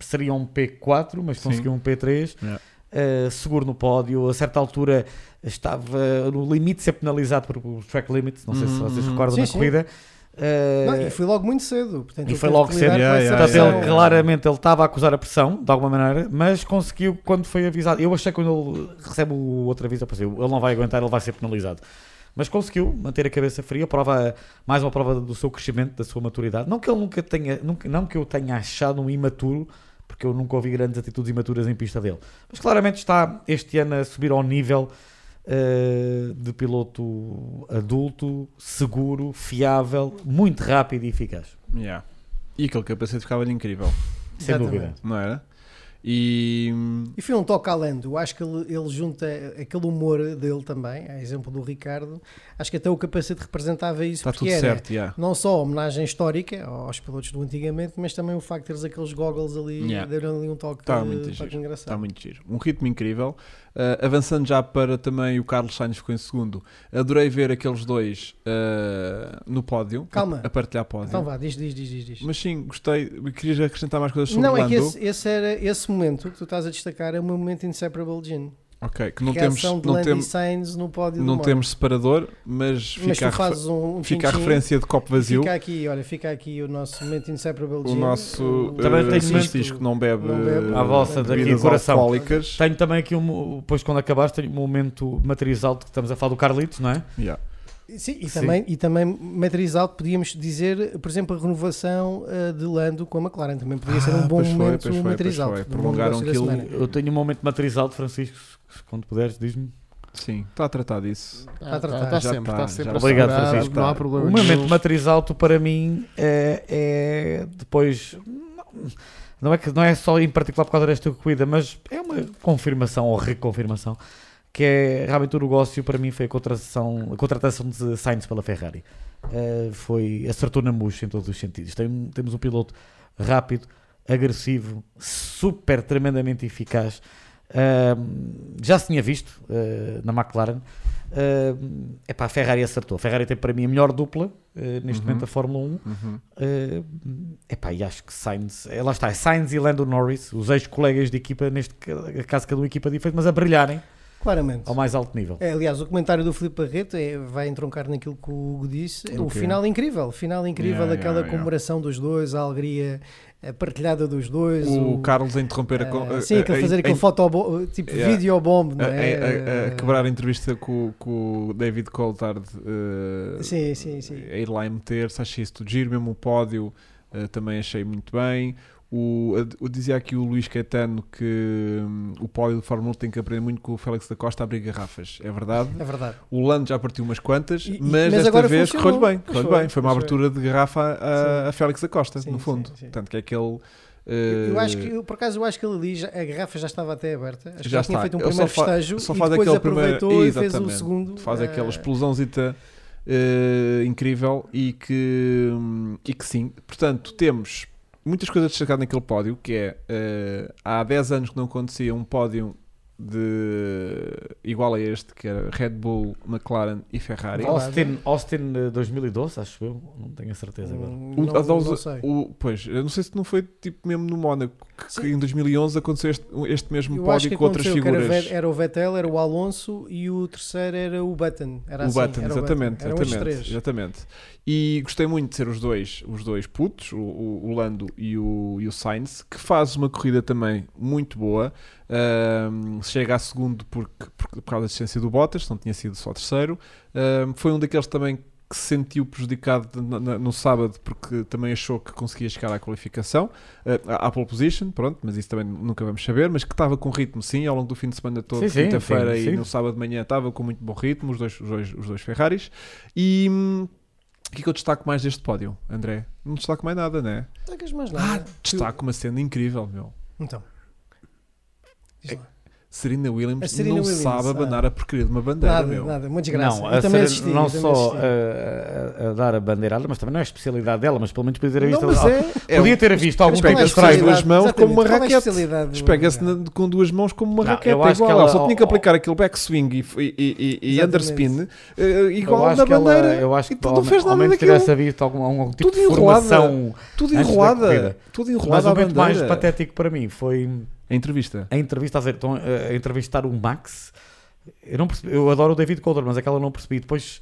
Seria um P4, mas conseguiu um P3. Yeah. Uh, seguro no pódio, a certa altura estava no limite de ser penalizado por, por track limits. Não sei se Uhum, vocês uhum. recordam Sim, na sim. corrida. Uh, Não, e foi logo muito cedo. Portanto, e foi logo cedo. Yeah, yeah, Portanto, yeah, ele claramente ele estava a acusar a pressão de alguma maneira, mas conseguiu quando foi avisado. Eu achei que quando ele recebe o outro aviso, pensei, ele não vai aguentar, ele vai ser penalizado. Mas conseguiu manter a cabeça fria, prova, mais uma prova do seu crescimento, da sua maturidade. Não que ele nunca tenha, nunca, não que eu tenha achado um imaturo, porque eu nunca ouvi grandes atitudes imaturas em pista dele. Mas claramente está este ano a subir ao nível eh, de piloto adulto, seguro, fiável, muito rápido e eficaz. Yeah. E aquele capacete ficava-lhe incrível, Sem Exatamente. dúvida. não era? E. E foi um toque a Lando. Eu Acho que ele, ele junta aquele humor dele também, a exemplo do Ricardo. Acho que até o capacete representava isso. Está porque tudo era certo, yeah. não só a homenagem histórica aos pilotos do antigamente, mas também o facto de teres aqueles goggles ali, Yeah. deram ali um toque, Tá muito toque giro. engraçado. Está muito giro. Um ritmo incrível. Uh, avançando já para também o Carlos Sainz ficou em segundo. Adorei ver aqueles dois uh, no pódio. Calma. A, a partilhar pódio. Então vá, diz, diz, diz, diz. diz. Mas sim, gostei. Querias acrescentar mais coisas sobre Não, o é que Lando? esse, esse, era, esse momento que tu estás a destacar é o meu momento inseparable Gin. Ok, que não temos, não Landy temos, Sainz no pódio do não Mónaco. temos separador, mas Mas fica, a, tu refer- fazes um, um fica a referência de copo vazio. Fica aqui, olha, fica aqui o nosso momento inseparable O Gin. nosso O- Também uh, tenho Francisco não bebe, não bebe. À vossa daqui, bebidas coração. alcoólicas. Tenho também aqui, um, depois quando acabaste, tenho um momento matriz alto que estamos a falar do Carlitos, não é? Yeah. Sim, e Sim. também, e também matriz alto, podíamos dizer, por exemplo, a renovação uh, de Lando com a McLaren. Também podia ser um Ah, bom foi, momento foi, matriz alto. um Prolongaram aquilo-. Eu tenho um momento matriz alto, Francisco, quando puderes, diz-me. Sim, está a tratar disso. Está a tratar. Está sempre, tá, está sempre já Obrigado, Francisco. Não há problema O momento matriz alto para mim é, é depois. Não é, que, não é só em particular por causa desta corrida, mas é uma confirmação ou reconfirmação que é realmente o negócio para mim foi a contratação, a contratação de Sainz pela Ferrari. Eh, foi, acertou na mousse em todos os sentidos. Tem- temos um piloto rápido, agressivo, super, tremendamente eficaz. Já se tinha visto eh, na McLaren. Uh, epá, a Ferrari acertou. A Ferrari tem para mim a melhor dupla eh, neste Uhum. momento da Fórmula 1. Uhum. Uh, epá, e acho que Sainz, eh, lá está, Sainz e Lando Norris, os ex-colegas de equipa, neste ca- caso cada uma equipa diferente, mas a brilharem Claramente. ao mais alto nível. É, aliás, o comentário do Filipe Barreto é, vai entroncar naquilo que o Hugo disse. O o quê? final incrível, o final incrível, Yeah, aquela yeah, yeah. comemoração dos dois, a alegria a partilhada dos dois. O Carlos a interromper a, a- sim, aquele a- fazer a- aquele fotobomb, tipo Yeah. videobomb, não a, é? a- a- a quebrar a entrevista com, com o David Coulthard uh, Sim, sim, sim. a ir lá e meter-se, achei isso tudo giro, mesmo o pódio uh, também achei muito bem. O, o- dizia aqui o Luís Caetano que hum, o pódio de Fórmula 1 tem que aprender muito com o Félix da Costa a abrir garrafas. É verdade. É verdade. O Lando já partiu umas quantas, E- e- mas, mas desta vez correu bem. Correu foi, bem. Foi uma abertura de garrafa a, a Félix da Costa, Sim, no fundo. sim, sim. Portanto, que é aquele. uh, Eu acho que, eu, por acaso, eu acho que ele ali, já- a garrafa já estava até aberta. Acho que Já já tinha feito um primeiro só festejo só e faz depois aquele primeiro- aproveitou e fez o Exatamente. segundo. faz aquela eh, explosãozita eh, incrível e que, hum, e que sim. Portanto, temos muitas coisas a destacar naquele pódio, que é eh, há 10 anos que não acontecia um pódio de igual a este, que era Red Bull, McLaren e Ferrari. Austin, Austin eh, 2012, acho eu. Não tenho a certeza agora. Hum, O- não, a dose- não sei. o- pois, eu não sei se não foi tipo mesmo no Mónaco, que, que em 2011 aconteceu este, este mesmo Eu acho pódio que com outras era, figuras. Ve- era o Vettel, era o Alonso e o terceiro era o Button. Era o assim, Button, era exatamente, Eram os exatamente, três. exatamente. E gostei muito de ser os dois, os dois putos, o, o, o Lando e o, e o Sainz, que faz uma corrida também muito boa. Ahm, chega a segundo porque, porque, por causa da assistência do Bottas, não tinha sido só terceiro. Ahm, foi um daqueles também que se sentiu prejudicado na- na- no sábado porque também achou que conseguia chegar à qualificação, ah, à pole position, pronto, mas isso também nunca vamos saber, mas que estava com ritmo sim, ao longo do fim de semana todo, quinta-feira e sim. no sábado de manhã estava com muito bom ritmo, os dois, os dois, os dois Ferraris. E hum, o que é que eu destaco mais deste pódio, André? Não destaco mais nada, né? Tacas mais Ah, nada. destaco uma cena incrível, meu. Então. Diz lá. Serena Williams A Serena não Williams, sabe ah. abanar a porcaria de uma bandeira, Nada, meu. nada, uma desgraça. Não, Eu a também Serena assisti. não também só a, a- a dar a bandeirada, mas também não é a especialidade dela, mas pelo menos podia ter Não, visto. mas al- é, é podia um- ter visto algum Mas é pega-se tipo treino. duas mãos como uma é a raquete. Espega-se com duas mãos como uma Não, raquete, eu acho igual. que Ela ela- só tinha que aplicar aquele backswing e, e, e, e underspin Eu igual na que ela- bandeira. eu acho E que tu não fez ao nada menos daquilo. tivesse havido algum, algum tipo Tudo de enrolada. formação. Tudo enrolada. Tudo Mas enrolado o momento mais bandeira. patético para mim foi A entrevista. a entrevista a, dizer, estão a, entrevistar o Max. Eu, não percebi, eu adoro o David Calder, mas aquela não percebi. Depois,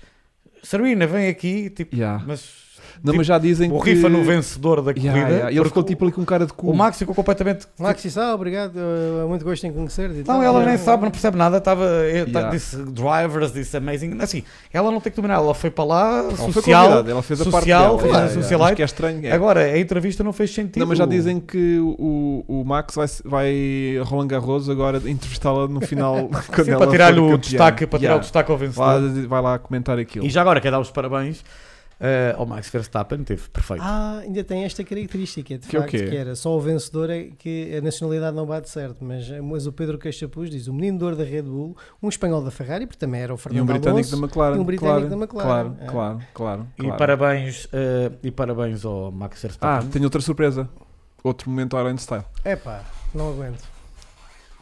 Serena, vem aqui, tipo, Yeah. mas Não, Tipo, mas já dizem que... borrifa no vencedor da corrida. Yeah, yeah. E ele ficou tipo ali com cara de cu. O Max ficou completamente. Max disse, ah, obrigado, é muito gosto em conhecer. Não, ela nem sabe, não percebe nada. Estava, Yeah. disse drivers, disse amazing. Assim, ela não tem que dominar. Ela foi para lá, Ela social. ela fez a parte social, dela. fez Yeah, que é estranho. é. Agora, a entrevista não fez sentido. Não, mas já dizem que o, o Max vai, vai Roland Garros agora entrevistá-la no final. quando Sim, para tirar-lhe o destaque, para tirar o destaque ao vencedor. Vai, vai lá comentar aquilo. E já agora, quero dar os parabéns eh, ao Max Verstappen, teve perfeito. Ah, ainda tem esta característica, de Que o facto, que era só o vencedor é que a nacionalidade não bate certo, mas, mas o Pedro Queixapuz diz, o menino de ouro da Red Bull, um espanhol da Ferrari, porque também era o E Fernando um britânico Alonso, da McLaren. e um britânico claro, da McLaren. Claro, É. claro, claro. E claro. parabéns, eh, e parabéns ao Max Ah, Verstappen. tenho outra surpresa. Outro momento Iron Style. Epá, não aguento.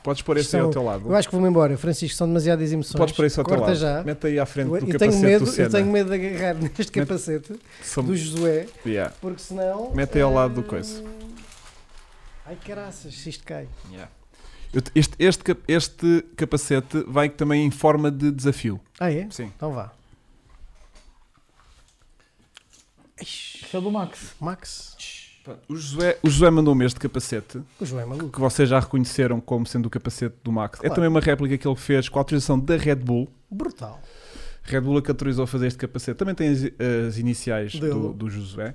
Podes pôr esse aí ao teu lado. Eu acho que vou-me embora, Francisco, são demasiadas emoções. Podes pôr esse ao teu Corta lado. já. Mete aí à frente Eu, do eu capacete tenho medo, do eu Senna. tenho medo de agarrar neste capacete São- do Josué, Yeah. porque senão... Mete aí ao lado do hum, coisa. Ai caraças, se isto cai. Eu te- Este, este, este capacete vai também em forma de desafio. Ah é? Sim. Então vá. Isso é do Max. Max, O Josué, o Josué mandou-me este capacete o Josué é maluco. que vocês já reconheceram como sendo o capacete do Max. É Claro. também uma réplica que ele fez com a autorização da Red Bull. Brutal. Red Bull é que autorizou a fazer este capacete. Também tem as, as iniciais Dele. do, do Josué.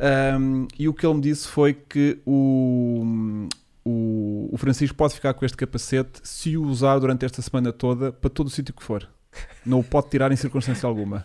Ahm, e o que ele me disse foi que o, o, o Francisco pode ficar com este capacete se o usar durante esta semana toda para todo o sítio que for. Não o pode tirar em circunstância alguma.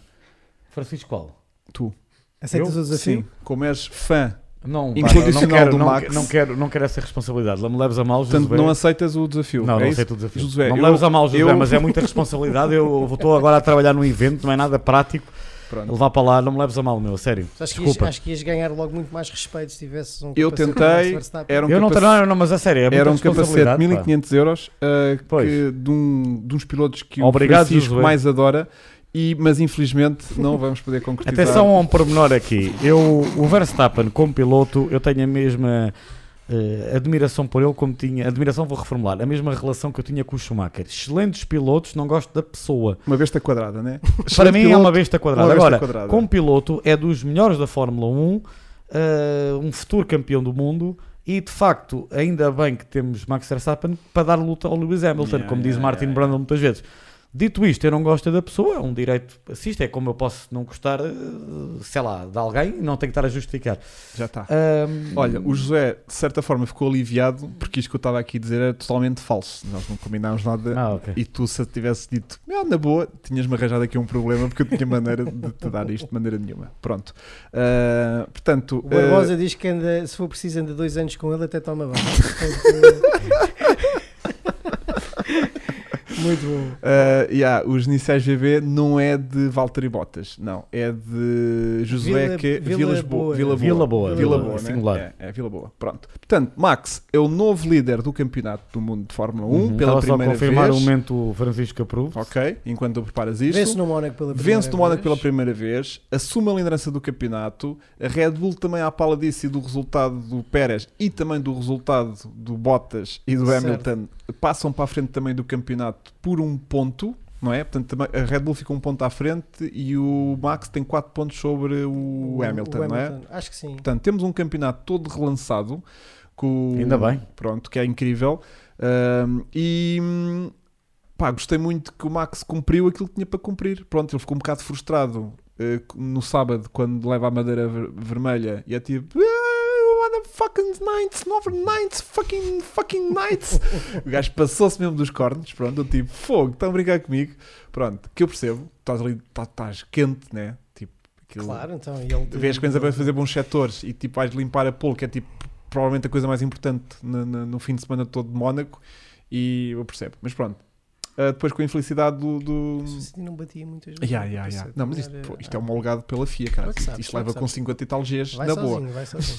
Francisco qual? Tu. Aceitas Eu? o desafio? Sim, como és fã, Não, Incondicional não, quero, do não, Max. não quero, não quero essa responsabilidade. Não me leves a mal, portanto não aceitas o desafio. Não, é não isso? aceito o desafio. Josué, não me leves a mal, Josué, eu- mas é muita responsabilidade. Eu estou agora a trabalhar num evento, não é nada prático. Pronto. Levar para lá, não me leves a mal, meu, a sério. Acho que, ias, Desculpa. acho que ias ganhar logo muito mais respeito se tivesses um Eu capacete tentei. Era um eu não, não, não, mas a sério, é Era um capacete de responsabilidade, pá. 1500 euros uh, Pois. que, de, um, de uns pilotos que Obrigado, o Francisco Josué. mais adora, e, mas infelizmente não vamos poder concretizar. Atenção a um pormenor aqui. Eu, o Verstappen, como piloto, eu tenho a mesma eh, admiração por ele como tinha. Admiração, vou reformular. A mesma relação que eu tinha com o Schumacher. Excelentes pilotos, não gosto da pessoa. Uma besta quadrada, né? Para Excelente mim é piloto, uma besta quadrada. uma besta Agora, quadrada. como piloto, é dos melhores da Fórmula 1, eh, um futuro campeão do mundo. E de facto, ainda bem que temos Max Verstappen para dar luta ao Lewis Hamilton, Yeah, como diz yeah, Martin yeah, Brundle muitas vezes. Dito isto, eu não gosto da pessoa, é um direito assiste, é como eu posso não gostar, eh, sei lá, de alguém e não tenho que estar a justificar. Já está. Ahm, Olha, o José, de certa forma, ficou aliviado porque isto que eu estava aqui a dizer era totalmente falso. Nós não combinámos nada. Ah, ok. E tu, se tivesse dito, "Ah, na boa, tinhas-me arranjado aqui um problema porque eu tinha maneira de te dar isto de maneira nenhuma. Pronto. Ah, portanto, O Barbosa ah, diz que anda, se for preciso, anda dois anos com ele até toma banho. Muito bom. Uh, yeah, os iniciais VB não é de Valtteri Bottas, não, é de Josué Vila- que Vila Vilas Boa, Boa. Vila Boa, Vila Boa, Vila Vila Boa, Boa, né? É, é Vila Boa. Pronto. Portanto, Max é o novo líder do campeonato do mundo de Fórmula 1 Uhum. pela Estava só a primeira confirmar vez. o momento Francisco aprove. Ok, enquanto tu preparas isto. Vence no Mónaco pela primeira Vence no Mónaco vez. pela primeira vez, assume a liderança do campeonato. A Red Bull também à pala disso e do resultado do Pérez e também do resultado do Bottas e do Certo. Hamilton passam para a frente também do campeonato por um ponto, não é? Portanto, a Red Bull fica um ponto à frente e o Max tem 4 pontos sobre o, Hamilton, não é? Hamilton. Acho que sim. Portanto, temos um campeonato todo relançado. Com, Ainda bem. Pronto, que é incrível. Ahm, e pá, gostei muito que o Max cumpriu aquilo que tinha para cumprir. Pronto, ele ficou um bocado frustrado eh, no sábado quando leva a madeira ver- vermelha e é tipo. "Ah, what the fucking nights, nove nights, fucking, fucking nights. o gajo passou-se mesmo dos cornos. Pronto, eu tipo, fogo, estão a brincar comigo. Pronto, que eu percebo, estás ali, tá- estás quente, né? Tipo, aquilo, Claro, então. e Ele vês que a fazer bons setores e tipo vais limpar a pole, que é tipo provavelmente a coisa mais importante no, no- no fim de semana todo de Mónaco e eu percebo, mas pronto. Ah, depois com a infelicidade do. do... Não batia muitas vezes. Yeah, yeah, yeah. Não, mas isto, pô, isto é homologado pela FIA, cara. Isto, sabes, isto leva que com sabes. 50 e tal Gs Vai na sozinho, boa. vai sozinho.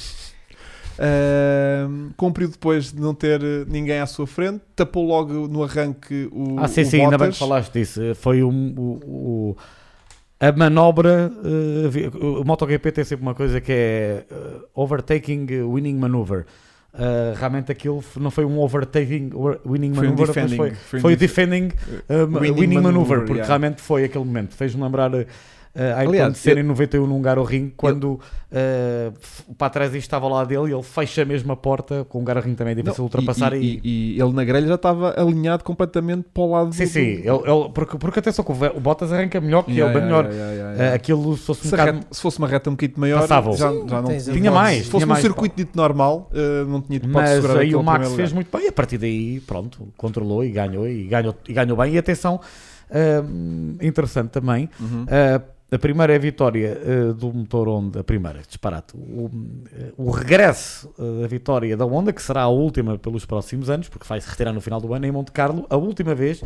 Cumpriu depois de não ter eh, ninguém à sua frente, tapou logo no arranque o. Ah, sim, o sim, ainda bem que Bottas. falaste disso. Foi o, o- o- a manobra. eh, vi- o MotoGP tem sempre uma coisa que é eh, overtaking eh, winning maneuver. Eh, realmente aquilo não foi um overtaking over- winning Foi um maneuver, defending. mas foi, foi um foi def- defending eh, Winning winning, maneuver, maneuver, porque yeah. realmente foi aquele momento. Fez-me lembrar uh, a Ayrton Aliás, Senna eu- em 91 num Hungaroring, quando eh, f- o para trás estava lá dele e ele fecha mesmo a porta, com o Hungaroring também é difícil Não, ultrapassar e, e, e- e ele na grelha já estava alinhado completamente para o lado Sim, do. sim, ele, ele- porque, porque atenção que o Bottas arranca melhor que Yeah, ele, bem yeah, melhor. yeah, yeah, yeah. aquilo se fosse um Se, bocado. reta- se fosse uma reta um bocadinho maior, Passável. já, Sim, já não tens tinha mais, Se fosse um mais. circuito dito normal, eh, não tinha de Mas aí o Max primeiro fez lugar. muito bem, e a partir daí, pronto, controlou e ganhou e ganhou, e ganhou bem. E atenção, hum, interessante também, Uhum. ah, a primeira é a vitória ah, do motor Honda, a primeira, disparate, o, eh, o regresso ah, da vitória da Honda, que será a última pelos próximos anos, porque vai se retirar no final do ano em Monte Carlo, a última vez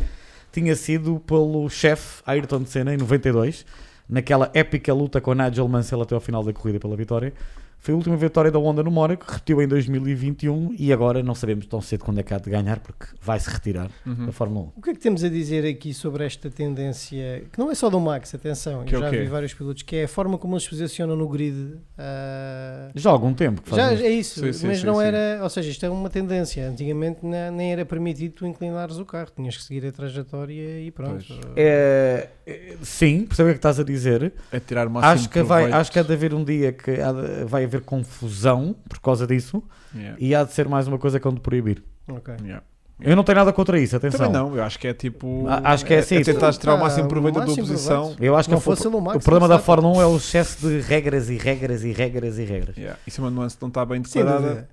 tinha sido pelo chefe Ayrton Senna em 92, naquela épica luta com Nigel Mansell até ao final da corrida pela vitória. Foi a última vitória da Honda no Mónaco, repetiu em 2021 e agora não sabemos tão cedo quando é que há de ganhar, porque vai se retirar Uhum. da Fórmula 1. O que é que temos a dizer aqui sobre esta tendência, que não é só do Max, atenção, Que é eu o já vi vários pilotos, que é a forma como eles se posicionam no grid. ah, Já há algum tempo que já fazem isto. é isso, Sim, sim, mas sim, não sim. era, ou seja, isto é uma tendência. Antigamente ne- nem era permitido tu inclinares o carro, tinhas que seguir a trajetória e pronto. É, é, sim, percebo o que estás a dizer. É tirar o máximo Acho que, vai, acho que há de haver um dia que há de- vai haver confusão por causa disso Yeah, e há de ser mais uma coisa que hão de proibir. Ok. yeah. Eu não tenho nada contra isso, atenção. Também não, eu acho que é tipo. A- acho que é assim. É tentar tirar o Ah, máximo proveito da tua máximo posição. proveito. Eu acho que Não a- fosse o Max, o problema da. Fórmula 1 é o excesso de regras e regras e regras e regras. Yeah. Isso é uma nuance que não está bem declarada.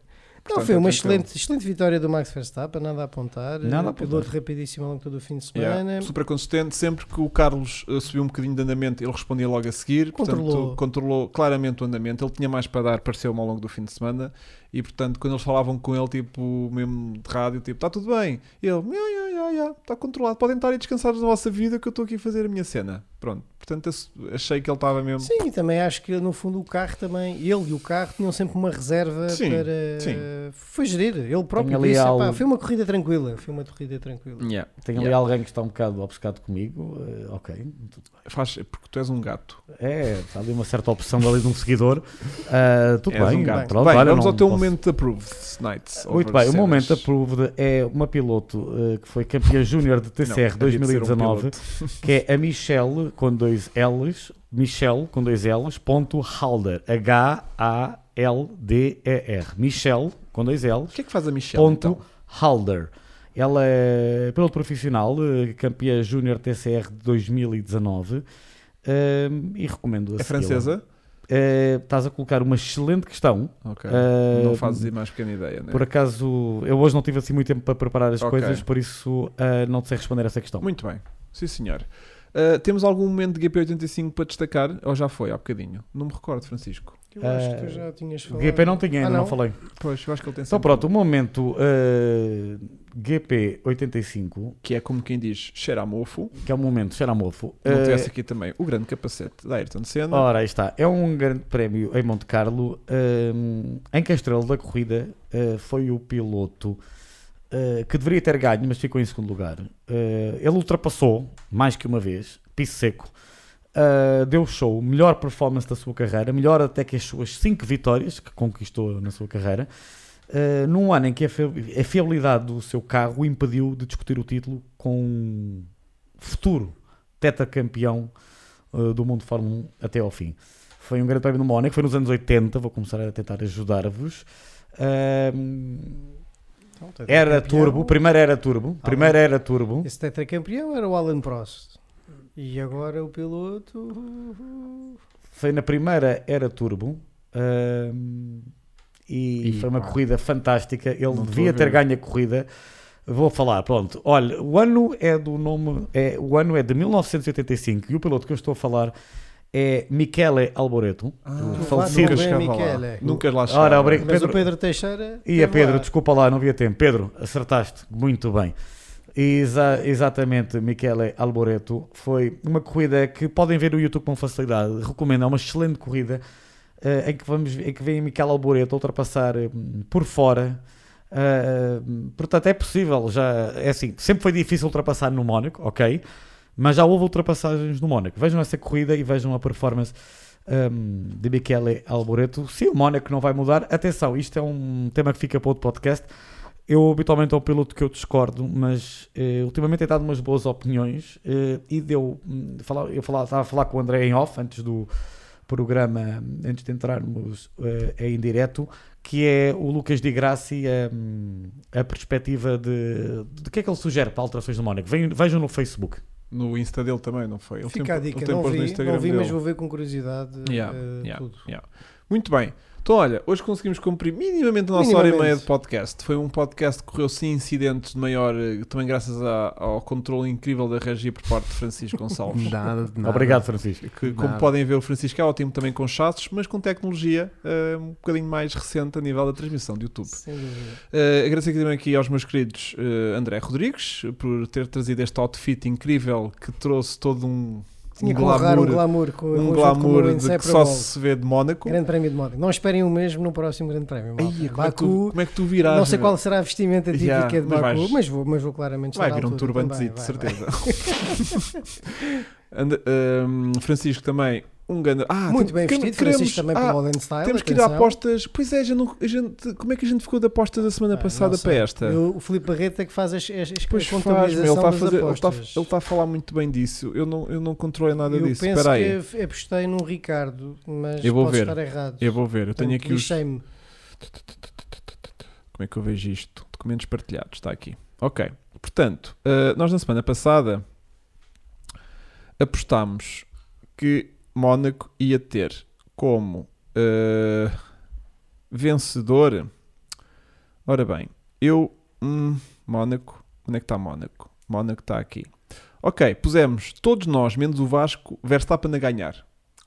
Dúvida. Não, portanto, foi é uma excelente, excelente vitória do Max Verstappen, nada a apontar. Nada a Piloto apontar. rapidíssimo ao longo todo o fim de Yeah. semana. Super consistente, sempre que o Carlos uh, subiu um bocadinho de andamento, ele respondia logo a seguir, Controlou. portanto, controlou claramente o andamento. Ele tinha mais para dar, pareceu-me ao longo do fim de semana, e portanto, quando eles falavam com ele, tipo, mesmo de rádio, tipo, está tudo bem, ele, ya, ya, ya, ya, está controlado, podem estar aí descansados na vossa vida que eu estou aqui a fazer a minha cena. Pronto, portanto, achei que ele estava mesmo. Sim, e também acho que no fundo o carro também, ele e o carro tinham sempre uma reserva Sim, para. sim. Foi gerir, ele próprio ali disse: algo- "Epá, foi uma corrida tranquila, foi uma corrida tranquila. Yeah. Tem ali Yeah. alguém que está um bocado obcecado comigo, eh, ok, tudo bem. Faz, porque tu és um gato. É, está ali uma certa opção ali de um seguidor. Ah, tudo És bem, um gato. pronto, bem, olha, vamos não ao teu momento approved. Muito bem, o momento approved é uma piloto eh, que foi campeã júnior de Não, TCR um 2019, piloto. que é a Michelle com dois L's, Michelle com dois L's, ponto Halder, H-A-L-D-E-R, Michelle com dois O L's, que é que faz a Michelle? ponto então? Halder. Ela é piloto profissional, eh, campeã júnior TCR de 2019 eh, e recomendo a É francesa? Eh, estás a colocar uma excelente questão. Ok. Eh, não fazes a mais pequena ideia, né? Por acaso, eu hoje não tive assim muito tempo para preparar as Ok. coisas, por isso ah, não te sei responder essa questão. Muito bem. Sim, senhor. Uh, temos algum momento de GP85 para destacar? Ou já foi há bocadinho? Não me recordo, Francisco. Eu acho que tu já tinhas O falado. GP não tinha, ainda Ah, não. não? falei. Pois, eu acho que ele tem Então pronto, o momento GP85, Que é como quem diz cheira a mofo. que é o momento Xeramofo. Não Eh, tivesse aqui também o grande capacete da Ayrton Senna. Ora, aí está. É um grande prémio em Monte Carlo, hum, em que a estrela da corrida eh, foi o piloto eh, que deveria ter ganho, mas ficou em segundo lugar. Eh, ele ultrapassou, mais que uma vez, piso seco, eh, deu show, melhor performance da sua carreira, melhor até que as suas 5 vitórias que conquistou na sua carreira, eh, num ano em que a fi- a fiabilidade do seu carro o impediu de discutir o título com um futuro tetracampeão uh, do mundo de Fórmula 1 até ao fim. Foi um grande prémio no Mónaco, foi nos anos 80, vou começar a tentar ajudar-vos. Então, era turbo, primeiro era turbo, primeiro era turbo. Esse tetracampeão era o Alan Prost. E agora o piloto. Foi na primeira era turbo. E, E, foi uma pá, corrida fantástica. Ele não devia a ter ganho a corrida. Vou falar, pronto. Olha, o ano é do nome, é, o ano é de 1985 e o piloto que eu estou a falar é Michele Alboreto, Ah, falecido. Nunca bem, chegava lá. Michele. Nunca lá Ora, chegava. obrigado. Mas Pedro- o Pedro Teixeira. Ia esteve Pedro, lá. desculpa lá, não havia tempo. Pedro, acertaste muito bem. Exa- exatamente, Michele Alboreto. Foi uma corrida que podem ver no YouTube com facilidade. Recomendo, é uma excelente corrida eh, em que vamos em que vem Michele Alboreto ultrapassar eh, por fora. Eh, portanto, é possível. Já é assim, sempre foi difícil ultrapassar no Mónaco, ok? Mas já houve ultrapassagens no Mónaco. Vejam essa corrida e vejam a performance um, de Michele Alboreto. Se o Mónaco não vai mudar, atenção, isto é um tema que fica para outro podcast. Eu habitualmente é um piloto que eu discordo, mas eh, ultimamente tem dado umas boas opiniões eh, e deu. hum, eu falava, estava a falar com o André em off antes do programa, antes de entrarmos eh, em direto, que é o Lucas Di Grassi, hum, a perspectiva de, de que é que ele sugere para alterações no Mónaco. Vejam no Facebook. No Insta dele também, não foi? Ele Fica tem- a dica, não vi, não vi mas vou ver com curiosidade Yeah, eh, yeah, tudo. yeah. Muito bem. Então, olha, hoje conseguimos cumprir minimamente a nossa Minimamente. hora e meia de podcast. Foi um podcast que correu sem incidentes de maior, eh, também graças a- ao controle incrível da regia por parte de Francisco Gonçalves. Nada de nada. Obrigado, Francisco. Que, como Nada. podem ver, o Francisco é ótimo também com chassos, mas com tecnologia eh, um bocadinho mais recente a nível da transmissão de YouTube. Sem dúvida. Uh, agradecer aqui também aqui aos meus queridos uh, André Rodrigues por ter trazido este outfit incrível que trouxe todo um, Tinha um que honrar glamour, um glamour com, um com glamour de que só se vê de Mónaco. Grande Prémio de Mónaco. Não esperem o mesmo no próximo Grande Prémio. Ai, como, é que tu, Baku, como é que tu virás? não sei qual será a vestimenta típica Yeah, de mas Baku, vais- mas, vou, mas vou claramente Vai vir um altura turbante, também, de certeza. And- um, Francisco também, um grande. Ah, Muito tem- bem vestido, queremos- Francisco também ah, para o Modern Style. Temos que ir a atenção. apostas. Pois é, já não- a gente, como é que a gente ficou de apostas da semana Ah, passada para esta? Eu- o Filipe Barreto é que faz as, as, as Pois faz, ele está a das fazer, ele está, ele está a falar muito bem disso. Eu não, eu não controlei nada eu disso. penso Espera aí. que apostei num Ricardo, mas Eu vou ver. estar errado. Eu vou ver, eu tenho aqui os. Como é que eu vejo isto? Documentos partilhados, está aqui. Ok. Portanto, eh, nós na semana passada apostámos que Mónaco ia ter como eh, vencedor. Ora bem, eu. Hum, Mónaco. Onde é que está Mónaco? Mónaco está aqui. Ok, pusemos todos nós, menos o Vasco, Verstappen a ganhar.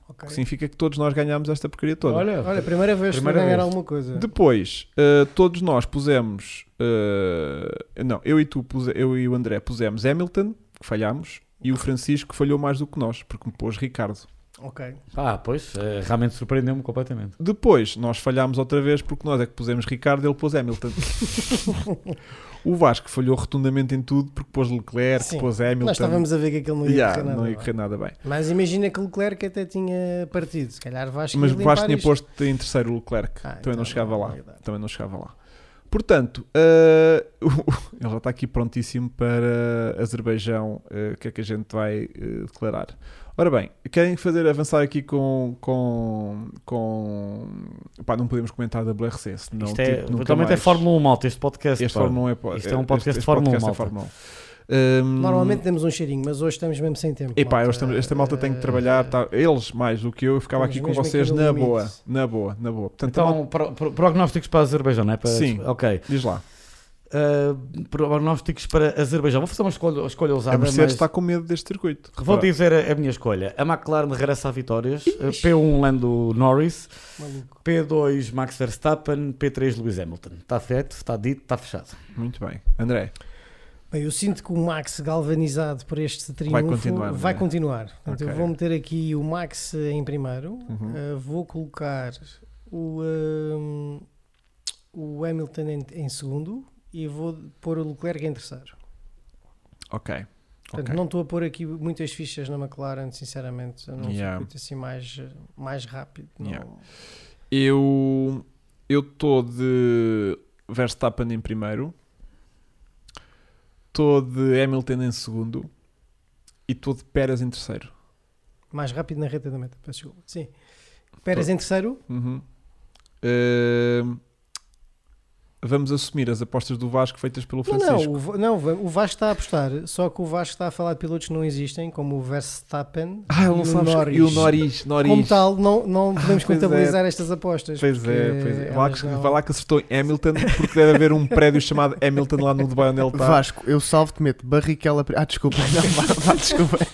O Ok. que significa que todos nós ganhámos esta porcaria toda. Olha, Olha, primeira vez que Primeira vou ganhar vez. alguma coisa. Depois, uh, todos nós pusemos. uh, não, eu e tu, puse, eu e o André pusemos Hamilton, que falhámos, e o Francisco falhou mais do que nós, porque me pôs Ricardo. Ok. Ah, pois, eh, realmente surpreendeu-me completamente. Depois, nós falhámos outra vez, porque nós é que pusemos Ricardo ele pôs Hamilton. o Vasco falhou rotundamente em tudo, porque pôs Leclerc, Sim, pôs Hamilton. Nós estávamos a ver que aquilo não ia Yeah, correr nada. não ia bem. correr nada bem. Mas imagina que Leclerc até tinha partido. Se calhar Vasco Mas Vasco tinha isto. posto em terceiro o Leclerc. Ah, também não então chegava não, lá. é. Também não chegava lá. Portanto, eh, ele já está aqui prontíssimo para Azerbaijão. eh, O que é que a gente vai eh, declarar? Ora bem, querem fazer avançar aqui com. com, com pá, não podemos comentar da WRC, senão Isto é, tipo, nunca totalmente é mais. Podcast 1 malta, este podcast. Este pá. Fórmula 1 é Isto é um podcast este- de Fórmula 1, este podcast é malta. Fórmula 1. Hum, Normalmente temos um cheirinho, mas hoje estamos mesmo sem tempo. Epá, malta. estamos- esta malta tem que Eh, trabalhar, tá- eles mais do que eu, eu ficava estamos aqui com vocês aqui na limite. boa, na boa, na boa. Portanto, a malta- Então, pro- pro- prognósticos para o Azerbaijão, não é? Para, Sim. Ok. diz lá. Uh, prognósticos para Azerbaijão. Vou fazer uma escolha, uma escolha A ousada, Mercedes mas está com medo deste circuito. vou dizer a, a minha escolha. A McLaren regressa a vitórias. Uh, P1 Lando Norris. Maluco. P2 Max Verstappen. P3 Lewis Hamilton. Está feito, está dito, está fechado. Muito bem. André, Bem, eu sinto que o Max galvanizado por este triunfo Vai continuar, vai é? continuar. Portanto, Ok. eu vou meter aqui o Max em primeiro, Uhum. uh, vou colocar o, um, o Hamilton em, em segundo e vou pôr o Leclerc em terceiro. ok. Portanto, ok. não estou a pôr aqui muitas fichas na McLaren, sinceramente, num Yeah. circuito assim mais, mais rápido. não- Yeah. Eu eu estou de Verstappen em primeiro, estou de Hamilton em segundo e estou de Pérez em terceiro. Mais rápido na reta da meta, peço desculpa. Sim. Pérez Tô- em terceiro, Uhum. Ahm, vamos assumir as apostas do Vasco feitas pelo Francisco. não, não, o Vasco está a apostar, só que o Vasco está a falar de pilotos que não existem, como o Verstappen Ah, e o Norris. E o Norris. Norris. Como tal, não, não podemos Pois é. contabilizar estas apostas. Pois é, pois é. Não- vá lá que acertou em Hamilton, porque deve haver um prédio chamado Hamilton lá no Dubai onde ele está. Vasco, eu salvo-te, meto Barrichello. Ah, desculpa. Não, vá, vá, desculpa.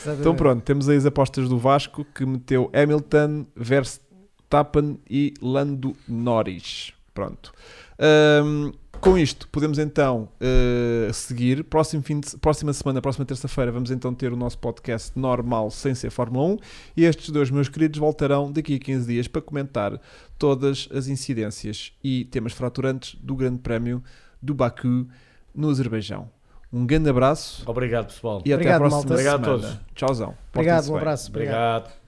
Exatamente. Então pronto, temos aí as apostas do Vasco que meteu Hamilton, Verstappen e Lando Norris. Pronto. Ahm, com isto, podemos então eh, seguir. Próximo fim de, próxima semana, próxima terça-feira, vamos então ter o nosso podcast normal sem ser Fórmula 1. E estes dois meus queridos voltarão daqui a 15 dias para comentar todas as incidências e temas fraturantes do Grande Prémio do Baku no Azerbaijão. Um grande abraço Obrigado, pessoal. e até Obrigado, a próxima malta. Obrigado a semana. todos. Tchauzão. Obrigado, um abraço. obrigado. Obrigado.